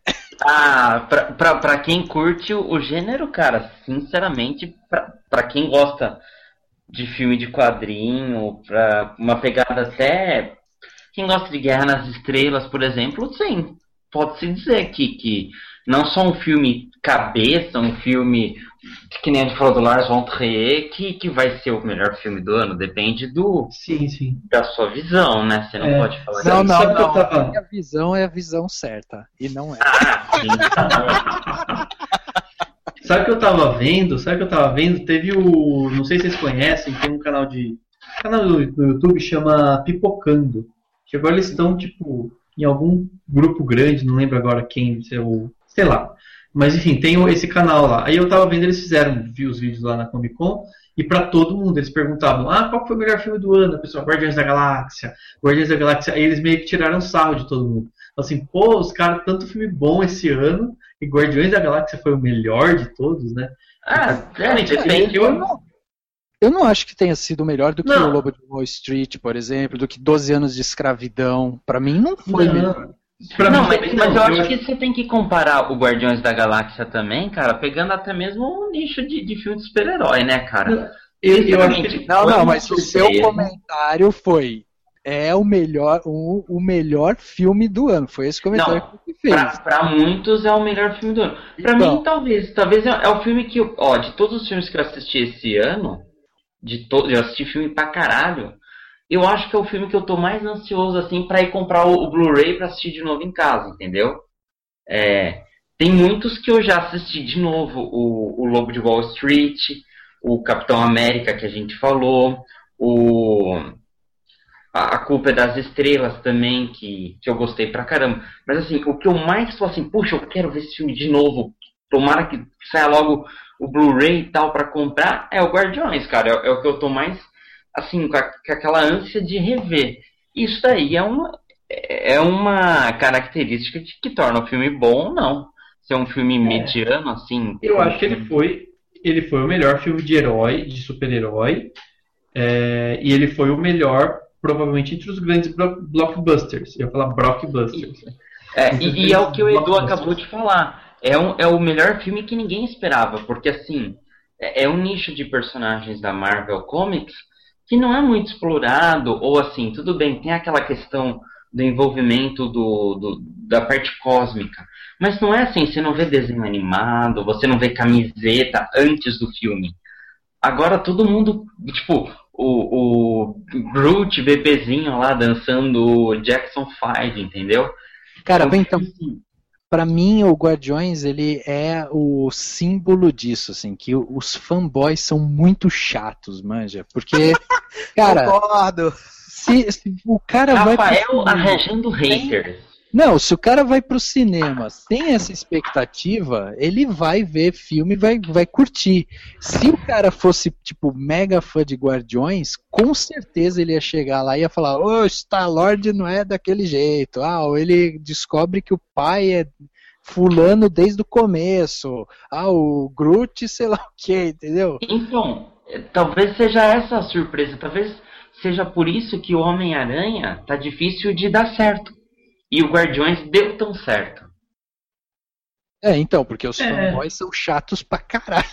Ah, pra, pra, pra quem curte o, gênero, cara, sinceramente, pra, pra quem gosta de filme de quadrinho, pra uma pegada até quem gosta de Guerra nas Estrelas, por exemplo, sim, pode-se dizer que, que não só um filme cabeça, um filme que nem a gente falou do Lars von Trier, que, que vai ser o melhor filme do ano, depende do Sim, sim. da sua visão, né? Você não É. pode falar Não, não, não. tava- A minha visão é a visão certa. E não é. Ah, sim, Sabe o que eu tava vendo? Sabe o que eu tava vendo? Teve o. Não sei se vocês conhecem, tem um canal de. canal do, do YouTube chama Pipocando. Que agora eles estão, tipo, em algum grupo grande, não lembro agora quem, é o. sei lá. Mas enfim, tem esse canal lá. Aí eu tava vendo, eles fizeram, vi os vídeos lá na Comic Con, e pra todo mundo, eles perguntavam, ah, qual foi o melhor filme do ano? A pessoa, Guardiões da Galáxia, Guardiões da Galáxia. Aí eles meio que tiraram sarro de todo mundo. Assim, pô, os caras, tanto filme bom esse ano, e Guardiões da Galáxia foi o melhor de todos, né? Ah, Realmente, é, depende. eu, Eu não acho que tenha sido melhor do que Não. o Lobo de Wall Street, por exemplo, do que 12 anos de escravidão. Pra mim não foi Não. melhor. Pra não, mim mas, não. eu acho que você tem que comparar o Guardiões da Galáxia também, cara, pegando até mesmo o nicho de, de filme de super-herói, né, cara? Eu, eu acho que Não, não, mas o seu comentário foi é o melhor o, o melhor filme do ano. Foi esse comentário Não, que você fez. Pra, pra muitos é o melhor filme do ano. Pra Então. mim, talvez. Talvez é, é o filme que, ó, de todos os filmes que eu assisti esse ano, de to, eu assisti filme pra caralho, eu acho que é o filme que eu tô mais ansioso, assim, pra ir comprar o, o Blu-ray pra assistir de novo em casa, entendeu? É, tem muitos que eu já assisti de novo. O, o Lobo de Wall Street, o Capitão América que a gente falou, o... A, Culpa é das Estrelas também, que, que eu gostei pra caramba. Mas assim, o que eu mais tô assim, puxa, eu quero ver esse filme de novo. Tomara que saia logo o Blu-ray e tal pra comprar, é o Guardiões, cara. É, é o que eu tô mais, assim, com, a- com aquela ânsia de rever. Isso daí é uma, é uma característica de que torna o filme bom ou não. Se é um filme mediano, assim. Eu acho que ele foi, ele foi o melhor filme de herói, de super-herói, é, e ele foi o melhor, provavelmente, entre os grandes blo- blockbusters. Eu ia falar blockbusters. É, e, e é o que o Edu acabou de falar. É, um, é o melhor filme que ninguém esperava, porque assim, é, é um nicho de personagens da Marvel Comics que não é muito explorado, ou assim, tudo bem, tem aquela questão do envolvimento do, do- da parte cósmica. Mas não é assim, você não vê desenho animado, você não vê camiseta antes do filme. Agora todo mundo, tipo, o, o Groot, bebezinho lá dançando o Jackson 5, entendeu? Cara, bem, então, Pra mim, o Guardiões, ele é o símbolo disso, assim, que os fanboys são muito chatos, manja. Porque, cara, Concordo. se, se o cara vai Rafael cinema- arranjando haters. Não, se o cara vai pro cinema sem essa expectativa, ele vai ver filme vai, vai curtir. Se o cara fosse, tipo, mega fã de Guardiões, com certeza ele ia chegar lá e ia falar, ô, Star-Lord não é daquele jeito. Ah, ou ele descobre que o pai é fulano desde o começo. Ah, o Groot, sei lá o que, entendeu? Então, eh, talvez seja essa a surpresa. Talvez seja por isso que o Homem-Aranha tá difícil de dar certo. E o Guardiões deu tão certo. É, então, porque os É. fanboys são chatos pra caralho.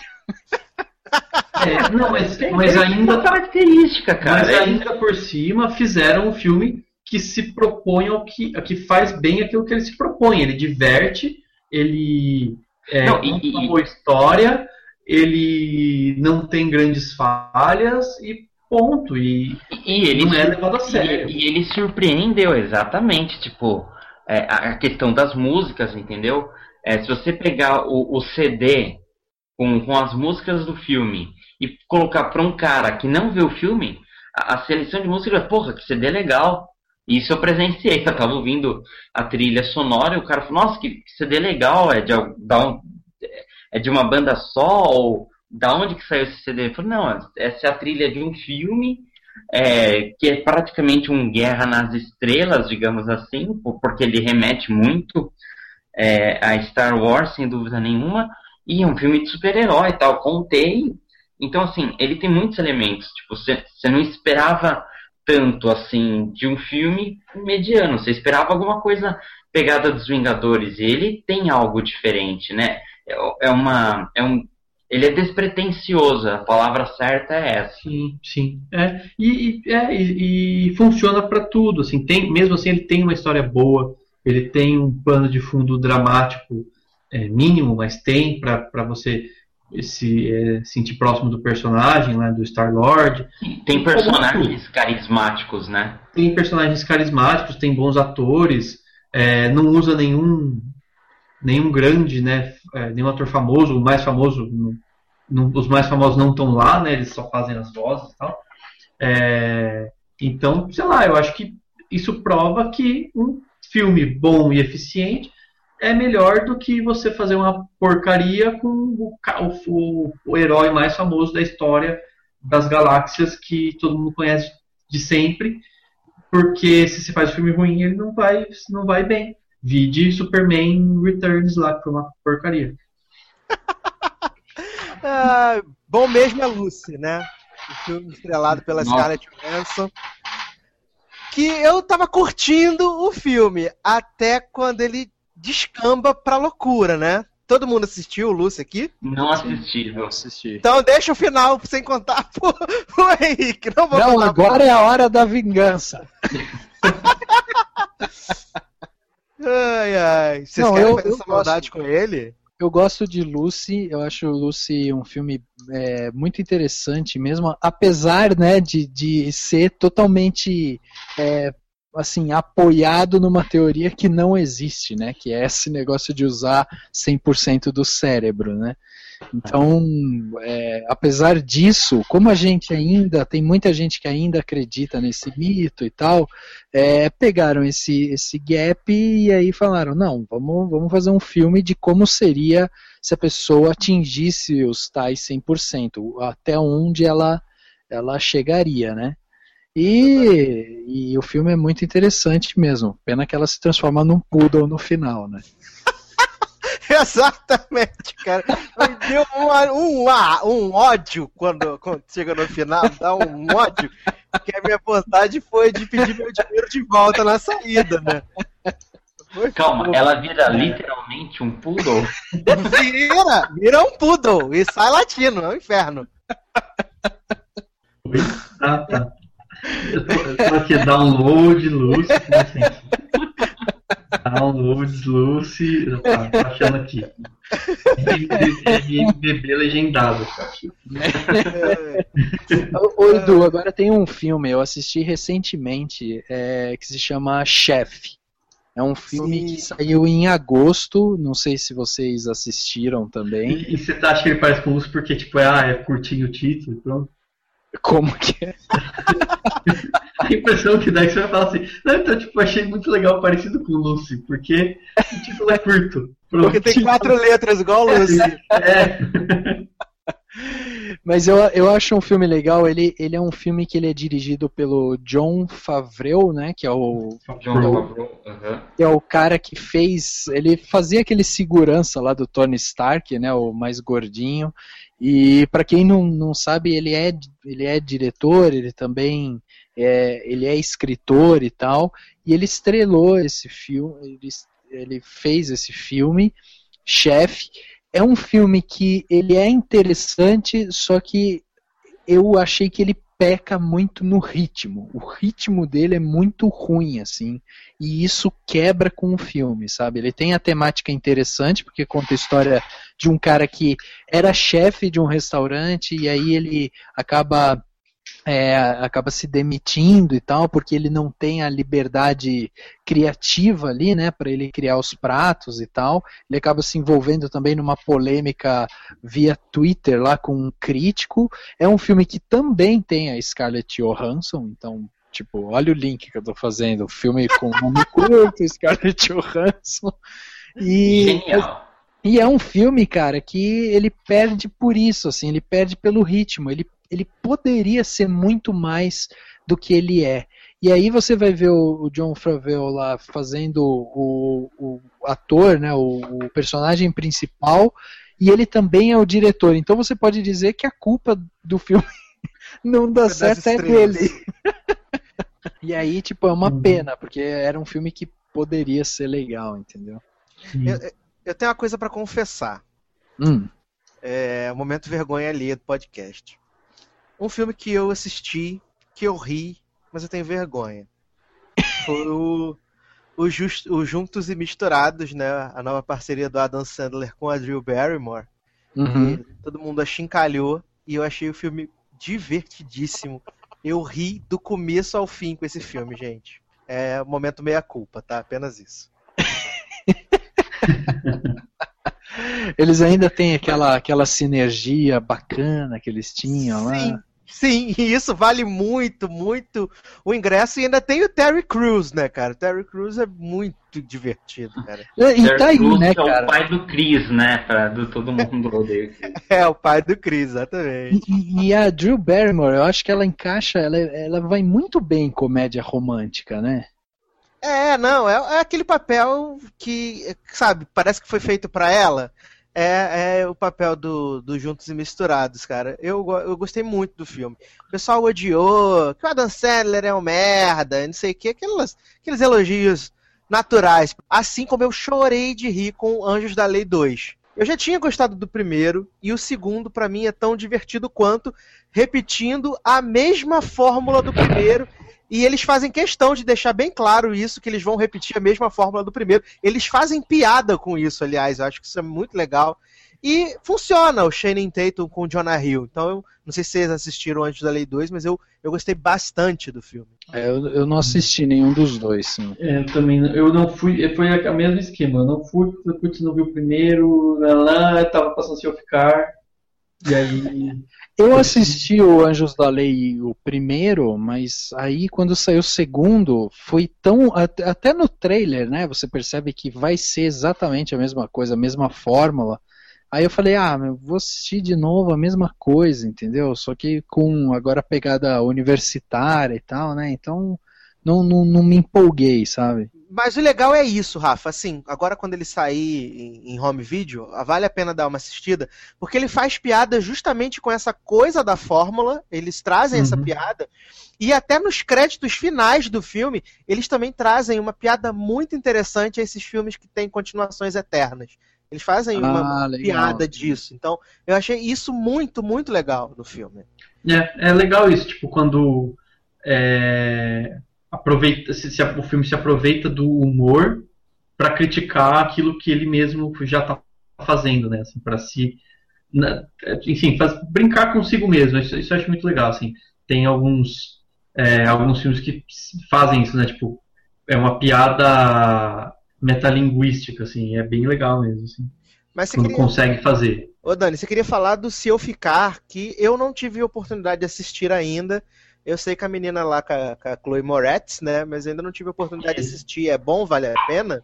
É, não, mas, mas ainda uma característica, cara. Mas É- ainda por cima fizeram um filme que se propõe ao que, que faz bem aquilo que ele se propõe. Ele diverte, ele é, Não, e- conta e- uma boa história, ele não tem grandes falhas e ponto. E E ele, não é levado a sério. E, e ele surpreendeu, exatamente. Tipo, é, a questão das músicas, entendeu? É, se você pegar o, o CD com, com as músicas do filme e colocar pra um cara que não vê o filme, a, a seleção de música, porra, que CD legal. Isso eu presenciei, eu tava ouvindo a trilha sonora e o cara falou, nossa, que CD legal, é de, um- é de uma banda só, ou da onde que saiu esse CD? Eu falei, não, essa é a trilha de um filme é, que é praticamente um Guerra nas Estrelas, digamos assim, po- porque ele remete muito é, a Star Wars, sem dúvida nenhuma, e é um filme de super-herói e tal, contei. Então, assim, ele tem muitos elementos, tipo, você você não esperava tanto, assim, de um filme mediano, você esperava alguma coisa pegada dos Vingadores, e ele tem algo diferente, né? É, é uma... É um, ele é despretensioso, a palavra certa é essa. Sim, sim. É, e, é, e, e funciona para tudo. Assim, tem, mesmo assim, ele tem uma história boa, ele tem um pano de fundo dramático é, mínimo, mas tem para você se é, sentir próximo do personagem, né, do Star Lord. Tem personagens carismáticos, né? Tem personagens carismáticos, tem bons atores, é, não usa nenhum nenhum grande, né, é, nenhum ator famoso, o mais famoso, os mais famosos não estão lá, né, eles só fazem as vozes e tal. É, então, sei lá, eu acho que isso prova que um filme bom e eficiente é melhor do que você fazer uma porcaria com o, o, o herói mais famoso da história das galáxias que todo mundo conhece de sempre, porque se você faz filme ruim, ele não vai, não vai bem. Vide Superman Returns lá, que foi uma porcaria. ah, bom mesmo é Lucy, né? O filme estrelado pela Nossa. Scarlett Johansson. Que eu tava curtindo o filme, até quando ele descamba pra loucura, né? Todo mundo assistiu o Lucy aqui? Não assisti, não assisti. Então deixa o final sem contar pro, pro Henrique. Não, vou não agora é a hora da vingança. ai, ai. Vocês não, querem eu, fazer eu essa maldade com ele? Eu gosto de Lucy, eu acho Lucy um filme é, muito interessante mesmo, apesar né, de, de ser totalmente é, assim, apoiado numa teoria que não existe, né? Que é esse negócio de usar 100% do cérebro, né? Então, é, apesar disso, como a gente ainda, tem muita gente que ainda acredita nesse mito e tal, é, pegaram esse, esse gap e aí falaram, não, vamos, vamos fazer um filme de como seria se a pessoa atingisse os tais 100%, até onde ela, ela chegaria, né? E, e o filme é muito interessante mesmo. Pena que ela se transforma num poodle no final, né? Exatamente, cara. Me deu um, um, um ódio quando, quando chega no final, dá um ódio. Que a minha vontade foi de pedir meu dinheiro de volta na saída, né? Foi Calma, foda. ela vira literalmente um poodle? Vira, vira um poodle e sai latino, é um inferno. Ah, tá. Eu tô, eu tô aqui, download, Lucy, assim. Download, Lucy, tá, tô achando aqui. MBB legendado. Ô Edu, agora tem um filme, eu assisti recentemente, é, que se chama Chef. É um filme Sim. que saiu em agosto, não sei se vocês assistiram também. E, e você acha que ele parece com o Lucy porque, tipo, é, ah, é curtinho o título, pronto? Como que é? a impressão que dá é que você vai falar assim, não, então, tipo, achei muito legal, parecido com Lucy, porque o título é curto. Pronto. Porque tem quatro letras, igual Lucy. É. Mas eu, eu acho um filme legal, ele, ele é um filme que ele é dirigido pelo John Favreau, né, que é o... John Favreau, uhum. Que é o cara que fez, ele fazia aquele segurança lá do Tony Stark, né, o mais gordinho, e para quem não, não sabe, ele é, ele é diretor, ele também é, ele é escritor e tal, e ele estrelou esse filme, ele, ele fez esse filme, Chefe. É um filme que ele é interessante, só que eu achei que ele peca muito no ritmo. O ritmo dele é muito ruim, assim, e isso quebra com o filme, sabe? Ele tem a temática interessante, porque conta a história de um cara que era chefe de um restaurante e aí ele acaba é, acaba se demitindo e tal, porque ele não tem a liberdade criativa ali, né, para ele criar os pratos e tal. Ele acaba se envolvendo também numa polêmica via Twitter lá com um crítico. É um filme que também tem a Scarlett Johansson, então Tipo, olha o link que eu tô fazendo. Filme com nome curto, Scarlett Johansson. E, Genial. E é um filme, cara, que ele perde por isso, assim, ele perde pelo ritmo. Ele ele poderia ser muito mais do que ele é. E aí você vai ver o, o John Favreau lá fazendo o, o ator, né, o, o, personagem principal, e ele também é o diretor. Então você pode dizer que a culpa do filme não dá certo é dele. e aí, tipo, é uma uhum. pena, porque era um filme que poderia ser legal, entendeu? Eu, eu tenho uma coisa para confessar. Hum. É, momento vergonha ali do podcast. Um filme que eu assisti, que eu ri, mas eu tenho vergonha. Foi o, o, Just, o Juntos e Misturados, né? A nova parceria do Adam Sandler com a Drew Barrymore. Uhum. todo mundo achincalhou e eu achei o filme divertidíssimo. Eu ri do começo ao fim com esse filme, gente. É um momento meia culpa, tá? Apenas isso. Eles ainda têm aquela, aquela sinergia bacana que eles tinham Sim, lá. Sim, e isso vale muito, muito o ingresso. E ainda tem o Terry Crews, né, cara? O Terry Crews é muito divertido, cara. E Terry tá aí, Crews né, é o cara? pai do Chris, né? Pra, do todo mundo odeia o Chris. É, o pai do Chris, exatamente. E, e a Drew Barrymore, eu acho que ela encaixa, ela, ela vai muito bem em comédia romântica, né? É, não, é, é aquele papel que, sabe, parece que foi feito pra ela. É, é o papel do, do Juntos e Misturados, cara. Eu, eu gostei muito do filme. O pessoal odiou, que o Adam Sandler é um merda, não sei o que, aquelas, aqueles elogios naturais. Assim como eu chorei de rir com Anjos da Lei 2. Eu já tinha gostado do primeiro, e o segundo, pra mim, é tão divertido quanto, repetindo a mesma fórmula do primeiro. E eles fazem questão de deixar bem claro isso, que eles vão repetir a mesma fórmula do primeiro. Eles fazem piada com isso, aliás, eu acho que isso é muito legal. E funciona o Shannon Tatum com o Jonah Hill. Então, eu não sei se vocês assistiram antes da Lei 2, mas eu, eu gostei bastante do filme. É, eu, eu não assisti nenhum dos dois, sim. É, eu também não- eu não fui, foi o mesmo esquema, eu não fui, fui putz, não vi o primeiro, lá, lá, tava passando se eu ficar, e aí, Eu assisti o Anjos da Lei, o primeiro, mas aí quando saiu o segundo, foi tão. at- Até no trailer, né? Você percebe que vai ser exatamente a mesma coisa, a mesma fórmula. Aí eu falei, ah, meu, vou assistir de novo a mesma coisa, entendeu? Só que com agora a pegada universitária e tal, né? Então não, não, não me empolguei, sabe? Mas o legal é isso, Rafa. Assim, agora quando ele sair em, em home video, vale a pena dar uma assistida, porque ele faz piada justamente com essa coisa da fórmula. Eles trazem essa Uhum. piada. E até nos créditos finais do filme, eles também trazem uma piada muito interessante a esses filmes que têm continuações eternas. Eles fazem uma Ah, legal. piada disso. Então, eu achei isso muito, muito legal no filme. é, é legal isso, tipo, quando é, aproveita, se, se o filme se aproveita do humor para criticar aquilo que ele mesmo já tá fazendo, né, assim, para se, na- enfim, faz, brincar consigo mesmo, isso, isso eu acho muito legal, assim, tem alguns, é, alguns filmes que fazem isso, né, tipo, é uma piada metalinguística, assim, é bem legal mesmo, assim, Mas quando queria... consegue fazer. Ô Dani, você queria falar do Se Eu Ficar, que eu não tive oportunidade de assistir ainda. Eu sei que a menina lá com a, com a Chloe Moretz, né? Mas ainda não tive a oportunidade de assistir. É bom? Vale a pena?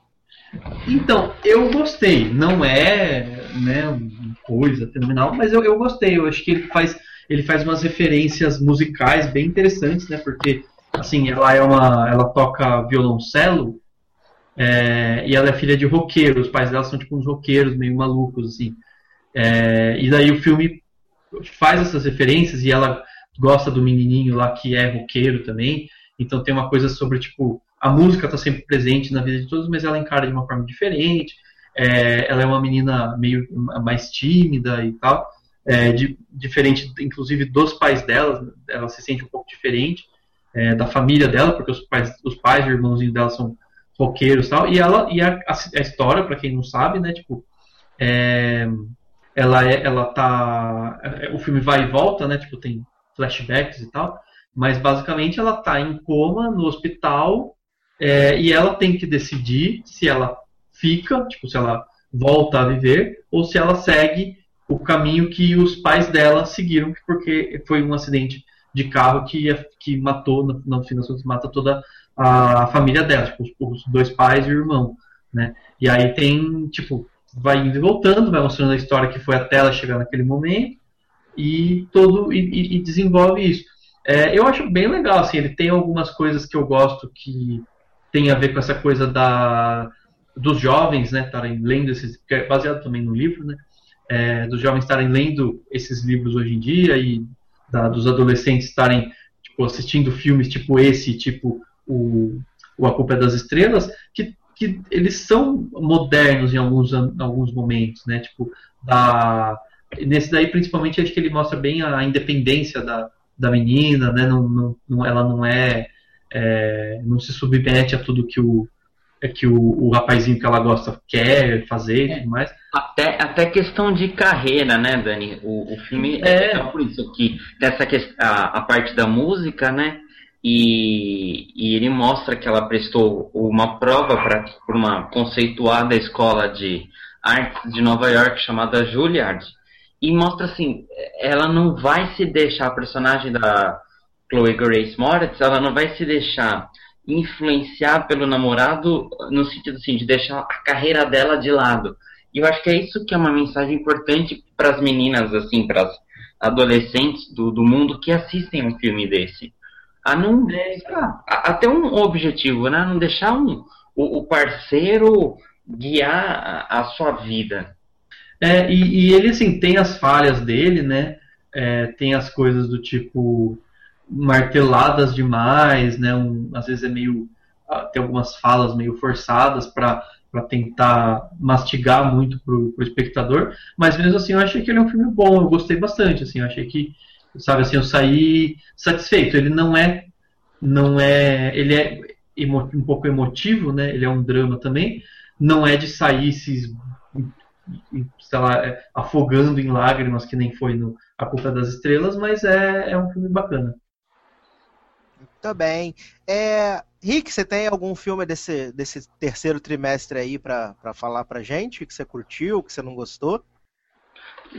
Então, eu gostei. Não é né, uma coisa fenomenal, mas eu, eu gostei. Eu acho que ele faz, ele faz umas referências musicais bem interessantes, né? Porque assim, ela é uma. Ela toca violoncelo é, e ela é filha de roqueiro. Os pais dela são tipo uns roqueiros meio malucos, assim. É, e daí o filme faz essas referências e ela gosta do menininho lá que é roqueiro também. Então tem uma coisa sobre, tipo, a música está sempre presente na vida de todos, mas ela encara de uma forma diferente. É, ela é uma menina meio mais tímida e tal, é, de, diferente, inclusive, dos pais dela. Ela se sente um pouco diferente é, da família dela, porque os pais, os pais e o irmãozinho dela são roqueiros e tal. E, ela, e a, a, história, para quem não sabe, né, tipo, é, ela, é, ela tá. O filme vai e volta, né? Tipo, tem flashbacks e tal. Mas basicamente ela tá em coma no hospital é, e ela tem que decidir se ela fica, tipo, se ela volta a viver, ou se ela segue o caminho que os pais dela seguiram, porque foi um acidente de carro que, que matou, no fim das contas, mata toda a família dela, tipo, os, os dois pais e o irmão, né? E aí tem, tipo, vai indo e voltando, vai mostrando a história que foi até ela chegar naquele momento e todo e, e desenvolve isso. É, eu acho bem legal, assim, ele tem algumas coisas que eu gosto que tem a ver com essa coisa da dos jovens, né, estarem lendo esses, que é baseado também no livro, né, é, dos jovens estarem lendo esses livros hoje em dia e da, dos adolescentes estarem tipo, assistindo filmes tipo esse, tipo o, o A Culpa é das Estrelas, que que eles são modernos em alguns, em alguns momentos, né? Tipo, da, nesse daí, principalmente, acho que ele mostra bem a independência da, da menina, né? Não, não, ela não é, é, não se submete a tudo que o é que o, o rapazinho que ela gosta quer fazer e tudo mais. Até, até questão de carreira, né, Dani? O, o filme é, é por isso que dessa a, a parte da música, né? E, e ele mostra que ela prestou uma prova para uma conceituada escola de artes de Nova York chamada Juilliard. E mostra assim, ela não vai se deixar, a personagem da Chloe Grace Moritz, ela não vai se deixar influenciar pelo namorado no sentido assim, de deixar a carreira dela de lado. E eu acho que é isso que é uma mensagem importante para as meninas, assim, para as adolescentes do, do mundo que assistem um filme desse. A não a, a ter um objetivo, né? Não deixar um, o, o parceiro guiar a, a sua vida. É, e, e, ele, assim, tem as falhas dele, né? É, tem as coisas do tipo marteladas demais, né? Um, às vezes é meio ah, tem algumas falas meio forçadas para tentar mastigar muito pro, pro espectador, mas mesmo assim eu achei que ele é um filme bom, eu gostei bastante, assim, eu achei que sabe assim, eu saí satisfeito. Ele não é não é, ele é um pouco emotivo, né? Ele é um drama também, não é de sair se sei lá, é, afogando em lágrimas que nem foi no A Culpa das Estrelas, mas é, é um filme bacana. Muito bem. É, Rick, você tem algum filme desse, desse terceiro trimestre aí para falar pra gente? Que você curtiu, que você não gostou?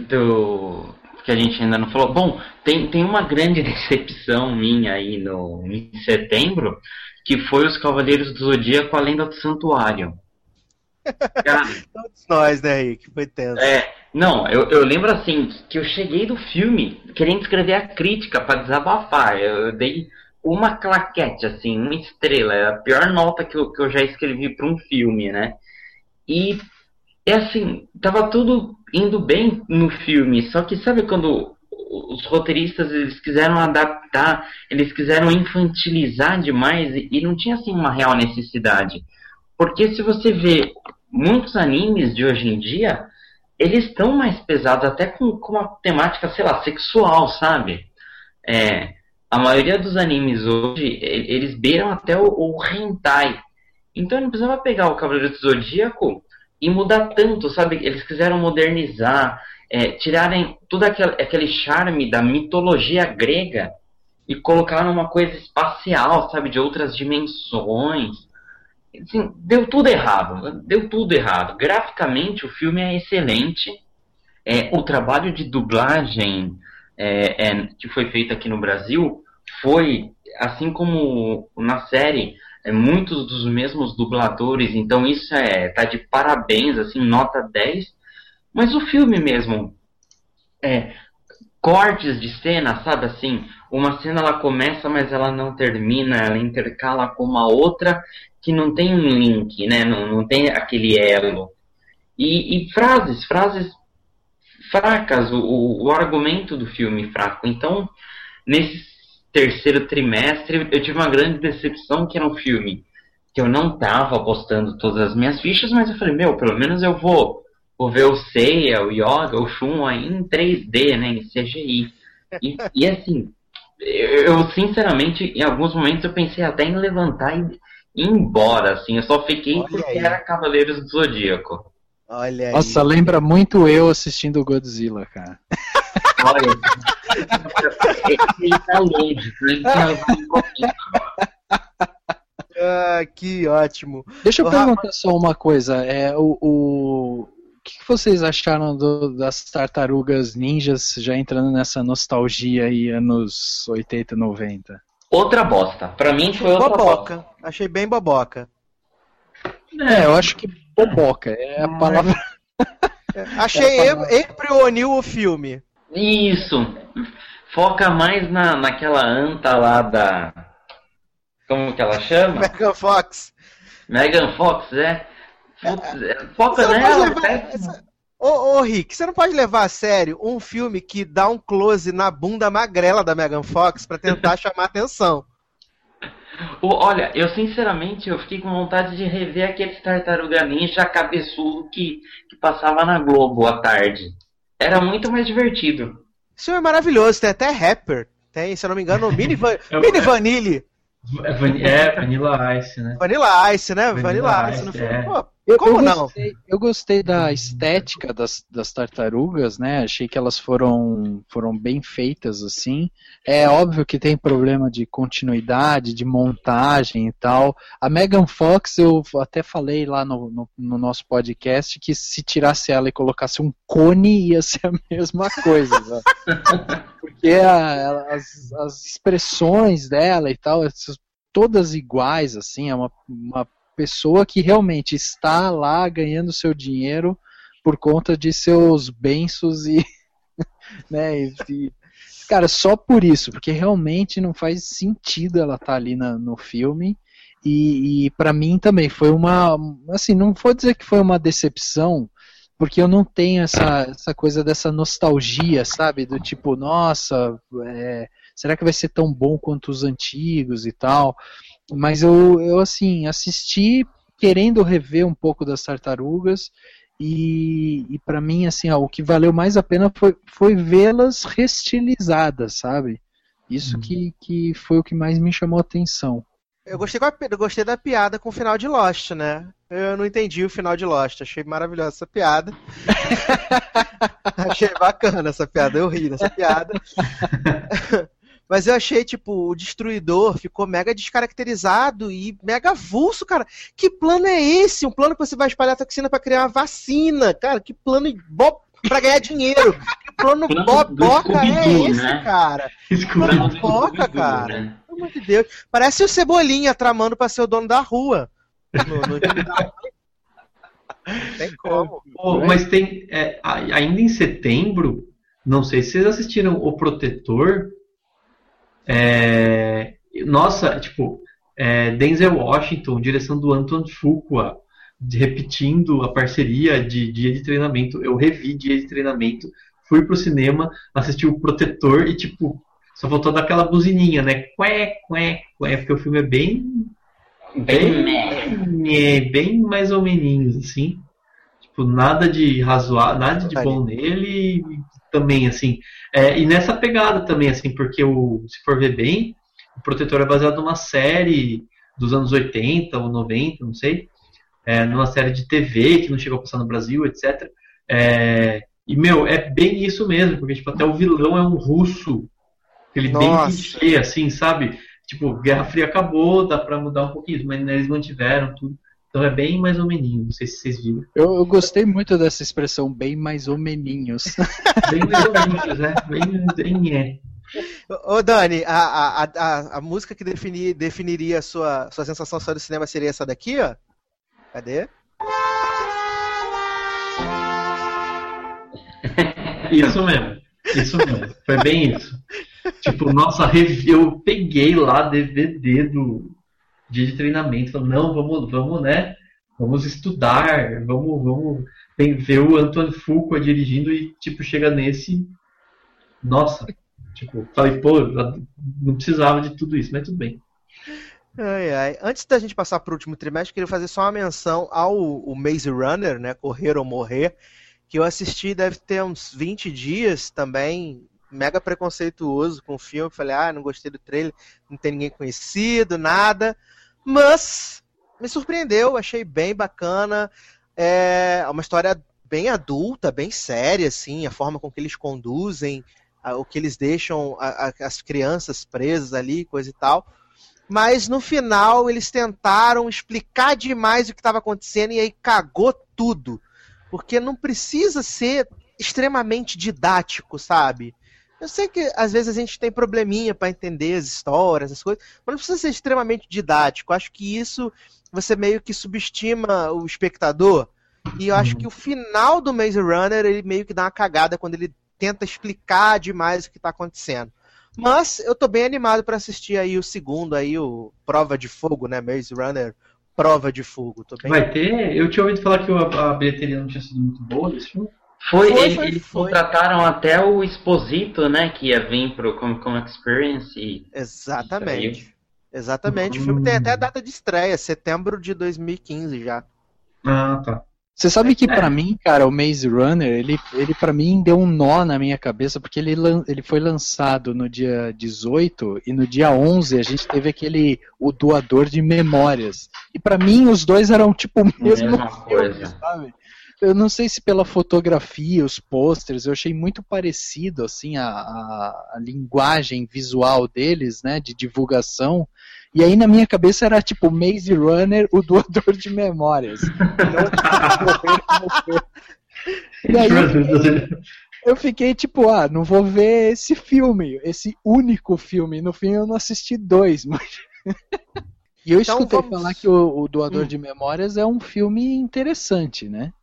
Do que a gente ainda não falou. Bom, tem, tem uma grande decepção minha aí no, em setembro, que foi os Cavaleiros do Zodíaco Além do Santuário. Todos nós, né, Rick? Foi tenso. É, não, eu, eu lembro assim que eu cheguei do filme querendo escrever a crítica para desabafar. Eu, eu dei uma claquete, assim, uma estrela. É a pior nota que eu, que eu já escrevi para um filme, né? E é assim, tava tudo indo bem no filme, só que sabe quando os roteiristas eles quiseram adaptar, eles quiseram infantilizar demais e, e não tinha assim uma real necessidade. Porque se você vê muitos animes de hoje em dia, eles estão mais pesados, até com, com uma temática, sei lá, sexual, sabe? É, a maioria dos animes hoje, eles beiram até o, o hentai. Então não precisava pegar o Cavaleiro do Zodíaco e mudar tanto, sabe? Eles quiseram modernizar, é, tirarem todo aquele, aquele charme da mitologia grega e colocar numa coisa espacial, sabe? De outras dimensões. Assim, deu tudo errado, deu tudo errado. Graficamente o filme é excelente. É, o trabalho de dublagem é, é, que foi feita aqui no Brasil foi, assim como na série, é, muitos dos mesmos dubladores, então isso é tá de parabéns, assim, nota 10. Mas o filme mesmo, é, cortes de cena, sabe assim, uma cena ela começa, mas ela não termina, ela intercala com uma outra que não tem um link, né? Não, não tem aquele elo. E, e frases, frases fracas, o, o argumento do filme fraco. Então, nesse terceiro trimestre, eu tive uma grande decepção que era um filme que eu não tava apostando todas as minhas fichas, mas eu falei, meu, pelo menos eu vou, vou ver o Seiya, o Yoga, o Shun aí em 3D, né, em CGI. E, e assim, eu, eu, sinceramente, em alguns momentos eu pensei até em levantar e ir embora, assim, eu só fiquei Olha porque aí. era Cavaleiros do Zodíaco. Olha Nossa, aí. lembra muito eu assistindo Godzilla, cara. Olha, ele tá longe, ah, que ótimo. Deixa eu perguntar só uma coisa. É, o que vocês acharam do, das tartarugas ninjas já entrando nessa nostalgia aí, anos 80, 90? Outra bosta. Pra mim foi outra boboca. bosta. Achei bem boboca. É, eu acho que boboca é a palavra. É, achei é O'Neil o filme. Isso. Foca mais na, naquela anta lá da. Como que ela chama? Megan Fox. Megan Fox, é. É Foca nela. Levar, Ô, ô, Rick, você não pode levar a sério um filme que dá um close na bunda magrela da Megan Fox para tentar chamar atenção. Olha, eu sinceramente eu fiquei com vontade de rever aquele Tartaruga Ninja cabeçudo que, que passava na Globo à tarde. era muito mais divertido. Isso é maravilhoso, tem até rapper. Tem, se eu não me engano, Mini, Van, É Mini Vanille. É, Van- é, Vanilla Ice, né? Vanilla Ice, né? Vanilla Vanilla, Ice Ice, no filme. é. Pô, Eu, Como eu não? Gostei, eu gostei da estética das, das tartarugas, né? Achei que elas foram, foram bem feitas assim. É óbvio que tem problema de continuidade, de montagem e tal. A Megan Fox, eu até falei lá no, no, no nosso podcast que se tirasse ela e colocasse um cone ia ser a mesma coisa. né? Porque a- as, as expressões dela e tal, todas iguais, assim, é uma, uma pessoa que realmente está lá ganhando seu dinheiro por conta de seus bens e, né, e- e- cara, só por isso, porque realmente não faz sentido ela estar ali na- no filme e, e para mim também foi uma, assim, não vou dizer que foi uma decepção, porque eu não tenho essa, essa coisa dessa nostalgia, sabe, do tipo, nossa, é, será que vai ser tão bom quanto os antigos e tal? Mas eu, eu assim, assisti querendo rever um pouco das tartarugas e, e para mim, assim, ó, o que valeu mais a pena foi, foi vê-las restilizadas, sabe? Isso que, que foi o que mais me chamou a atenção. Eu gostei, com a eu gostei da piada com o final de Lost, né? Eu não entendi o final de Lost. Achei maravilhosa essa piada. achei bacana essa piada. Eu ri dessa piada. Mas eu achei, tipo, o destruidor ficou mega descaracterizado e mega avulso, cara. Que plano é esse? Um plano que você vai espalhar toxina pra criar uma vacina, cara. Que plano bo... pra ganhar dinheiro. Que plano Plano boboca é esse, né? cara? Escuro. Plano do boca, Scooby-Doo, cara. né? Pelo amor de Deus. Parece o Cebolinha tramando pra ser o dono da rua. No, no... Tem como. Pô, mas tem. é, ainda em setembro, não sei se vocês assistiram O Protetor. É, nossa, tipo, é, Denzel Washington, direção do Anton Fuqua, de- repetindo a parceria de dia de treinamento. Eu revi dia de treinamento, fui pro cinema, assisti o Protetor e, tipo, só faltou dar aquela buzininha, né? Qué, qué, qué, porque o filme é bem Bem meh. é, bem mais ou menos, assim. Tipo, nada de razoável, nada de bom nele também, assim. É, e nessa pegada também, assim, porque o, se for ver bem, o Protetor é baseado numa série dos anos 80 ou 90, não sei. É, numa série de TV que não chegou a passar no Brasil, etc. É, e, meu, é bem isso mesmo, porque, tipo, até o vilão é um russo. Aquele bem clichê, assim, sabe? Tipo, Guerra Fria acabou, dá pra mudar um pouquinho, mas eles mantiveram tudo. Então é bem mais ou não sei se vocês viram. Eu, eu gostei muito dessa expressão, bem mais ou meninhos. Bem mais ou né? Bem, bem é. Ô, Dani, a, a, a, a música que defini- definiria a sua, sua sensação só do cinema seria essa daqui, ó? Cadê? Isso mesmo. Isso mesmo. Foi bem isso. Tipo, nossa, eu peguei lá DVD do dia de treinamento. Falei, não, vamos, vamos, né? Vamos estudar, vamos, vamos ver o Antônio Fuqua dirigindo e, tipo, chega nesse. Nossa. Tipo, falei, pô, não precisava de tudo isso, mas tudo bem. Ai, ai. Antes da gente passar pro último trimestre, queria fazer só uma menção ao o Maze Runner, né? Correr ou Morrer, que eu assisti deve ter uns 20 dias também, mega preconceituoso com o filme. Falei, ah, não gostei do trailer, não tem ninguém conhecido, nada. Mas me surpreendeu, achei bem bacana. É uma história bem adulta, bem séria, assim, a forma com que eles conduzem, a- o que eles deixam a- a- as crianças presas ali, coisa e tal. Mas no final eles tentaram explicar demais o que estava acontecendo e aí cagou tudo. Porque não precisa ser extremamente didático, sabe? Eu sei que às vezes a gente tem probleminha para entender as histórias, as coisas, mas não precisa ser extremamente didático. Acho que isso você meio que subestima o espectador. E eu acho que o final do Maze Runner ele meio que dá uma cagada quando ele tenta explicar demais o que está acontecendo. Mas eu tô bem animado para assistir aí o segundo aí, o Prova de Fogo, né? Maze Runner Prova de Fogo. Tô bem... Vai ter. Eu tinha ouvido falar que a, a bilheteria não tinha sido muito boa desse filme. Foi, Foi, ele- foi, eles foi. contrataram até o Exposito, né? Que ia vir pro Comic Con Experience. E Exatamente. Exatamente. O filme tem até a data de estreia, setembro de 2015 já. Ah, tá. Você sabe que pra mim, cara, o Maze Runner, ele, ele para mim deu um nó na minha cabeça, porque ele, lan- ele foi lançado no dia 18 e no dia 11 a gente teve aquele o doador de memórias. E pra mim os dois eram tipo o mesmo Mesma filme, coisa. sabe? Eu não sei se pela fotografia, os posters, eu achei muito parecido assim a, a, a linguagem visual deles, né, de divulgação. E aí na minha cabeça era tipo Maze Runner, o doador de memórias. E aí eu fiquei tipo, ah, não vou ver esse filme, esse único filme. No fim eu não assisti dois, mas. E eu Então escutei vamos- falar que o, o Doador Hum. de Memórias é um filme interessante, né?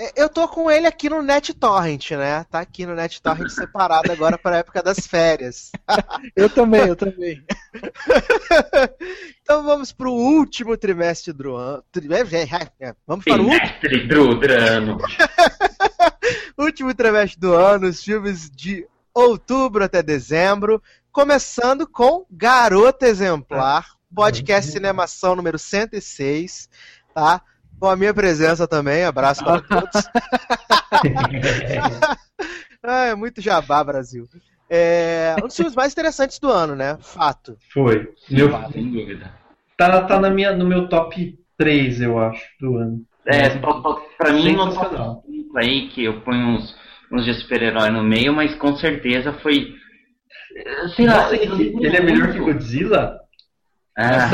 É, Eu tô com ele aqui no NetTorrent, né? Tá aqui no NetTorrent separado agora para a época das férias. Eu também, eu também. Então vamos pro último trimestre do ano. Vamos para o Drudrano. último trimestre do ano, os filmes de outubro até dezembro, começando com Garota Exemplar, podcast Cinemação número 106, tá? Com a minha presença também, abraço para todos. Ah, é muito jabá, Brasil. É um dos filmes mais interessantes do ano, né? Fato. Foi. Meu, Sem dúvida. tá tá na minha, no meu top 3, eu acho, do ano. É, pra mim Sensacional. 5 aí, que eu ponho uns, uns de super-herói no meio, mas com certeza foi. Sei lá. Nossa, ele, ele é melhor que Godzilla? Ah,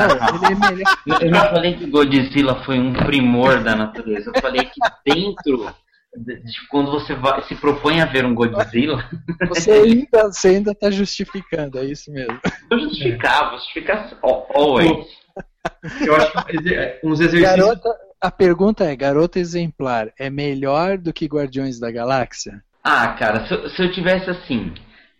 Não, eu não falei que Godzilla foi um primor da natureza. Eu falei que dentro. de- quando você vai, se propõe a ver um Godzilla, Você ainda, você ainda tá justificando, é isso mesmo. vou justificar, vou justificar al- always. Eu acho que uns exercícios. Garota, a pergunta é: Garota Exemplar é melhor do que Guardiões da Galáxia? Ah, cara, se, eu- se eu tivesse assim,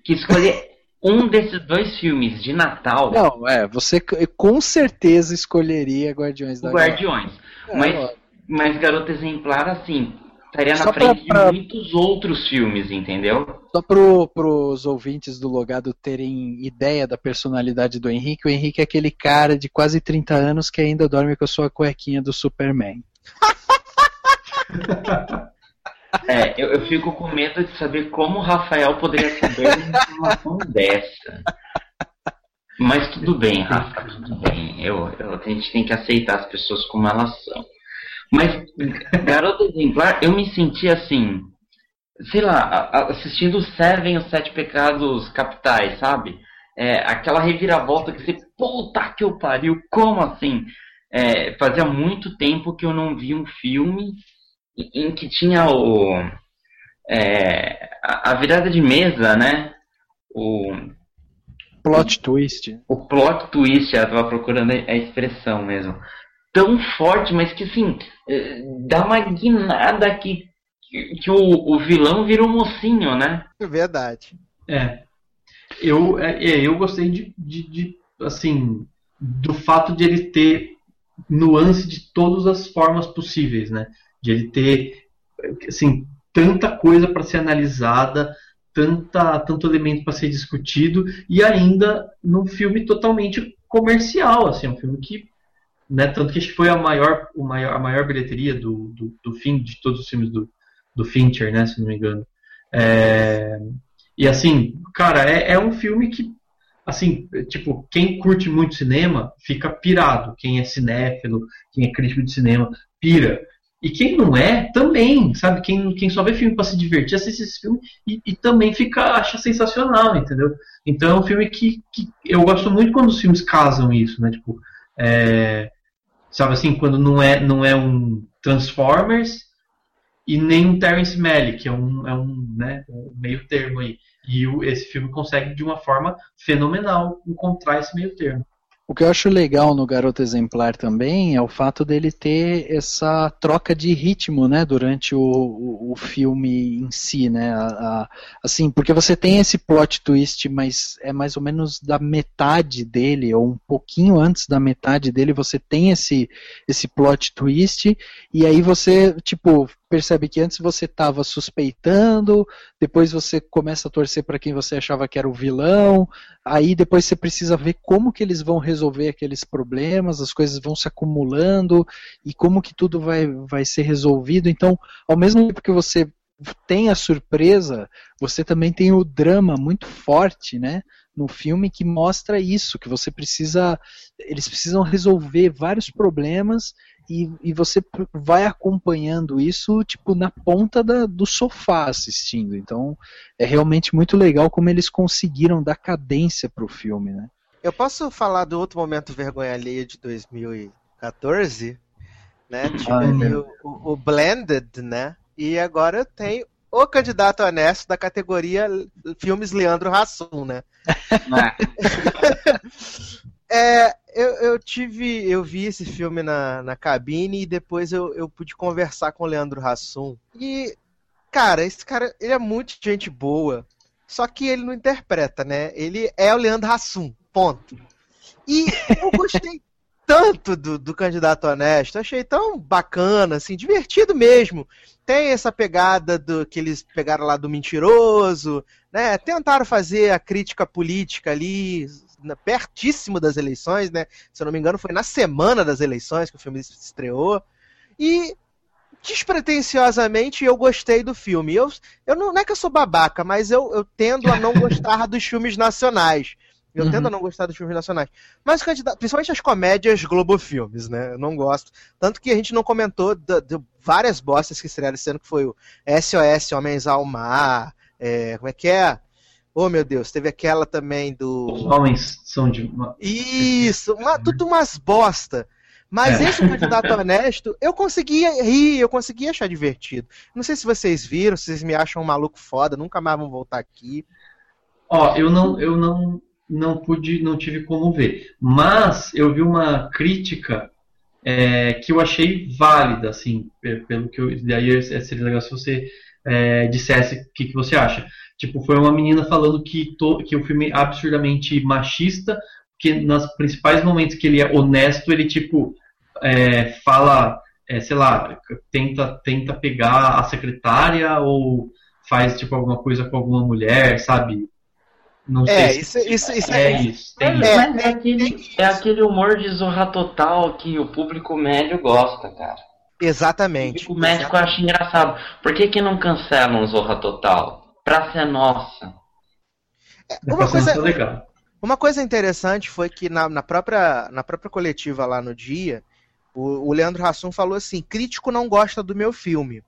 que escolher um desses dois filmes de Natal, Não, é, você com certeza escolheria Guardiões da. Guardiões. É, Mas, ó, mas Garota Exemplar, assim, estaria Só na pra- frente pra- de muitos outros filmes, entendeu? Só pro, pros ouvintes do Logado terem ideia da personalidade do Henrique, o Henrique é aquele cara de quase 30 anos que ainda dorme com a sua cuequinha do Superman. É, eu, eu fico com medo de saber como o Rafael poderia saber uma informação dessa. Mas tudo bem, Rafa, tudo bem. Eu, eu- a gente tem que aceitar as pessoas como elas são. Mas, Garota Exemplar, eu me senti assim, sei lá, assistindo o Seven, os Sete Pecados Capitais, sabe? É, aquela reviravolta que você, puta que eu pariu, como assim? É, fazia muito tempo que eu não vi um filme em que tinha o é, a, virada de mesa, né? O, Plot twist. o plot twist, eu tava procurando a a expressão mesmo. Tão forte, mas que assim, eh, dá uma guinada que, que, o, o vilão vira um mocinho, né? Verdade. É. Eu, é, é, eu gostei de, de, de, assim, do fato de ele ter nuance de todas as formas possíveis, né? De ele ter, assim, tanta coisa para ser analisada, tanta, tanto elemento para ser discutido e ainda num filme totalmente comercial, assim, um filme que, né, tanto que que foi a maior, o maior, a maior bilheteria do, do, do fim de todos os filmes do, do Fincher, né, se não me engano. É, e assim, cara, é, é um filme que, assim, tipo, quem curte muito cinema fica pirado. Quem é cinéfilo, quem é crítico de cinema, pira. E quem não é, também, sabe? Quem, quem só vê filme pra se divertir, assiste esse filme e, e também fica, acha sensacional, entendeu? Então é um filme que, que eu gosto muito quando os filmes casam isso, né? Tipo, é, sabe assim, quando não é, não é um Transformers e nem um Terrence Malick, é um, é um, né, um meio termo aí. E o, esse filme consegue, de uma forma fenomenal, encontrar esse meio termo. O que eu acho legal no Garoto Exemplar também é o fato dele ter essa troca de ritmo, né, durante o, o, o filme em si, né, a- a- assim, porque você tem esse plot twist, mas é mais ou menos da metade dele, ou um pouquinho antes da metade dele, você tem esse, esse plot twist, e aí você, tipo, percebe que antes você estava suspeitando, depois você começa a torcer para quem você achava que era o vilão, aí depois você precisa ver como que eles vão resolver aqueles problemas, as coisas vão se acumulando e como que tudo vai, vai ser resolvido. Então, ao mesmo tempo que você tem a surpresa, você também tem o drama muito forte, né? No filme que mostra isso, que você precisa. Eles precisam resolver vários problemas e, e você vai acompanhando isso tipo na ponta da, do sofá assistindo. Então é realmente muito legal como eles conseguiram dar cadência para o filme, né? Eu posso falar do outro momento vergonha alheia de 2014, né? Tive ah, ali o, o, o Blended, né? E agora eu tenho o candidato honesto da categoria filmes Leandro Hassum, né? é, eu, eu, tive. Eu vi esse filme na, na cabine e depois eu, eu pude conversar com o Leandro Hassum. E, cara, esse cara ele é muito gente boa. Só que ele não interpreta, né? Ele é o Leandro Hassum. Ponto. E eu gostei tanto do, do candidato honesto, achei tão bacana, assim, divertido mesmo. Tem essa pegada do que eles pegaram lá do mentiroso, né? Tentaram fazer a crítica política ali, pertíssimo das eleições, né? Se eu não me engano, foi na semana das eleições que o filme estreou. E despretensiosamente eu gostei do filme. Eu, eu não, não é que eu sou babaca, mas eu, eu tendo a não gostar dos filmes nacionais. Eu uhum. tendo a não gostar dos filmes nacionais. Mas, principalmente as comédias Globo Filmes, né? Eu não gosto. Tanto que a gente não comentou de, de várias bostas que estrearam esse ano, que foi o SOS Homens ao Mar. É, como é que é? Oh, meu Deus, teve aquela também do. Os homens são de. Isso, uma, tudo umas bosta. Mas é. esse candidato honesto, eu conseguia rir, eu conseguia achar divertido. Não sei se vocês viram, se vocês me acham um maluco foda, nunca mais vão voltar aqui. Ó, eu não, eu não, não pude, não tive como ver. Mas eu vi uma crítica é, que eu achei válida, assim, pelo que eu. Daí seria legal se você é, dissesse o que, que você acha. Tipo, foi uma menina falando que, to, que o filme é absurdamente machista, que nos principais momentos que ele é honesto, ele, tipo, é, fala, é, sei lá, tenta, tenta pegar a secretária ou faz, tipo, alguma coisa com alguma mulher, sabe? Não é, isso, se, isso, isso, é, é isso. É, é, é, aquele, é aquele humor de zorra total que o público médio gosta, cara. Exatamente. O médico acha engraçado. Por que, que não cancelam o Zorra Total? Praça é nossa. É, uma, coisa, uma coisa interessante foi que na, na, própria, na própria coletiva lá no dia, o, o Leandro Hassum falou assim: crítico não gosta do meu filme.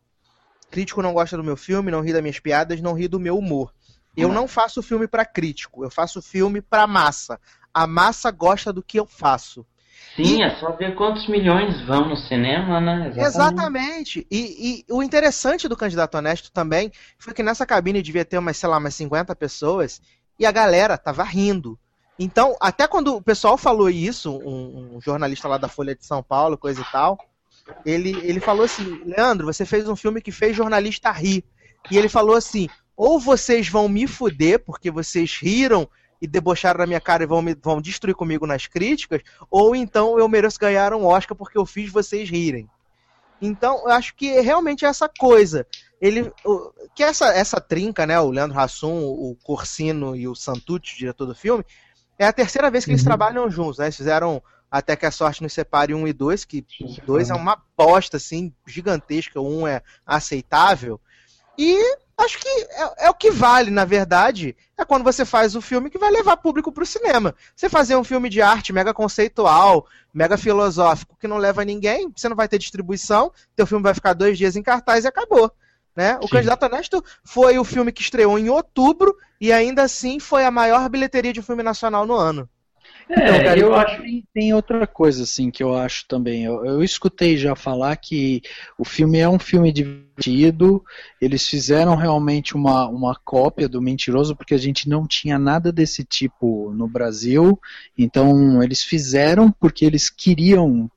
Crítico não gosta do meu filme, não ri das minhas piadas, não ri do meu humor. Eu hum. não faço filme para crítico, eu faço filme para massa. A massa gosta do que eu faço. Sim, e... é só ver quantos milhões vão no cinema, né? Exatamente. Exatamente. E, e, o interessante do candidato honesto também foi que nessa cabine devia ter umas, sei lá, umas 50 pessoas e a galera tava rindo. Então, até quando o pessoal falou isso, um, um jornalista lá da Folha de São Paulo, coisa e tal, ele, ele falou assim: Leandro, você fez um filme que fez jornalista rir. E ele falou assim: ou vocês vão me fuder porque vocês riram e debocharam na minha cara e vão, me, vão destruir comigo nas críticas, ou então eu mereço ganhar um Oscar porque eu fiz vocês rirem. Então, eu acho que realmente é essa coisa. Ele, o, que essa, essa trinca, né, o Leandro Hassum, o Corsino e o Santucci, diretor do filme, é a terceira vez que uhum. eles trabalham juntos, né? Eles fizeram até que a sorte nos separe um e dois, que dois é uma bosta, assim, gigantesca, um é aceitável. E acho que é, é, o que vale, na verdade, é quando você faz o filme que vai levar público para o cinema. Você fazer um filme de arte mega conceitual, mega filosófico, que não leva ninguém, você não vai ter distribuição, teu filme vai ficar dois dias em cartaz e acabou. Né? O Candidato Honesto foi o filme que estreou em outubro e ainda assim foi a maior bilheteria de um filme nacional no ano. É, então, cara, eu acho que tem outra coisa assim que eu acho também. Eu, eu, escutei já falar que o filme é um filme divertido. Eles fizeram realmente uma, uma cópia do Mentiroso porque a gente não tinha nada desse tipo no Brasil. Então eles fizeram porque eles queriam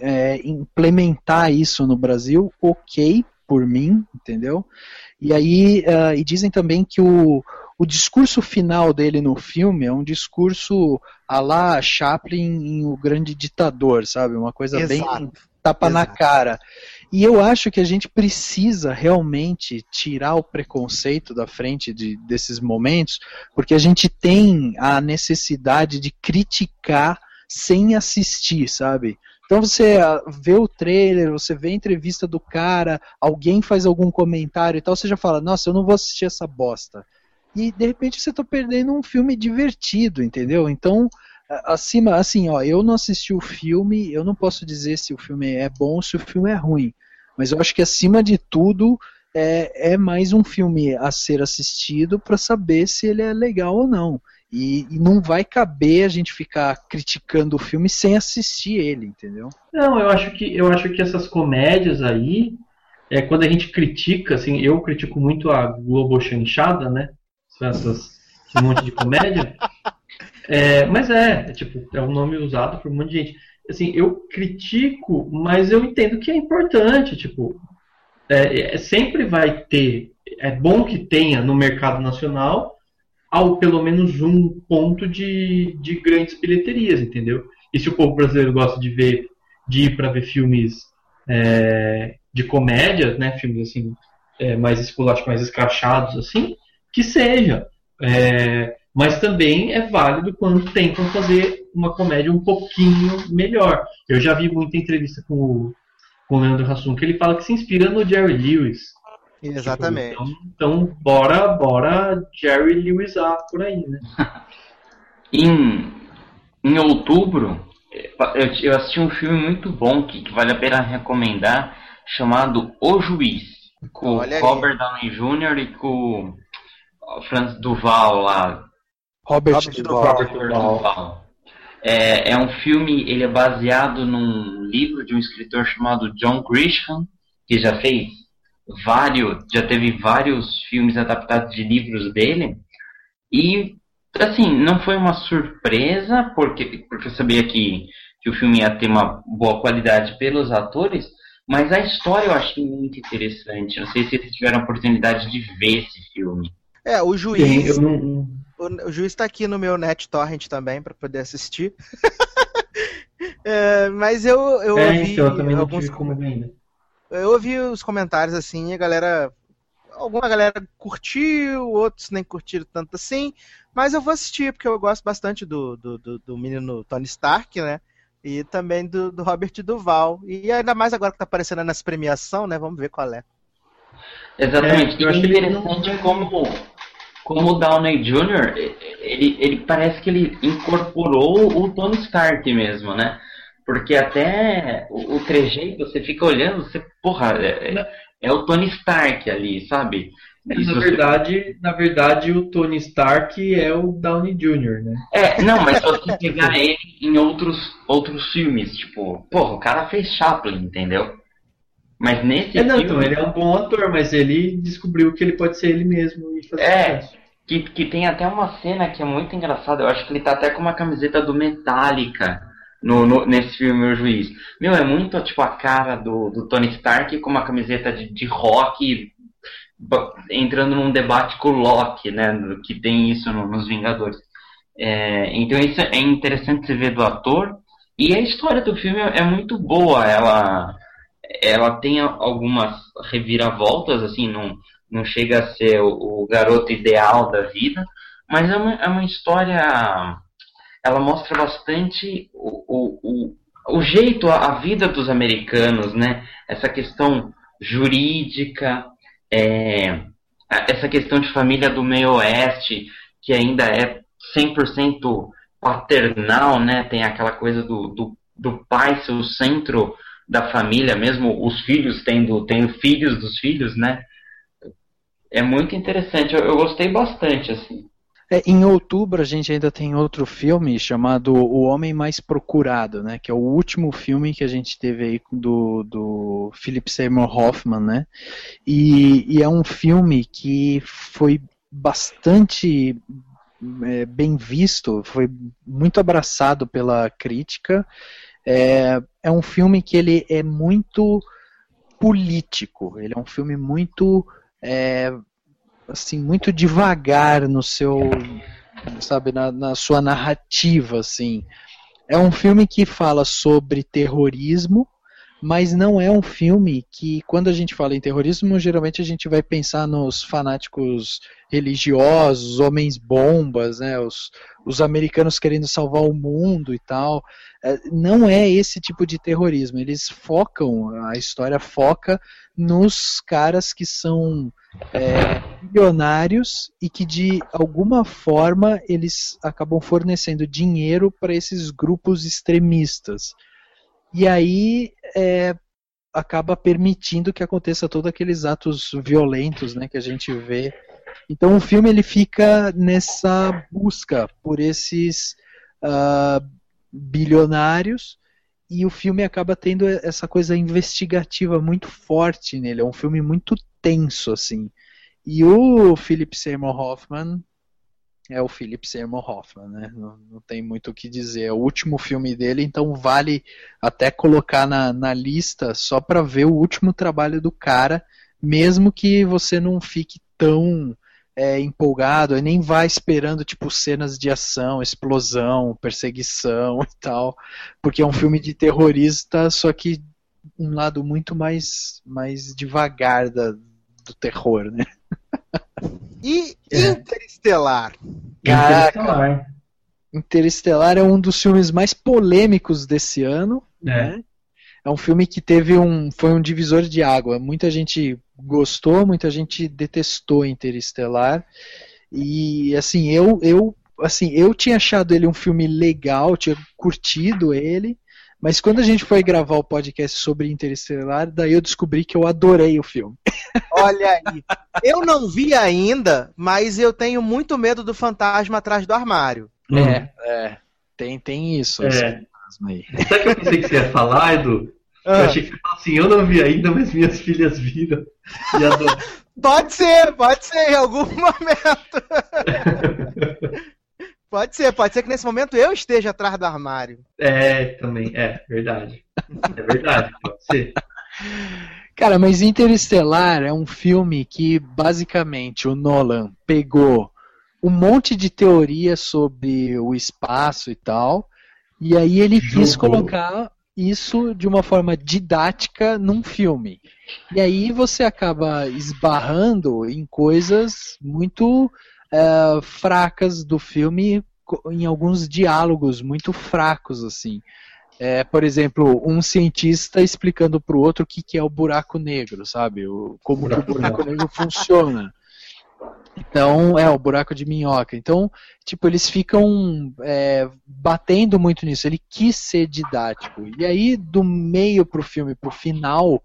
é, implementar isso no Brasil. Ok, por mim, entendeu? E aí uh, e dizem também que o o discurso final dele no filme é um discurso a lá Chaplin em O Grande Ditador, sabe? Uma coisa Exato. bem tapa Exato. na cara. E eu acho que a gente precisa realmente tirar o preconceito da frente de, desses momentos, porque a gente tem a necessidade de criticar sem assistir, sabe? Então você ah, vê o trailer, você vê a entrevista do cara, alguém faz algum comentário e tal, você já fala, nossa, eu não vou assistir essa bosta. E de repente você está perdendo um filme divertido, entendeu? Então, acima, assim, ó, eu não assisti o filme, eu não posso dizer se o filme é bom ou se o filme é ruim. Mas eu acho que acima de tudo é, é mais um filme a ser assistido para saber se ele é legal ou não. E, e, não vai caber a gente ficar criticando o filme sem assistir ele, entendeu? Não, eu acho que eu acho que essas comédias aí é quando a gente critica, assim, eu critico muito a Globo Chanchada, né? Essas, esse monte de comédia. É, mas é, é, tipo, é um nome usado por um monte de gente. Assim, eu critico, mas eu entendo que é importante, tipo, é, é, sempre vai ter, é bom que tenha no mercado nacional ao pelo menos um ponto de, de grandes bilheterias, entendeu? E se o povo brasileiro gosta de ver, de ir para ver filmes é, de comédia, né, filmes assim é, mais esculachos, mais escrachados, assim, que seja. É, mas também é válido quando tentam fazer uma comédia um pouquinho melhor. Eu já vi muita entrevista com o, com o Leandro Hassum que ele fala que se inspira no Jerry Lewis. Exatamente. Tipo, então, então, bora, bora Jerry Lewisar por aí, né? em, em outubro, eu, eu, assisti um filme muito bom que, que, vale a pena recomendar, chamado O Juiz, com Olha Robert Downey Jr. e com o Franz Duval lá. Robert, Robert Duval. Robert Duval. É, é um filme, ele é baseado num livro de um escritor chamado John Grisham, que já fez vários, já teve vários filmes adaptados de livros dele. E assim, não foi uma surpresa, porque, porque eu sabia que, que o filme ia ter uma boa qualidade pelos atores, mas a história eu achei muito interessante. Não sei se vocês tiveram a oportunidade de ver esse filme. É, o juiz. Sim, o, o, juiz está aqui no meu Net Torrent também para poder assistir. é, mas eu, eu é, ouvi então, eu também alguns. Não como ainda. Eu ouvi os comentários assim, a galera. Alguma galera curtiu, outros nem curtiram tanto assim. Mas eu vou assistir, porque eu gosto bastante do, do, do, do menino Tony Stark, né? E também do, do Robert Duval. E ainda mais agora que tá aparecendo nessa premiação, né? Vamos ver qual é. Exatamente. É, eu achei interessante não... como, como o Downey Jr., ele, ele parece que ele incorporou o Tony Stark mesmo, né? Porque até o, o trejeito, você fica olhando, você, porra, é, é, é o Tony Stark ali, sabe? Isso na verdade, você... na verdade, o Tony Stark é o Downey Jr., né? É, não, mas você pegar ele em outros, outros filmes, tipo, porra, o cara fez Chaplin, entendeu? Mas nesse é, não, filme... então, ele é um bom ator, mas ele descobriu que ele pode ser ele mesmo e fazer É, que, que tem até uma cena que é muito engraçada, eu acho que ele tá até com uma camiseta do Metallica, no, no, nesse filme O Juiz. Meu, é muito tipo a cara do, do Tony Stark com uma camiseta de, de rock entrando num debate com o Loki, né? Que tem isso no, nos Vingadores. É, então isso é interessante se ver do ator. E a história do filme é muito boa. Ela, ela tem algumas reviravoltas, assim, não, não chega a ser o, o garoto ideal da vida, mas é uma, é uma história ela mostra bastante o, o, o, o jeito, a, a, vida dos americanos, né? Essa questão jurídica, é, essa questão de família do meio oeste, que ainda é 100% paternal, né? Tem aquela coisa do, do, do pai ser o centro da família, mesmo os filhos tendo, tendo filhos dos filhos, né? É muito interessante, eu, eu gostei bastante, assim. É, em outubro a gente ainda tem outro filme chamado O Homem Mais Procurado, né? Que é o último filme que a gente teve aí do, do Philip Seymour Hoffman, né? E, e é um filme que foi bastante é, bem visto, foi muito abraçado pela crítica. É, é um filme que ele é muito político, ele é um filme muito é, assim muito devagar no seu sabe na, na sua narrativa assim. É um filme que fala sobre terrorismo mas não é um filme que, quando a gente fala em terrorismo, geralmente a gente vai pensar nos fanáticos religiosos, homens bombas, né, os, os americanos querendo salvar o mundo e tal. É, não é esse tipo de terrorismo. Eles focam, a história foca nos caras que são é, milionários e que de alguma forma eles acabam fornecendo dinheiro para esses grupos extremistas. E aí é, acaba permitindo que aconteça todos aqueles atos violentos né, que a gente vê. Então o filme ele fica nessa busca por esses uh, bilionários e o filme acaba tendo essa coisa investigativa muito forte nele. É um filme muito tenso, assim. E o Philip Seymour Hoffman é o Philip Seymour Hoffman, né? Não, não, tem muito o que dizer. É o último filme dele, então vale até colocar na, na lista só para ver o último trabalho do cara, mesmo que você não fique tão é, empolgado e nem vá esperando tipo cenas de ação, explosão, perseguição e tal, porque é um filme de terrorista, só que um lado muito mais mais devagar da, do terror, né? E é. Interestelar? Interestelar. Interestelar é um dos filmes mais polêmicos desse ano, é. né? É um filme que teve um foi um divisor de água. Muita gente gostou, muita gente detestou Interestelar. E assim, eu eu assim, eu tinha achado ele um filme legal, tinha curtido ele, mas quando a gente foi gravar o podcast sobre Interestelar, daí eu descobri que eu adorei o filme. Olha aí. Eu não vi ainda, mas eu tenho muito medo do fantasma atrás do armário. É, é. Tem, tem isso. É. Sabe o que eu pensei que você ia falar, Edu? Ah. Eu achei que você falou assim, eu não vi ainda, mas minhas filhas viram. pode ser, pode ser, em algum momento. pode ser, pode ser que nesse momento eu esteja atrás do armário. É, também, é, verdade. É verdade, pode ser. Cara, mas Interestelar é um filme que basicamente o Nolan pegou um monte de teoria sobre o espaço e tal, e aí ele quis colocar isso de uma forma didática num filme. E aí você acaba esbarrando em coisas muito uh, fracas do filme, em alguns diálogos muito fracos, assim. É, por exemplo, um cientista explicando para o outro o que, que é o buraco negro, sabe? O, como o buraco negro funciona. Então, é, o buraco de minhoca. Então, tipo, eles ficam é, batendo muito nisso. Ele quis ser didático. E aí, do meio pro filme, pro final,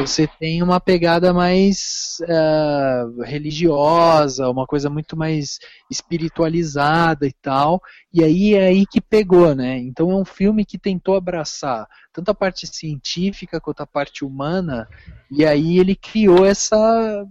você tem uma pegada mais uh, religiosa, uma coisa muito mais espiritualizada e tal. E aí é aí que pegou, né? Então é um filme que tentou abraçar tanto a parte científica quanto a parte humana. E aí ele criou essa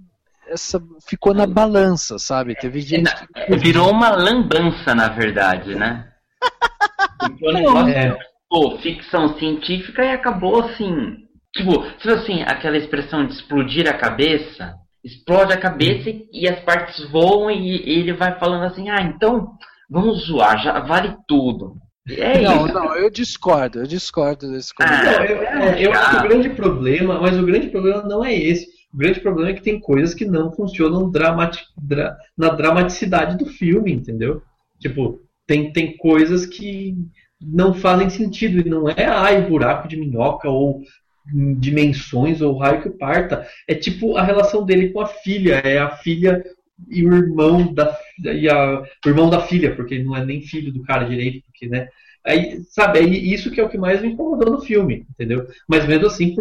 essa ficou na balança, sabe? Teve gente que... virou uma lambança, na verdade, né? Ficou negócio, é. pô, ficção científica e acabou assim. Tipo, tipo assim, aquela expressão de explodir a cabeça, explode a cabeça e, e as partes voam e, e, ele vai falando assim, ah, então vamos zoar, já vale tudo. É não, isso. não, eu discordo, eu discordo desse comentário. Ah, eu, eu, eu acho que o grande problema, mas o grande problema não é esse. O grande problema é que tem coisas que não funcionam dramati dra na dramaticidade do filme, entendeu? Tipo, tem, tem coisas que não fazem sentido e não é ai buraco de minhoca ou dimensões ou raio que parta. É tipo a relação dele com a filha, é a filha e o irmão da e a, o irmão da filha, porque não é nem filho do cara direito, porque né? Aí, sabe, é isso que é o que mais me incomodou no filme, entendeu? Mas mesmo assim,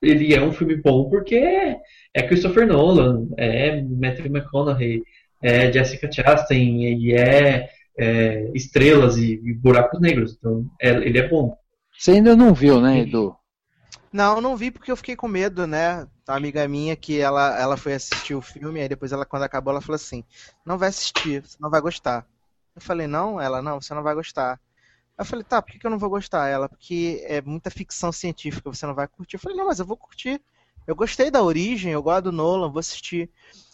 ele é um filme bom porque é Christopher Nolan, é Matthew McConaughey, é Jessica Chastain e é, é estrelas e, e, buracos negros. Então, é, ele é bom. Você ainda não viu, né, Edu? Não, não vi porque eu fiquei com medo, né? A amiga minha que ela, ela foi assistir o filme, aí depois ela, quando acabou, ela falou assim: Não vai assistir, você não vai gostar. Eu falei, não, ela, não, você não vai gostar. Eu falei, tá, por que, que eu não vou gostar? Ela, porque é muita ficção científica, você não vai curtir. Eu falei, não, mas eu vou curtir. Eu gostei da origem, eu gosto do Nolan, vou assistir.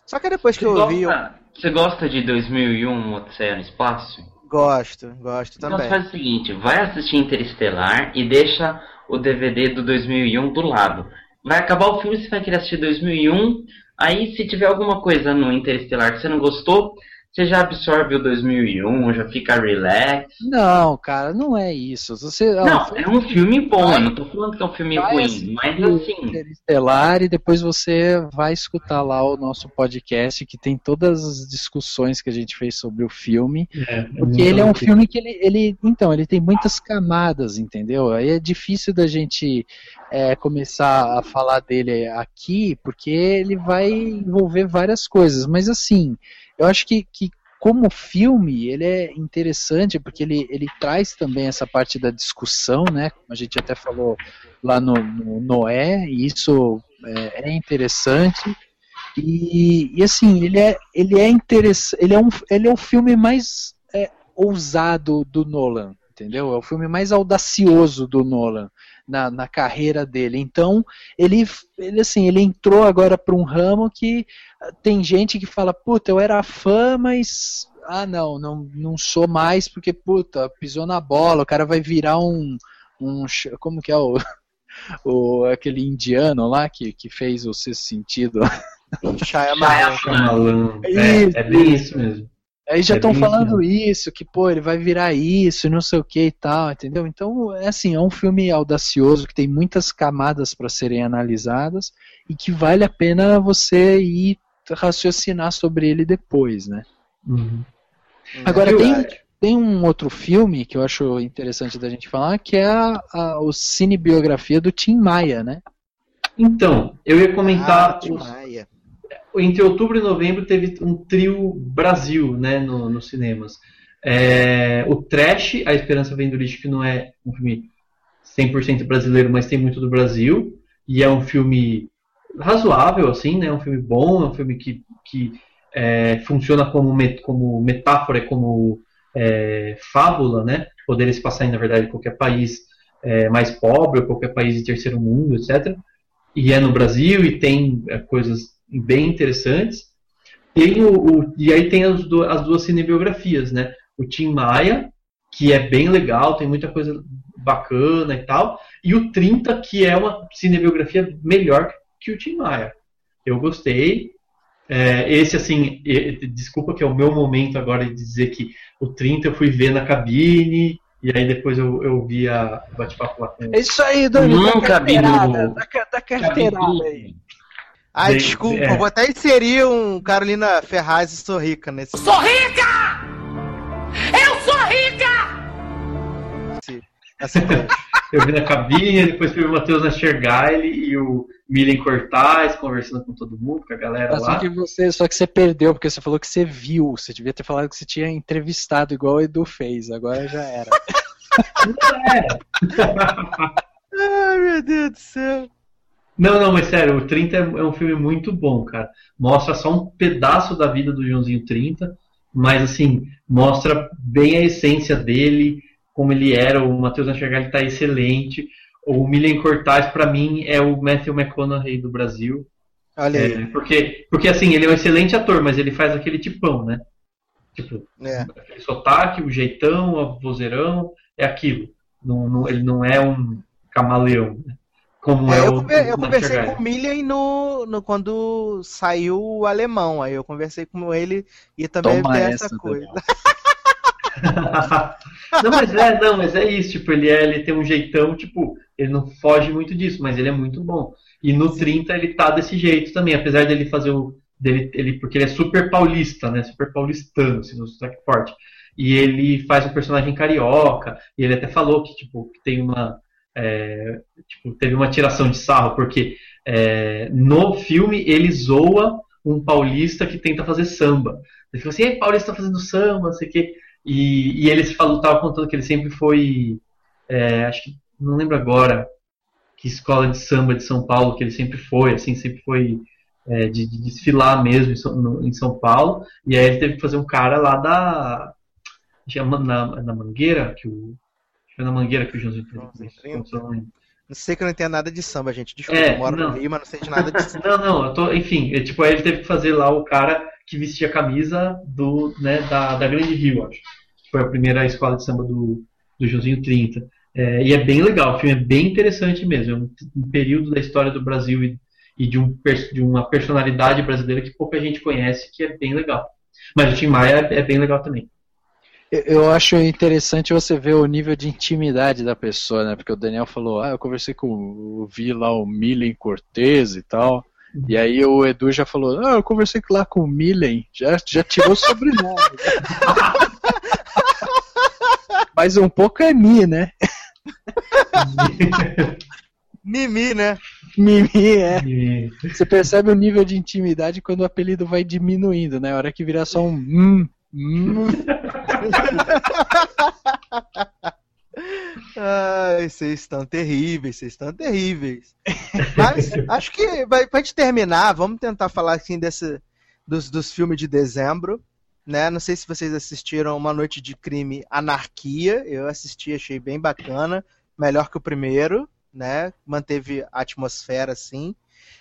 Só que depois que você eu gosta, vi. Eu... Você gosta de 2001, Odisseia no Espaço? Gosto, gosto Então também. faz o seguinte, vai assistir Interestelar e deixa o DVD do 2001 do lado. Vai acabar o filme, você vai querer assistir 2001, aí se tiver alguma coisa no Interestelar que você não gostou, você já absorve o 2001, já fica relax. Não, cara, não é isso. Você, ó, Não, é um filme bom, eu não tô falando que é um filme Vai ruim, mas assim, Interestelar e depois você vai escutar lá o nosso podcast que tem todas as discussões que a gente fez sobre o filme, É, porque ele é um filme que ele, ele então ele tem muitas camadas, entendeu? Aí é difícil da gente é, começar a falar dele aqui, porque ele vai envolver várias coisas, mas assim, eu acho que, que como filme, ele é interessante porque ele, ele traz também essa parte da discussão, né? Como a gente até falou lá no, no Noé, e isso é, é interessante. E, e, assim, ele é, ele é interessante. Ele é um, ele é o filme mais é, ousado do Nolan, entendeu? É o filme mais audacioso do Nolan na, na carreira dele. Então, ele, ele assim, ele entrou agora para um ramo que tem gente que fala, puta, eu era fã, mas ah não, não, não sou mais porque puta, pisou na bola, o cara vai virar um, um como que é o, o aquele indiano lá que, que fez o sexto sentido. Shyamalan. É, é bem isso mesmo. Aí já estão é falando isso, que pô, ele vai virar isso, não sei o que e tal, entendeu? Então, é assim, é um filme audacioso que tem muitas camadas para serem analisadas e que vale a pena você ir raciocinar sobre ele depois, né? Uhum. Agora tem, tem um outro filme que eu acho interessante da gente falar, que é a, a o cinebiografia do Tim Maia, né? Então, eu ia comentar. Ah, Tim Maia entre outubro e novembro teve um trio Brasil né, no, nos cinemas. É, o Trash, A Esperança Vem do Lixo, que não é um filme 100% brasileiro, mas tem muito do Brasil. E é um filme razoável, assim, né? Um filme bom, é um filme que, que é, funciona como, met, como metáfora, como é, fábula, né? Poderia se passar, na verdade, em qualquer país é, mais pobre, ou qualquer país de terceiro mundo, etc. E é no Brasil e tem é, coisas bem interessantes. Tem o, o e aí tem as, do, as duas cinebiografias, né? O Tim Maia, que é bem legal, tem muita coisa bacana e tal, e o 30, que é uma cinebiografia melhor que o Tim Maia. Eu gostei. É, esse, assim, desculpa que é o meu momento agora de dizer que o 30 eu fui ver na cabine, e aí depois eu, eu vi a bate-papo lá com É isso aí, Dani, Não, da carteirada, cabine. da, da carteirada aí. Ah, Bem, desculpa, é. eu vou até inserir um Carolina Ferraz e Sou Rica nesse. Sou rica! Eu sou rica! Essa coisa. Eu vi na cabine, depois fui o Matheus Nastergaile e o Milen Cortais conversando com todo mundo, com a galera Só lá. que, você, só que você perdeu, porque você falou que você viu. Você devia ter falado que você tinha entrevistado, igual o Edu fez. Agora já era. Ai, meu Deus do céu. Não, não, mas sério, o 30 é é um filme muito bom, cara. Mostra só um pedaço da vida do Joãozinho 30, mas assim, mostra bem a essência dele, como ele era. O Matheus Nastergaile tá excelente. O Milen Cortais, pra mim, é o Matthew McConaughey do Brasil. Olha aí. É, porque, porque assim, ele é um excelente ator, mas ele faz aquele tipão, né? Tipo, É. aquele sotaque, o jeitão, o vozeirão, é aquilo. Não, não- ele não é um camaleão, né? Como é, É, eu, o eu conversei com o Millen no, no, quando saiu o alemão. Aí eu conversei com ele e também Toma essa, essa coisa. Não, mas é, não, mas é isso, tipo, ele, é, ele tem um jeitão, tipo, ele não foge muito disso, mas ele é muito bom. E no 30 ele tá desse jeito também, apesar dele fazer o. Dele, ele, porque ele é super paulista, né? Super paulistano, assim, no sotaque forte. E ele faz um personagem carioca, e ele até falou que, tipo, que tem uma. É, tipo, teve uma tiração de sarro, porque é, no filme ele zoa um paulista que tenta fazer samba. Ele falou assim, "Ei, paulista tá fazendo samba, não sei o quê. E, e ele falou, tava contando que ele sempre foi, é, acho que não lembro agora, que escola de samba de São Paulo que ele sempre foi, assim, sempre foi é, de, de desfilar mesmo em São, no- em São Paulo. E aí ele teve que fazer um cara lá da na, na Mangueira que o foi na Mangueira que o Joãozinho Joãozinho fez. Não sei que eu não entendo nada de samba, gente. Desculpa, É, eu moro não. no Lima, não sei de nada de samba. Não, não, eu tô, enfim, é, tipo, aí ele teve que fazer lá o cara que vestia a camisa do, né, da, da Grande Rio, acho. foi a primeira escola de samba do, do Joãozinho 30. É, e é bem legal, o filme é bem interessante mesmo. É um, um período da história do Brasil e, e de, um, de, uma personalidade brasileira que pouca gente conhece, que é bem legal. Mas o Tim Maia é, é bem legal também. Eu acho interessante você ver o nível de intimidade da pessoa, né? Porque o Daniel falou, ah, eu conversei com, vi lá o Milen Cortez e tal. Uhum. E aí o Edu já falou, ah, eu conversei lá com o Milen, já, já tirou o sobrenome. Mas um pouco é Mi, né? Mimi, né? Mimi, é. Mimi. Você percebe o nível de intimidade quando o apelido vai diminuindo, né? A hora que virar só um hum. Ai, vocês estão terríveis, vocês estão terríveis. Mas acho que vai, pra gente terminar, vamos tentar falar assim desse, dos, dos filmes de dezembro. Né? Não sei se vocês assistiram Uma Noite de Crime Anarquia. Eu assisti, achei bem bacana. Melhor que o primeiro, né? Manteve a atmosfera assim.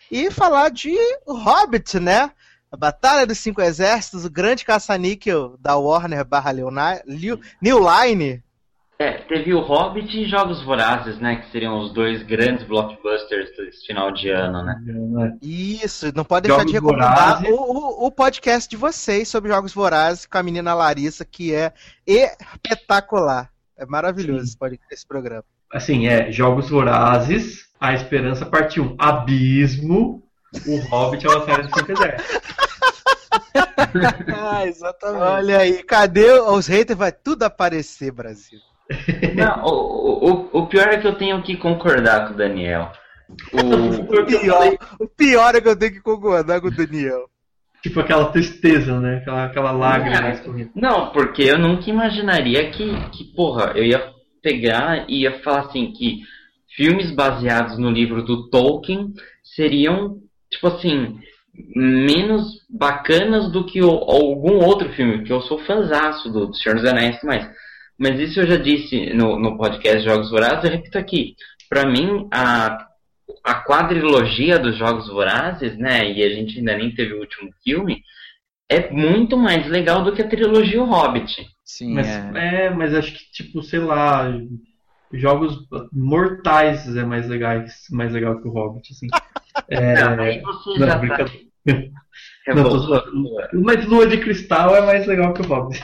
E falar de Hobbit, né? A Batalha dos Cinco Exércitos, o grande caça-níquel da Warner barra New Line, é, teve o Hobbit e Jogos Vorazes, né? Que seriam os dois grandes blockbusters desse final de ano, né? Isso, não pode deixar Jogos de recomendar o, o, o, podcast de vocês sobre Jogos Vorazes com a menina Larissa, que é espetacular. É maravilhoso esse, esse programa. Assim, é Jogos Vorazes, A Esperança Parte 1, Abismo, o Hobbit é uma série de exércitos. ah, exatamente. Olha aí, cadê os haters? Vai tudo aparecer, Brasil. Não, o, o, o pior é que eu tenho que concordar com o Daniel. O, o, pior, o pior é que eu tenho que concordar com o Daniel. Tipo aquela tristeza, né? Aquela, aquela lágrima não, não, porque eu nunca imaginaria que, que, porra, eu ia pegar e ia falar assim que filmes baseados no livro do Tolkien seriam, tipo assim, menos bacanas do que o, algum outro filme, que eu sou fãzaço do, do Senhor dos Anéis mas mas isso eu já disse no, no podcast Jogos Vorazes, eu repito aqui. Para mim, a, a quadrilogia dos Jogos Vorazes, né, e a gente ainda nem teve o último filme, é muito mais legal do que a trilogia O Hobbit. Sim, mas, é. é mas acho que, tipo, sei lá, jogos mortais é mais legais, mais legal que o Hobbit, assim. É, não, aí você não, já tá... Não, mas Lua de Cristal é mais legal que o Bob.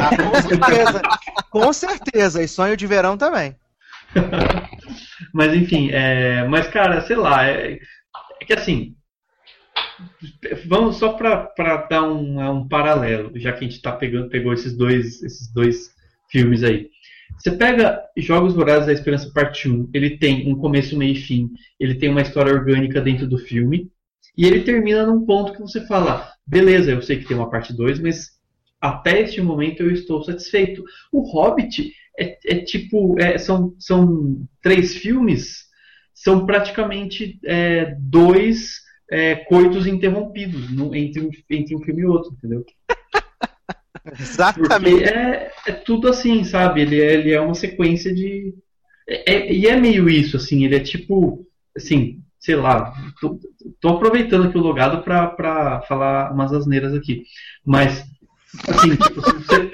Ah, com certeza. com certeza. E Sonho de Verão também. mas enfim, é... mas cara, sei lá, é, é que assim, vamos só para dar um, um, paralelo, já que a gente tá pegando, pegou esses dois, esses dois filmes aí. Você pega Jogos Vorazes da Esperança Parte 1, ele tem um começo, meio e fim, ele tem uma história orgânica dentro do filme, e ele termina num ponto que você fala: beleza, eu sei que tem uma parte 2, mas até este momento eu estou satisfeito. O Hobbit é, é tipo: é, são, são três filmes, são praticamente é, dois é, coitos interrompidos no, entre, um, entre um filme e outro, entendeu? Exatamente. É, é, tudo assim, sabe? Ele é, ele é uma sequência de. É, é, e é meio isso, assim, ele é tipo. Assim, sei lá, tô, tô aproveitando aqui o logado para falar umas asneiras aqui. Mas, assim, tipo, você...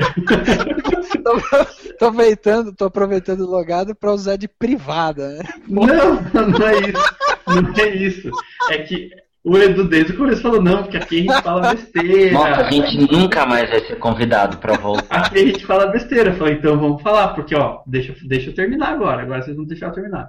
tô, tô, aproveitando, tô aproveitando o logado para usar de privada, né? Não, não é isso. Não é isso. É que o Edu desde o começo falou, não, porque aqui a gente fala besteira. Nossa, a gente nunca mais vai ser convidado para voltar. Aqui a gente fala besteira. Eu falei, então vamos falar, porque ó, deixa, deixa eu terminar agora, agora vocês vão deixar eu terminar.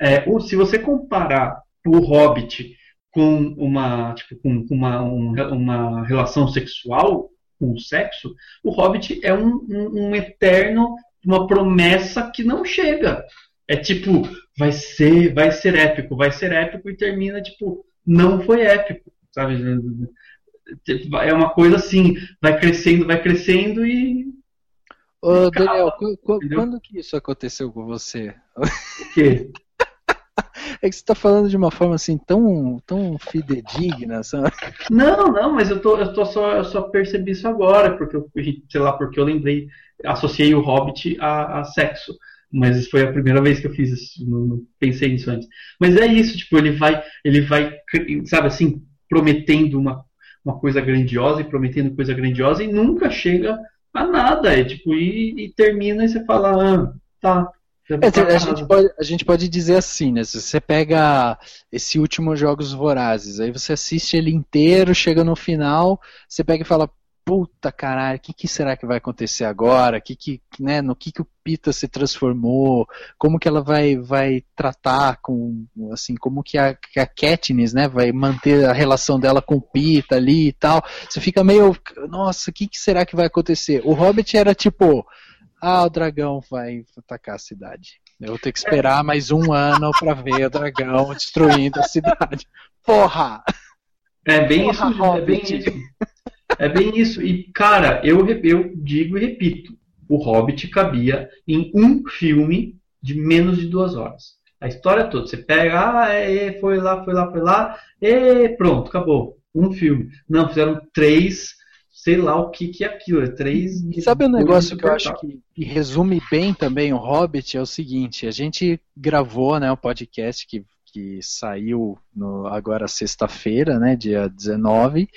É, se você comparar o Hobbit com uma, tipo, com, uma, um, uma relação sexual com o sexo, o Hobbit é um, um, um eterno, uma promessa que não chega. É tipo, vai ser, vai ser épico, vai ser épico e termina tipo, não foi épico, sabe? É uma coisa assim, vai crescendo, vai crescendo e Ô, Daniel, quando que isso aconteceu com você? O quê? É que você está falando de uma forma assim tão, tão fidedigna, sabe? Não, não, mas eu tô, eu tô só, eu só percebi isso agora, porque eu, sei lá, porque eu lembrei, associei o Hobbit a, a sexo. Mas foi a primeira vez que eu fiz isso, não, não, pensei nisso antes. Mas é isso, tipo, ele vai, ele vai, sabe assim, prometendo uma, uma coisa grandiosa e prometendo coisa grandiosa e nunca chega a nada. É tipo, e, e termina e você fala, ah, tá. É, a, gente pode, a gente pode dizer assim, né? Se você pega esse último Jogos Vorazes, aí você assiste ele inteiro, chega no final, você pega e fala, puta caralho, o que, que, será que vai acontecer agora? Que que, né, no que, que o Pita se transformou? Como que ela vai, vai tratar com, assim, como que a, que a Katniss, né, vai manter a relação dela com o Pita ali e tal? Você fica meio, nossa, o que, que será que vai acontecer? O Hobbit era tipo, ah, o dragão vai atacar a cidade. Eu vou ter que esperar mais um ano para ver o dragão destruindo a cidade. Porra! É bem Porra, isso, Hobbit. é bem isso. É bem isso. E, cara, eu, eu digo e repito: o Hobbit cabia em um filme de menos de duas horas. A história toda. Você pega, ah, é, é, foi lá, foi lá, foi lá, e pronto, acabou. Um filme. Não, fizeram três, sei lá o que, que é aquilo. É três. E sabe um negócio que eu acho que, que, resume bem também o Hobbit? É o seguinte: a gente gravou né, o um podcast que que saiu no, agora sexta-feira, né, dia 19,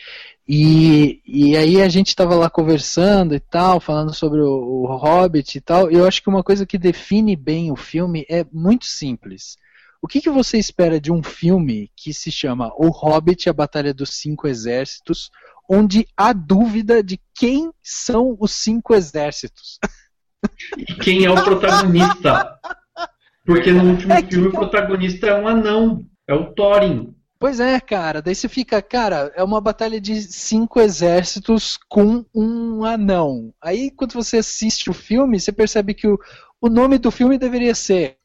e, e aí a gente estava lá conversando e tal, falando sobre o, o Hobbit e tal, e eu acho que uma coisa que define bem o filme é muito simples. O que, que você espera de um filme que se chama O Hobbit, a Batalha dos Cinco Exércitos, onde há dúvida de quem são os cinco exércitos? E quem é o protagonista? Porque no último é filme que... o protagonista é um anão, é o Thorin. Pois é, cara. Daí você fica, cara, é uma batalha de cinco exércitos com um anão. Aí quando você assiste o filme, você percebe que o, o nome do filme deveria ser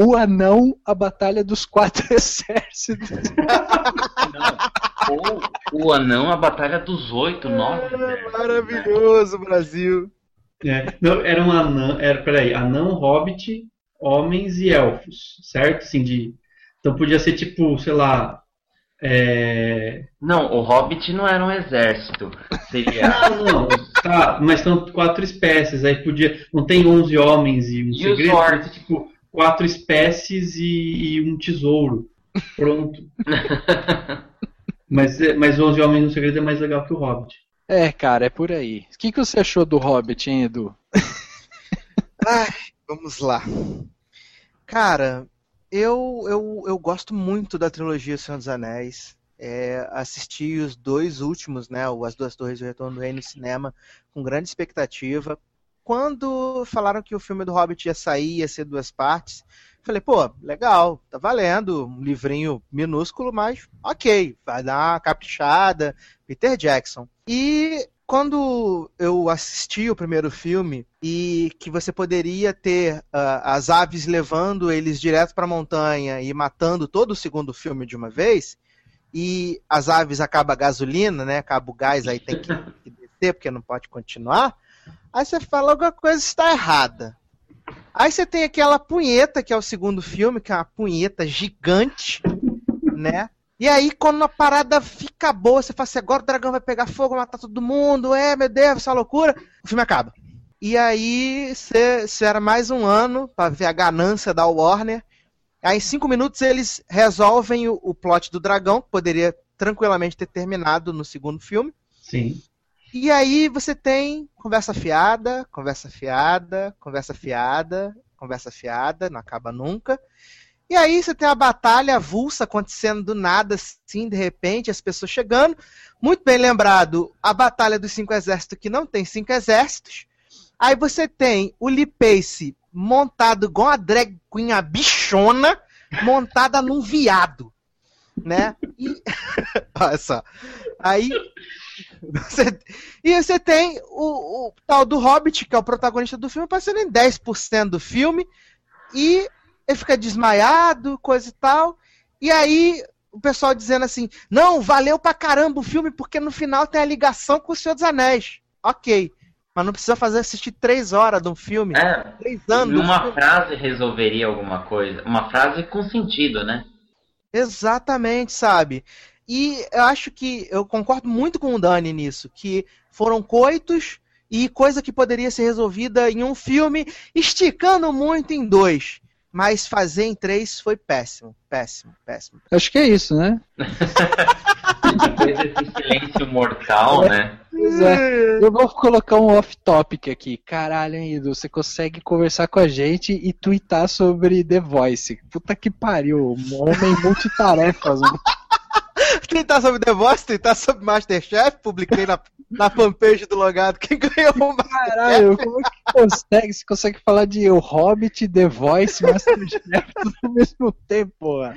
O Anão, a Batalha dos Quatro Exércitos. Ou O Anão, a Batalha dos Oito, nove. É, maravilhoso, Brasil. É, não, era um anão, era, peraí, anão, hobbit, homens e elfos, certo? Assim, de, então podia ser tipo, sei lá. É... Não, o Hobbit não era um exército. Seria... não, não, tá, mas são quatro espécies. Aí podia. Não tem 11 homens e um e segredo, podia tipo quatro espécies e, e um tesouro. Pronto. mas, é, mas 11 homens e um segredo é mais legal que o Hobbit. É, cara, é por aí. O que, que você achou do Hobbit, hein, Edu? Ai, Vamos lá. Cara, eu, eu, eu gosto muito da trilogia Senhor dos Anéis. É, assisti os dois últimos, né? As Duas Torres e o Retorno do Rei no cinema, com grande expectativa. Quando falaram que o filme do Hobbit ia sair, ia ser duas partes, falei, pô, legal, tá valendo, um livrinho minúsculo, mas ok, vai dar uma caprichada, Peter Jackson. E quando eu assisti o primeiro filme e que você poderia ter uh, as aves levando eles direto para a montanha e matando todo o segundo filme de uma vez, e as aves acaba a gasolina, né? Acaba o gás, aí tem que, que descer porque não pode continuar. Aí você fala alguma coisa está errada. Aí você tem aquela punheta que é o segundo filme, que é uma punheta gigante, né? E aí, quando a parada fica boa, você fala assim, agora o dragão vai pegar fogo, matar todo mundo, é, meu Deus, essa loucura, o filme acaba. E aí, você era mais um ano para ver a ganância da Warner. Aí, em cinco minutos, eles resolvem o, o plot do dragão, que poderia tranquilamente ter terminado no segundo filme. Sim. E aí você tem conversa fiada, conversa fiada, conversa fiada, conversa fiada, não acaba nunca. E aí você tem a batalha avulsa acontecendo do nada, assim, de repente, as pessoas chegando. Muito bem lembrado, a batalha dos cinco exércitos, que não tem cinco exércitos. Aí você tem o Lee Pace montado igual a drag queen, a bichona, montada num viado. Né? E... Olha só. Aí. Você... E você tem o, o, tal do Hobbit, que é o protagonista do filme, aparecendo em 10% do filme. E ele fica desmaiado, coisa e tal. E aí o pessoal dizendo assim: não, valeu pra caramba o filme, porque no final tem a ligação com o Senhor dos Anéis. Ok. Mas não precisa fazer assistir três horas de um filme. É, três anos. Uma frase resolveria alguma coisa. Uma frase com sentido, né? Exatamente, sabe? E eu acho que eu concordo muito com o Dani nisso, que foram coitos e coisa que poderia ser resolvida em um filme, esticando muito em dois mas fazer em três foi péssimo, péssimo, péssimo. Acho que é isso, né? Depois desse silêncio mortal, né? Pois é. Eu vou colocar um off-topic aqui. Caralho, hein, Edu, você consegue conversar com a gente e twittar sobre The Voice. Puta que pariu, um homem multitarefas. mano. Tentar sobre The Voice, tentar sobre Masterchef, publiquei na, na fanpage do Logado quem ganhou o. Caralho, como é que consegue? Você consegue falar de O Hobbit, The Voice, Masterchef tudo ao mesmo tempo, porra.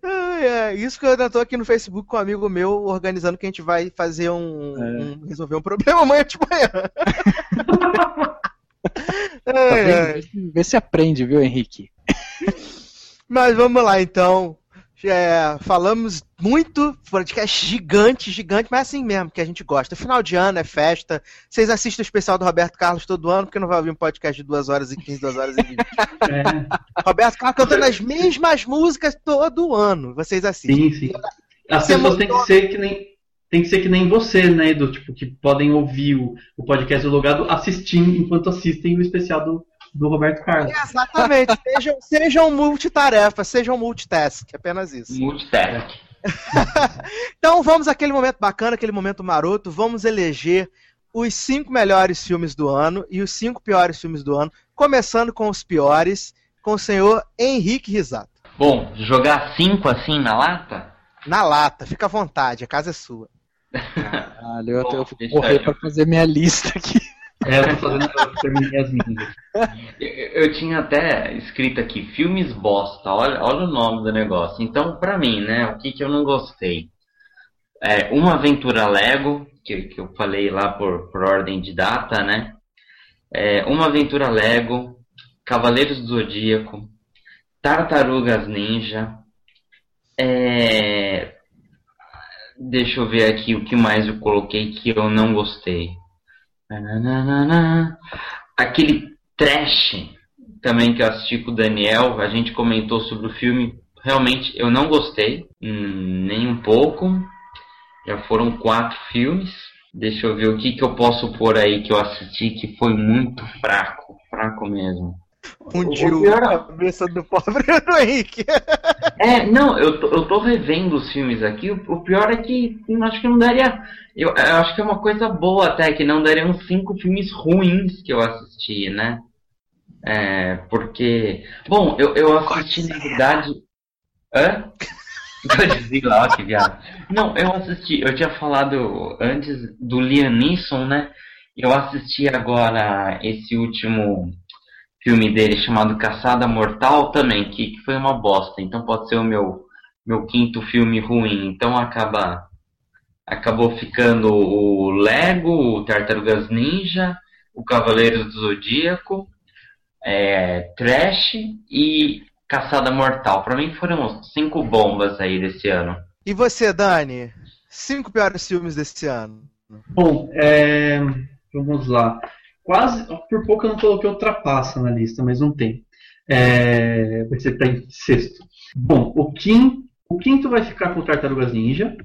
É, isso que eu ainda tô aqui no Facebook com um amigo meu organizando que a gente vai fazer um, É. um- resolver um problema amanhã de manhã. Tá Vê se aprende, viu, Henrique? Mas vamos lá então. É, falamos muito, podcast gigante, gigante, mas assim mesmo, que a gente gosta. Final de ano é festa. Vocês assistem o especial do Roberto Carlos todo ano, porque não vai ouvir um podcast de 2 horas e 15, 2 horas e 20. É, Roberto Carlos cantando as mesmas músicas todo ano. Vocês assistem. sim, sim. As pessoas têm que ser que nem. Tem que ser que nem você, né, Edu? Tipo, que podem ouvir o, o podcast do Logado assistindo enquanto assistem o especial do, do Roberto Carlos. Exatamente. Sejam, sejam multitarefas, sejam multitask. Apenas isso. Multitask. Então vamos àquele momento bacana, aquele momento maroto. Vamos eleger os cinco melhores filmes do ano e os cinco piores filmes do ano. Começando com os piores, com o senhor Henrique Risato. Bom, jogar cinco assim na lata? Na lata, fica à vontade, a casa é sua. Caralho, eu, Bom, eu vou correr pra fazer minha lista aqui. É, eu tô fazendo. As minhas. Eu, eu tinha até escrito aqui, filmes bosta, olha, olha o nome do negócio. Então, pra mim, né, o que, que eu não gostei? É, Uma Aventura Lego, que, que eu falei lá por, por ordem de data, né? É, Uma Aventura Lego, Cavaleiros do Zodíaco, Tartarugas Ninja, é, deixa eu ver aqui o que mais eu coloquei que eu não gostei. Aquele trash também que eu assisti com o Daniel, a gente comentou sobre o filme. Realmente eu não gostei, hum, nem um pouco. Já foram quatro filmes. Deixa eu ver o que, que eu posso pôr aí que eu assisti que foi muito fraco, fraco mesmo. Fundiu pior- a cabeça do pobre do Henrique. É, não, eu tô, eu tô revendo os filmes aqui. O, o pior é que eu acho que não daria. Eu, eu acho que é uma coisa boa até, que não daria uns cinco filmes ruins que eu assisti, né? É, porque. Bom, eu, eu assisti na verdade. Hã? Godzilla, ó que viado. Não, eu assisti, eu tinha falado antes do Liam Neeson, né? Eu assisti agora esse último filme dele chamado Caçada Mortal também, que, que foi uma bosta. Então pode ser o meu, meu quinto filme ruim. Então acaba acabou ficando o Lego, o Tartarugas Ninja, o Cavaleiros do Zodíaco, é, Trash e Caçada Mortal. Pra mim foram cinco bombas aí desse ano. E você, Dani? Cinco piores filmes desse ano. Bom, é, vamos lá. Quase, por pouco eu não coloquei Ultrapassa na lista, mas não tem. É, vai ser tá em sexto. Bom, o quinto, o quinto vai ficar com Tartarugas Ninja.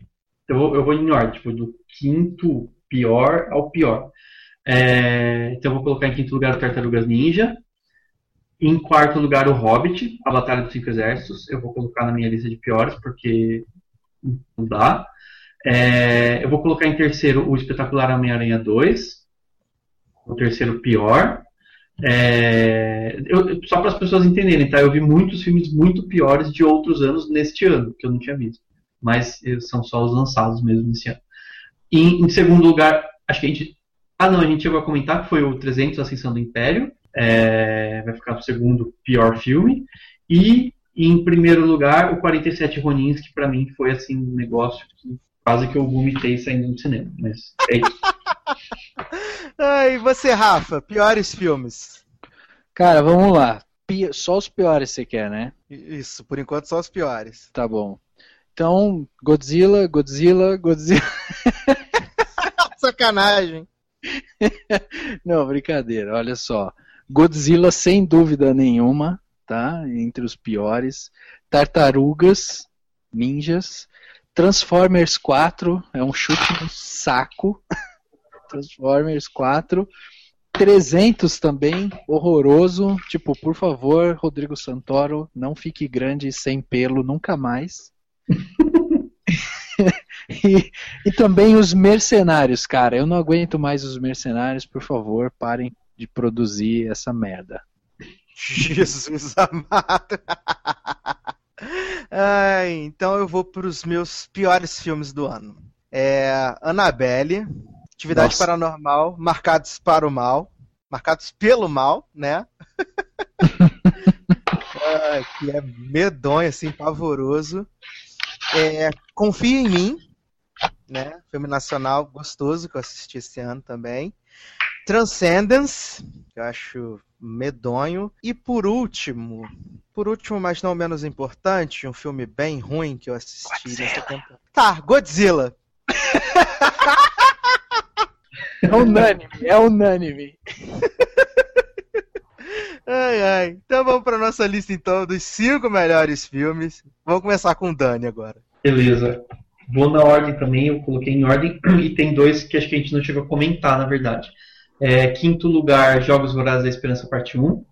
Eu vou, eu vou em ordem, tipo, do quinto pior ao pior. É, então eu vou colocar em quinto lugar o Tartarugas Ninja. Em quarto lugar o Hobbit, A Batalha dos Cinco Exércitos. Eu vou colocar na minha lista de piores, porque não dá. É, eu vou colocar em terceiro o Espetacular Homem-Aranha 2. O terceiro pior. É, eu- só para as pessoas entenderem, tá? Eu vi muitos filmes muito piores de outros anos neste ano, que eu não tinha visto. Mas são só os lançados mesmo nesse ano. E, em segundo lugar, acho que a gente. Ah, não, a gente chegou a comentar que foi o 300 Ascensão do Império. É, vai ficar o segundo pior filme. E em primeiro lugar, o 47 Ronins, que pra mim foi assim um negócio que quase que eu vomitei saindo do cinema. Mas é isso. Ah, e você, Rafa? Piores filmes. Cara, vamos lá. Só os piores você quer, né? Isso, por enquanto só os piores. Tá bom. Então, Godzilla, Godzilla, Godzilla. Sacanagem. Não, brincadeira, olha só. Godzilla, sem dúvida nenhuma, tá? Entre os piores. Tartarugas, Ninjas. Transformers 4, é um chute no saco. Transformers 4. 300 também, horroroso. Tipo, por favor, Rodrigo Santoro, não fique grande sem pelo nunca mais. E, e também os mercenários, cara. Eu não aguento mais os mercenários, por favor, parem de produzir essa merda. Jesus amado. Ai, então eu vou para os meus piores filmes do ano. É Annabelle, Atividade Nossa. Paranormal, Marcados para o Mal, Marcados pelo Mal, né? Ai, que é medonho, assim, pavoroso. É, Confia em Mim, né? Filme nacional gostoso que eu assisti esse ano também. Transcendence, que eu acho medonho. E por último, por último, mas não menos importante, um filme bem ruim que eu assisti nessa temporada. Tá, Godzilla. É unânime, é unânime. Ai, ai. Então vamos para nossa lista então dos cinco melhores filmes. Vamos começar com o Dani agora. Beleza. Vou na ordem também, eu coloquei em ordem, e tem dois que acho que a gente não chegou a comentar, na verdade. É, quinto lugar, Jogos Vorazes da Esperança Parte 1.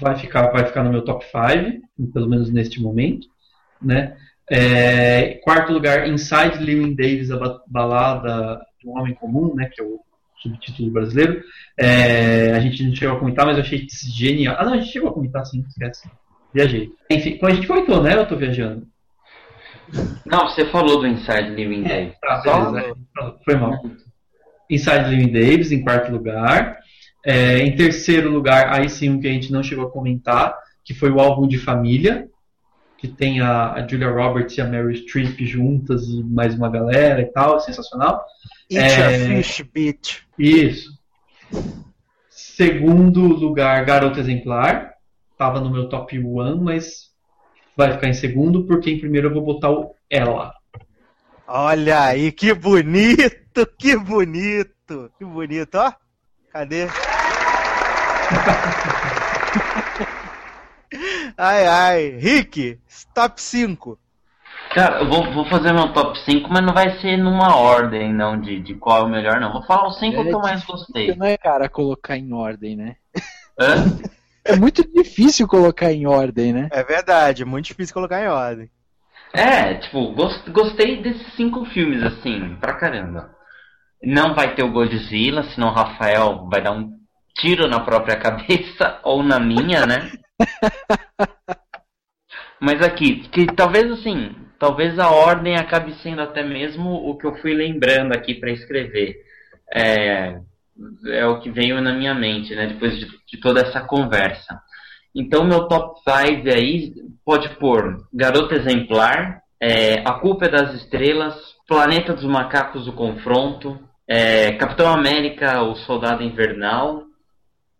Vai ficar, vai ficar no meu top 5, pelo menos neste momento. Né? É, quarto lugar, Inside Llewyn Davis, a ba- balada do homem comum, né, que é o subtítulo brasileiro. É, a gente não chegou a comentar, mas eu achei genial. Ah, não, a gente chegou a comentar sim, esquece. Viajei. Enfim, a gente comentou, né? Eu tô viajando. Não, você falou do Inside Living Day. Tá, Só- beleza. Foi mal. Inside Living Davis, em quarto lugar. É, em terceiro lugar, aí sim um que a gente não chegou a comentar, que foi o álbum de família, que tem a, a Julia Roberts e a Mary Streep juntas e mais uma galera e tal, sensacional. Eat É. a Fish Beach. Isso. Segundo lugar, Garota Exemplar. Tava no meu top 1, mas vai ficar em segundo, porque em primeiro eu vou botar o Ela. Olha aí, que bonito, que bonito, que bonito, ó. Cadê? Ai, ai. Rick, top 5. Cara, eu vou, vou fazer meu top 5, mas não vai ser numa ordem, não, de, de qual é o melhor, não. Vou falar os 5 que eu mais gostei. Não é, cara, colocar em ordem, né? Hã? É muito difícil colocar em ordem, né? É verdade, é muito difícil colocar em ordem. É, tipo, gos- gostei desses cinco filmes, assim, pra caramba. Não vai ter o Godzilla, senão o Rafael vai dar um tiro na própria cabeça, ou na minha, né? Mas aqui, que talvez assim, talvez a ordem acabe sendo até mesmo o que eu fui lembrando aqui pra escrever. É, é o que veio na minha mente, né, depois de, de toda essa conversa. Então, meu top 5 aí pode pôr Garota Exemplar, é, A Culpa é das Estrelas, Planeta dos Macacos, O Confronto, é, Capitão América, O Soldado Invernal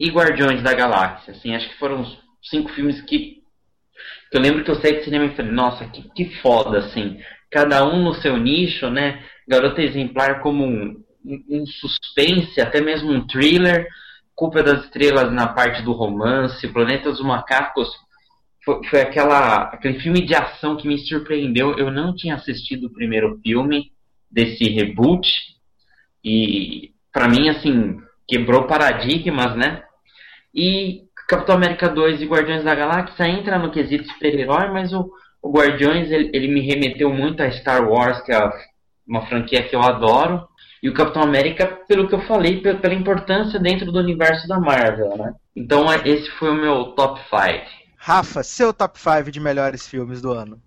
e Guardiões da Galáxia. Assim, acho que foram os cinco filmes que eu lembro que eu saí do cinema e falei, nossa, que, que foda, assim. Cada um no seu nicho, né? Garota Exemplar como um, um- suspense, até mesmo um thriller. Culpa das Estrelas na parte do romance, Planeta dos Macacos foi, foi aquela, aquele filme de ação que me surpreendeu. Eu não tinha assistido o primeiro filme desse reboot e para mim assim quebrou paradigmas, né? E Capitão América 2 e Guardiões da Galáxia entra no quesito super-herói, mas o, o Guardiões ele, ele me remeteu muito a Star Wars, que é uma franquia que eu adoro. E o Capitão América, pelo que eu falei, pe- pela importância dentro do universo da Marvel, né? Então é- esse foi o meu top 5. Rafa, seu top 5 de melhores filmes do ano.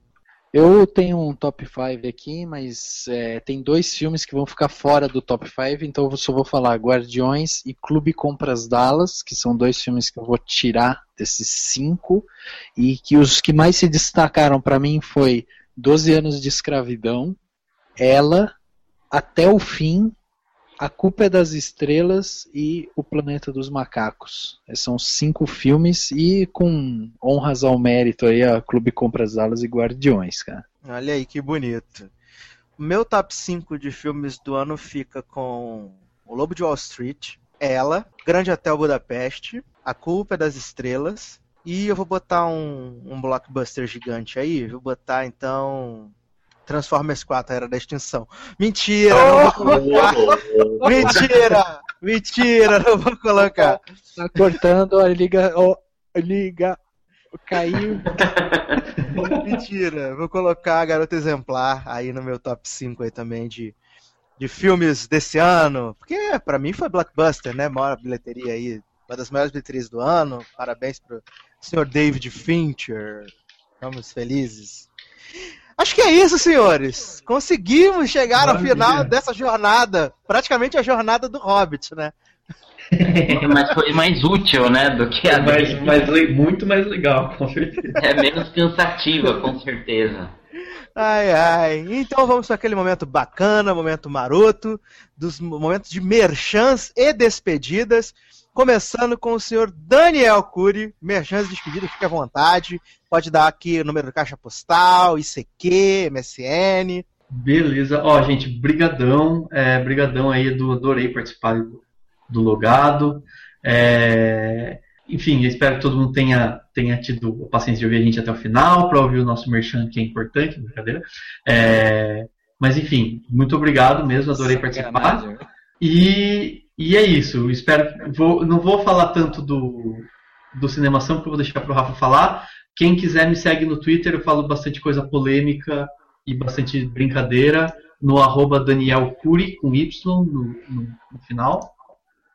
Eu tenho um top 5 aqui, mas é, tem dois filmes que vão ficar fora do top 5, então eu só vou falar Guardiões e Clube Compras Dallas, que são dois filmes que eu vou tirar desses cinco, e que os que mais se destacaram para mim foi 12 anos de escravidão, Ela, Até o Fim, A Culpa é das Estrelas e O Planeta dos Macacos. Esses são cinco filmes e com honras ao mérito aí a Clube Compras Dallas e Guardiões, cara. Olha aí, que bonito. Meu top 5 de filmes do ano fica com O Lobo de Wall Street, Ela, Grande Hotel Budapeste, A Culpa é das Estrelas, e eu vou botar um, um blockbuster gigante aí, vou botar então Transformers 4, a Era da Extinção. Mentira, não vou colocar. Mentira! Mentira, não vou colocar. Tá cortando, ó, liga, ó, liga, caiu. Mentira, vou colocar a Garota Exemplar aí no meu top 5 aí também de, de filmes desse ano. Porque pra mim foi blockbuster, né? Maior bilheteria aí, uma das maiores bilheterias do ano. Parabéns pro senhor David Fincher. Estamos felizes. Acho que é isso, senhores. Conseguimos chegar ao final dessa jornada. Praticamente a jornada do Hobbit, né? Mas foi mais útil, né? Do que a mais, mais, muito mais legal, com certeza. É menos cansativa, com certeza. Ai, ai. Então vamos para aquele momento bacana, momento maroto, dos momentos de merchans e despedidas. Começando com o senhor Daniel Cury, merchans e despedidas, fique à vontade. Pode dar aqui o número da caixa postal, ICQ, MSN. Beleza. Ó, gente, brigadão. É, brigadão aí, do, adorei participar do, do logado. É, enfim, espero que todo mundo tenha, tenha tido a paciência de ouvir a gente até o final, para ouvir o nosso merchan, que é importante, brincadeira. É, mas, enfim, muito obrigado mesmo, adorei participar. Né? E, e é isso, espero. Vou, não vou falar tanto do, do Cinemação, porque eu vou deixar para o Rafa falar. Quem quiser me segue no Twitter, eu falo bastante coisa polêmica e bastante brincadeira no arroba Daniel Cury, com Y no, no, no final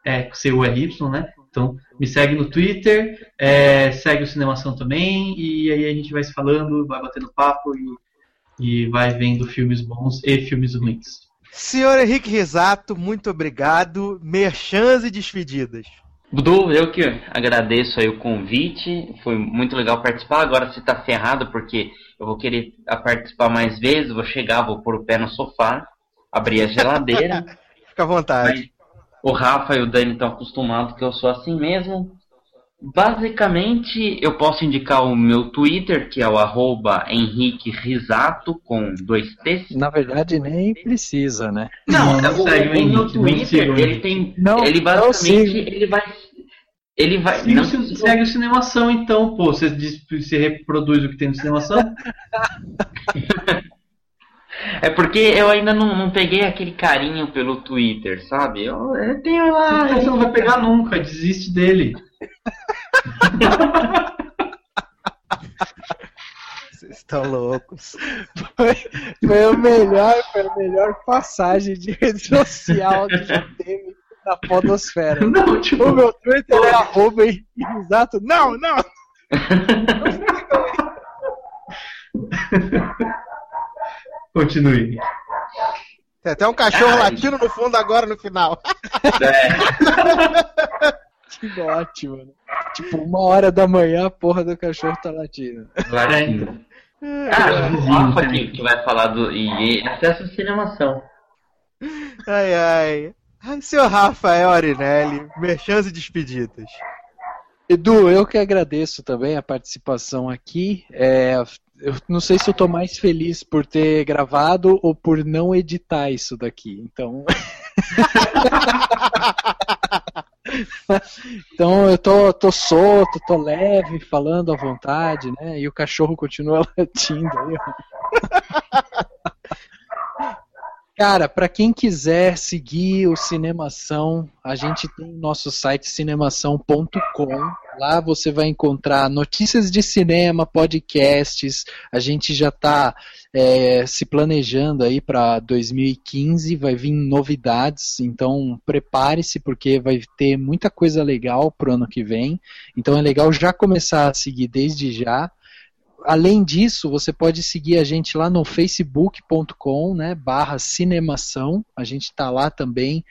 é C-U-R-Y, né? Então, me segue no Twitter, é, segue o Cinemação também, e aí a gente vai se falando, vai batendo papo e, e vai vendo filmes bons e filmes ruins. Senhor Henrique Risato, muito obrigado. Merchans e despedidas. Dudu, eu que agradeço aí o convite, foi muito legal participar. Agora você está ferrado porque eu vou querer participar mais vezes, vou chegar, vou pôr o pé no sofá, abrir a geladeira. Fica à vontade o Rafa e o Dani estão acostumados que eu sou assim mesmo. Basicamente, eu posso indicar o meu Twitter, que é o arroba Henrique Risato, com dois T's. Na verdade, nem precisa, né? Não, não o, segue, o, meu Twitter, ele tem... Não, ele basicamente, ele vai... Ele vai... Siga, não, segue o Cinemação, então, pô. Você, diz, você reproduz o que tem no Cinemação? É porque eu ainda não, não peguei aquele carinho pelo Twitter, sabe? Eu, eu tenho lá. Você não vai pegar nunca, desiste dele. Vocês estão loucos. Foi, foi, o melhor, foi a melhor passagem de rede social que já teve na podosfera. Não, tipo, o meu Twitter é arroba exato. Não, não! Continue. Tem até um cachorro Ai. latindo no fundo agora no final. É. que ótimo, né? Tipo, uma hora da manhã a porra do cachorro tá latindo. Latindo. Ah, o Rafa aqui que vai falar do. E acesso à cinemação. Ai, ai. Ai, senhor Rafael Arinelli, merchans e despedidas. Edu, eu que agradeço também a participação aqui. É, eu não sei se eu tô mais feliz por ter gravado ou por não editar isso daqui. Então. então eu tô, tô solto, tô leve, falando à vontade, né? E o cachorro continua latindo aí. Cara, para quem quiser seguir o Cinemação, a gente tem o nosso site cinemação.com. Lá você vai encontrar notícias de cinema, podcasts. A gente já está é, se planejando aí para 2015, vai vir novidades. Então prepare-se porque vai ter muita coisa legal pro ano que vem. Então é legal já começar a seguir desde já além disso, você pode seguir a gente lá no facebook.com, né, barra cinemação. A gente está lá também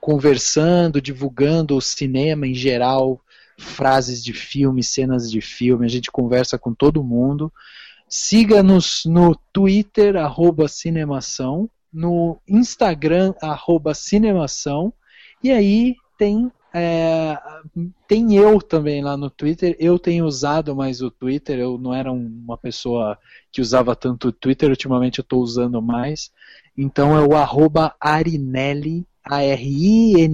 conversando, divulgando o cinema em geral, frases de filme, cenas de filme. A gente conversa com todo mundo. Siga-nos no Twitter, arroba cinemação, no Instagram, arroba cinemação, e aí tem é, tem eu também lá no Twitter. Eu tenho usado mais o Twitter. Eu não era uma pessoa que usava tanto o Twitter. Ultimamente eu estou usando mais. Então é o arroba Arinelli, A-R-I-N-E-L-L-I.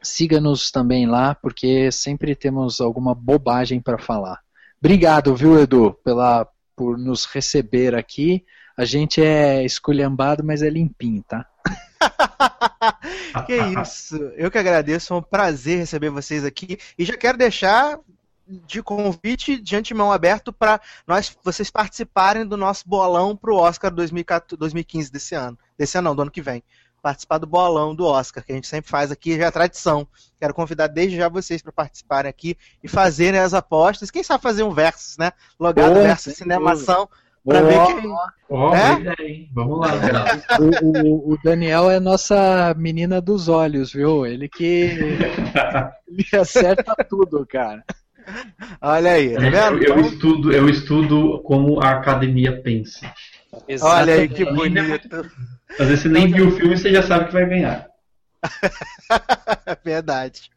Siga-nos também lá, porque sempre temos alguma bobagem para falar. Obrigado, viu, Edu, pela, por nos receber aqui. A gente é esculhambado, mas é limpinho, tá? que isso. Eu que agradeço, é um prazer receber vocês aqui. E já quero deixar de convite de antemão aberto para nós vocês participarem do nosso bolão pro Oscar 2015 desse ano. Desse ano não, do ano que vem. Participar do bolão do Oscar, que a gente sempre faz aqui, já é tradição. Quero convidar desde já vocês para participarem aqui e fazerem as apostas. Quem sabe fazer um versus, né? Logado oh, versus cinemação. Pra oh, ver quem. Oh, né? Vamos lá, o, o, o, Daniel é nossa menina dos olhos, viu? Ele que. ele acerta tudo, cara. Olha aí, tá vendo? Eu, eu, estudo, eu estudo como a academia pensa. Exatamente. Olha aí que bonito. Às vezes você nem viu o filme e você já sabe que vai ganhar. Verdade.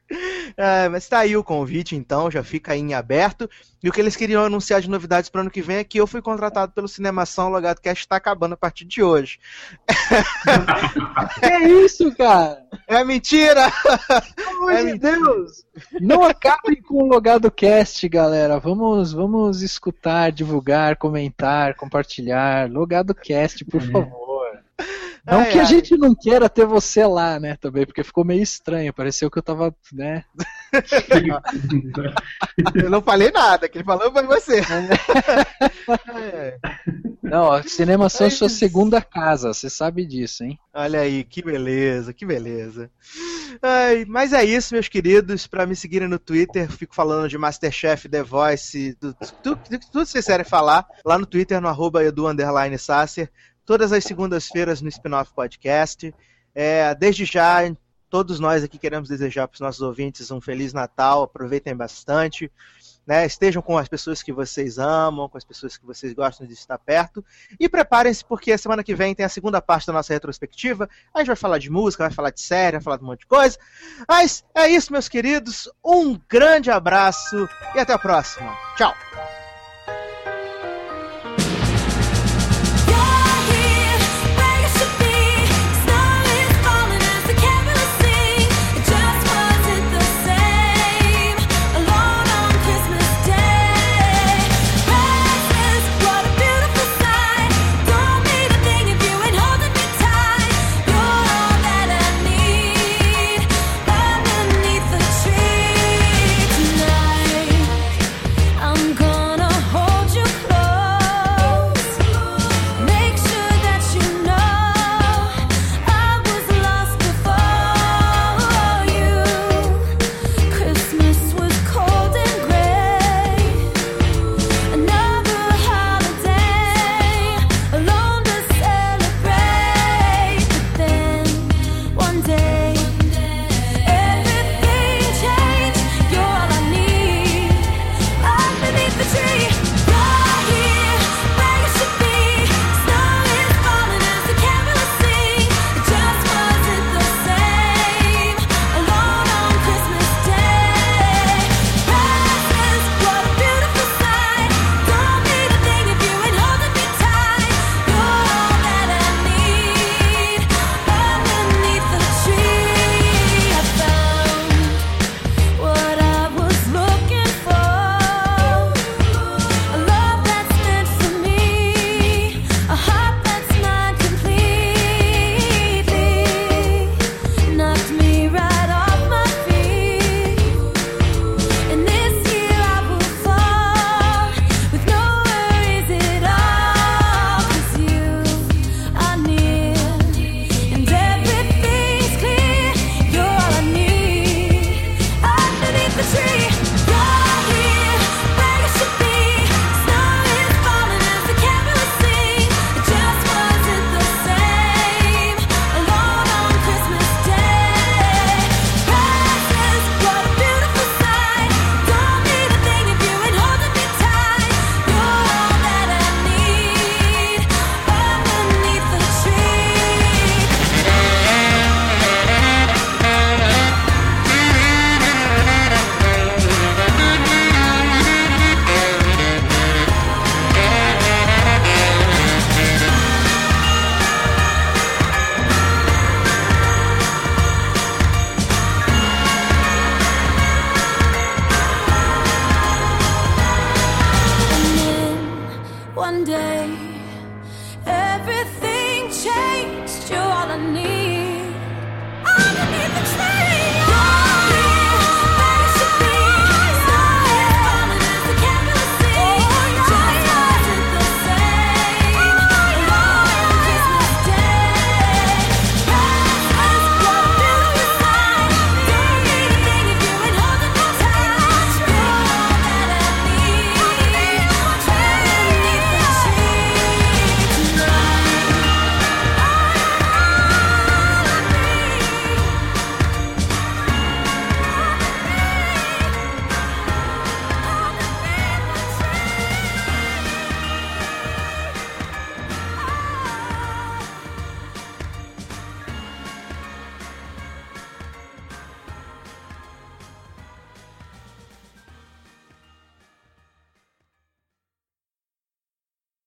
É, mas tá aí o convite, então, já fica aí em aberto. E o que eles queriam anunciar de novidades para o ano que vem é que eu fui contratado pelo Cinemação, o Logado Cast está acabando a partir de hoje. é isso, cara? É mentira! Pelo é de Deus! Não acabem com o Logado Cast, galera. Vamos, vamos escutar, divulgar, comentar, compartilhar. Logado Cast, por é. favor. Não ai, que a ai. gente não queira ter você lá, né, também, porque ficou meio estranho, pareceu que eu tava, né... eu não falei nada, que ele falou foi você. não, ó, cinema são sua segunda casa, você sabe disso, hein? Olha aí, que beleza, que beleza. Ai, mas é isso, meus queridos. Para me seguirem no Twitter, fico falando de Masterchef, The Voice, tudo, que vocês quiserem falar, lá no Twitter, no arroba edu Sasser todas as segundas-feiras no Spin-Off Podcast. É, desde já, todos nós aqui queremos desejar para os nossos ouvintes um Feliz Natal, aproveitem bastante. Né, estejam com as pessoas que vocês amam, com as pessoas que vocês gostam de estar perto. E preparem-se, porque a semana que vem tem a segunda parte da nossa retrospectiva. A gente vai falar de música, vai falar de série, vai falar de um monte de coisa. Mas é isso, meus queridos. Um grande abraço e até a próxima. Tchau!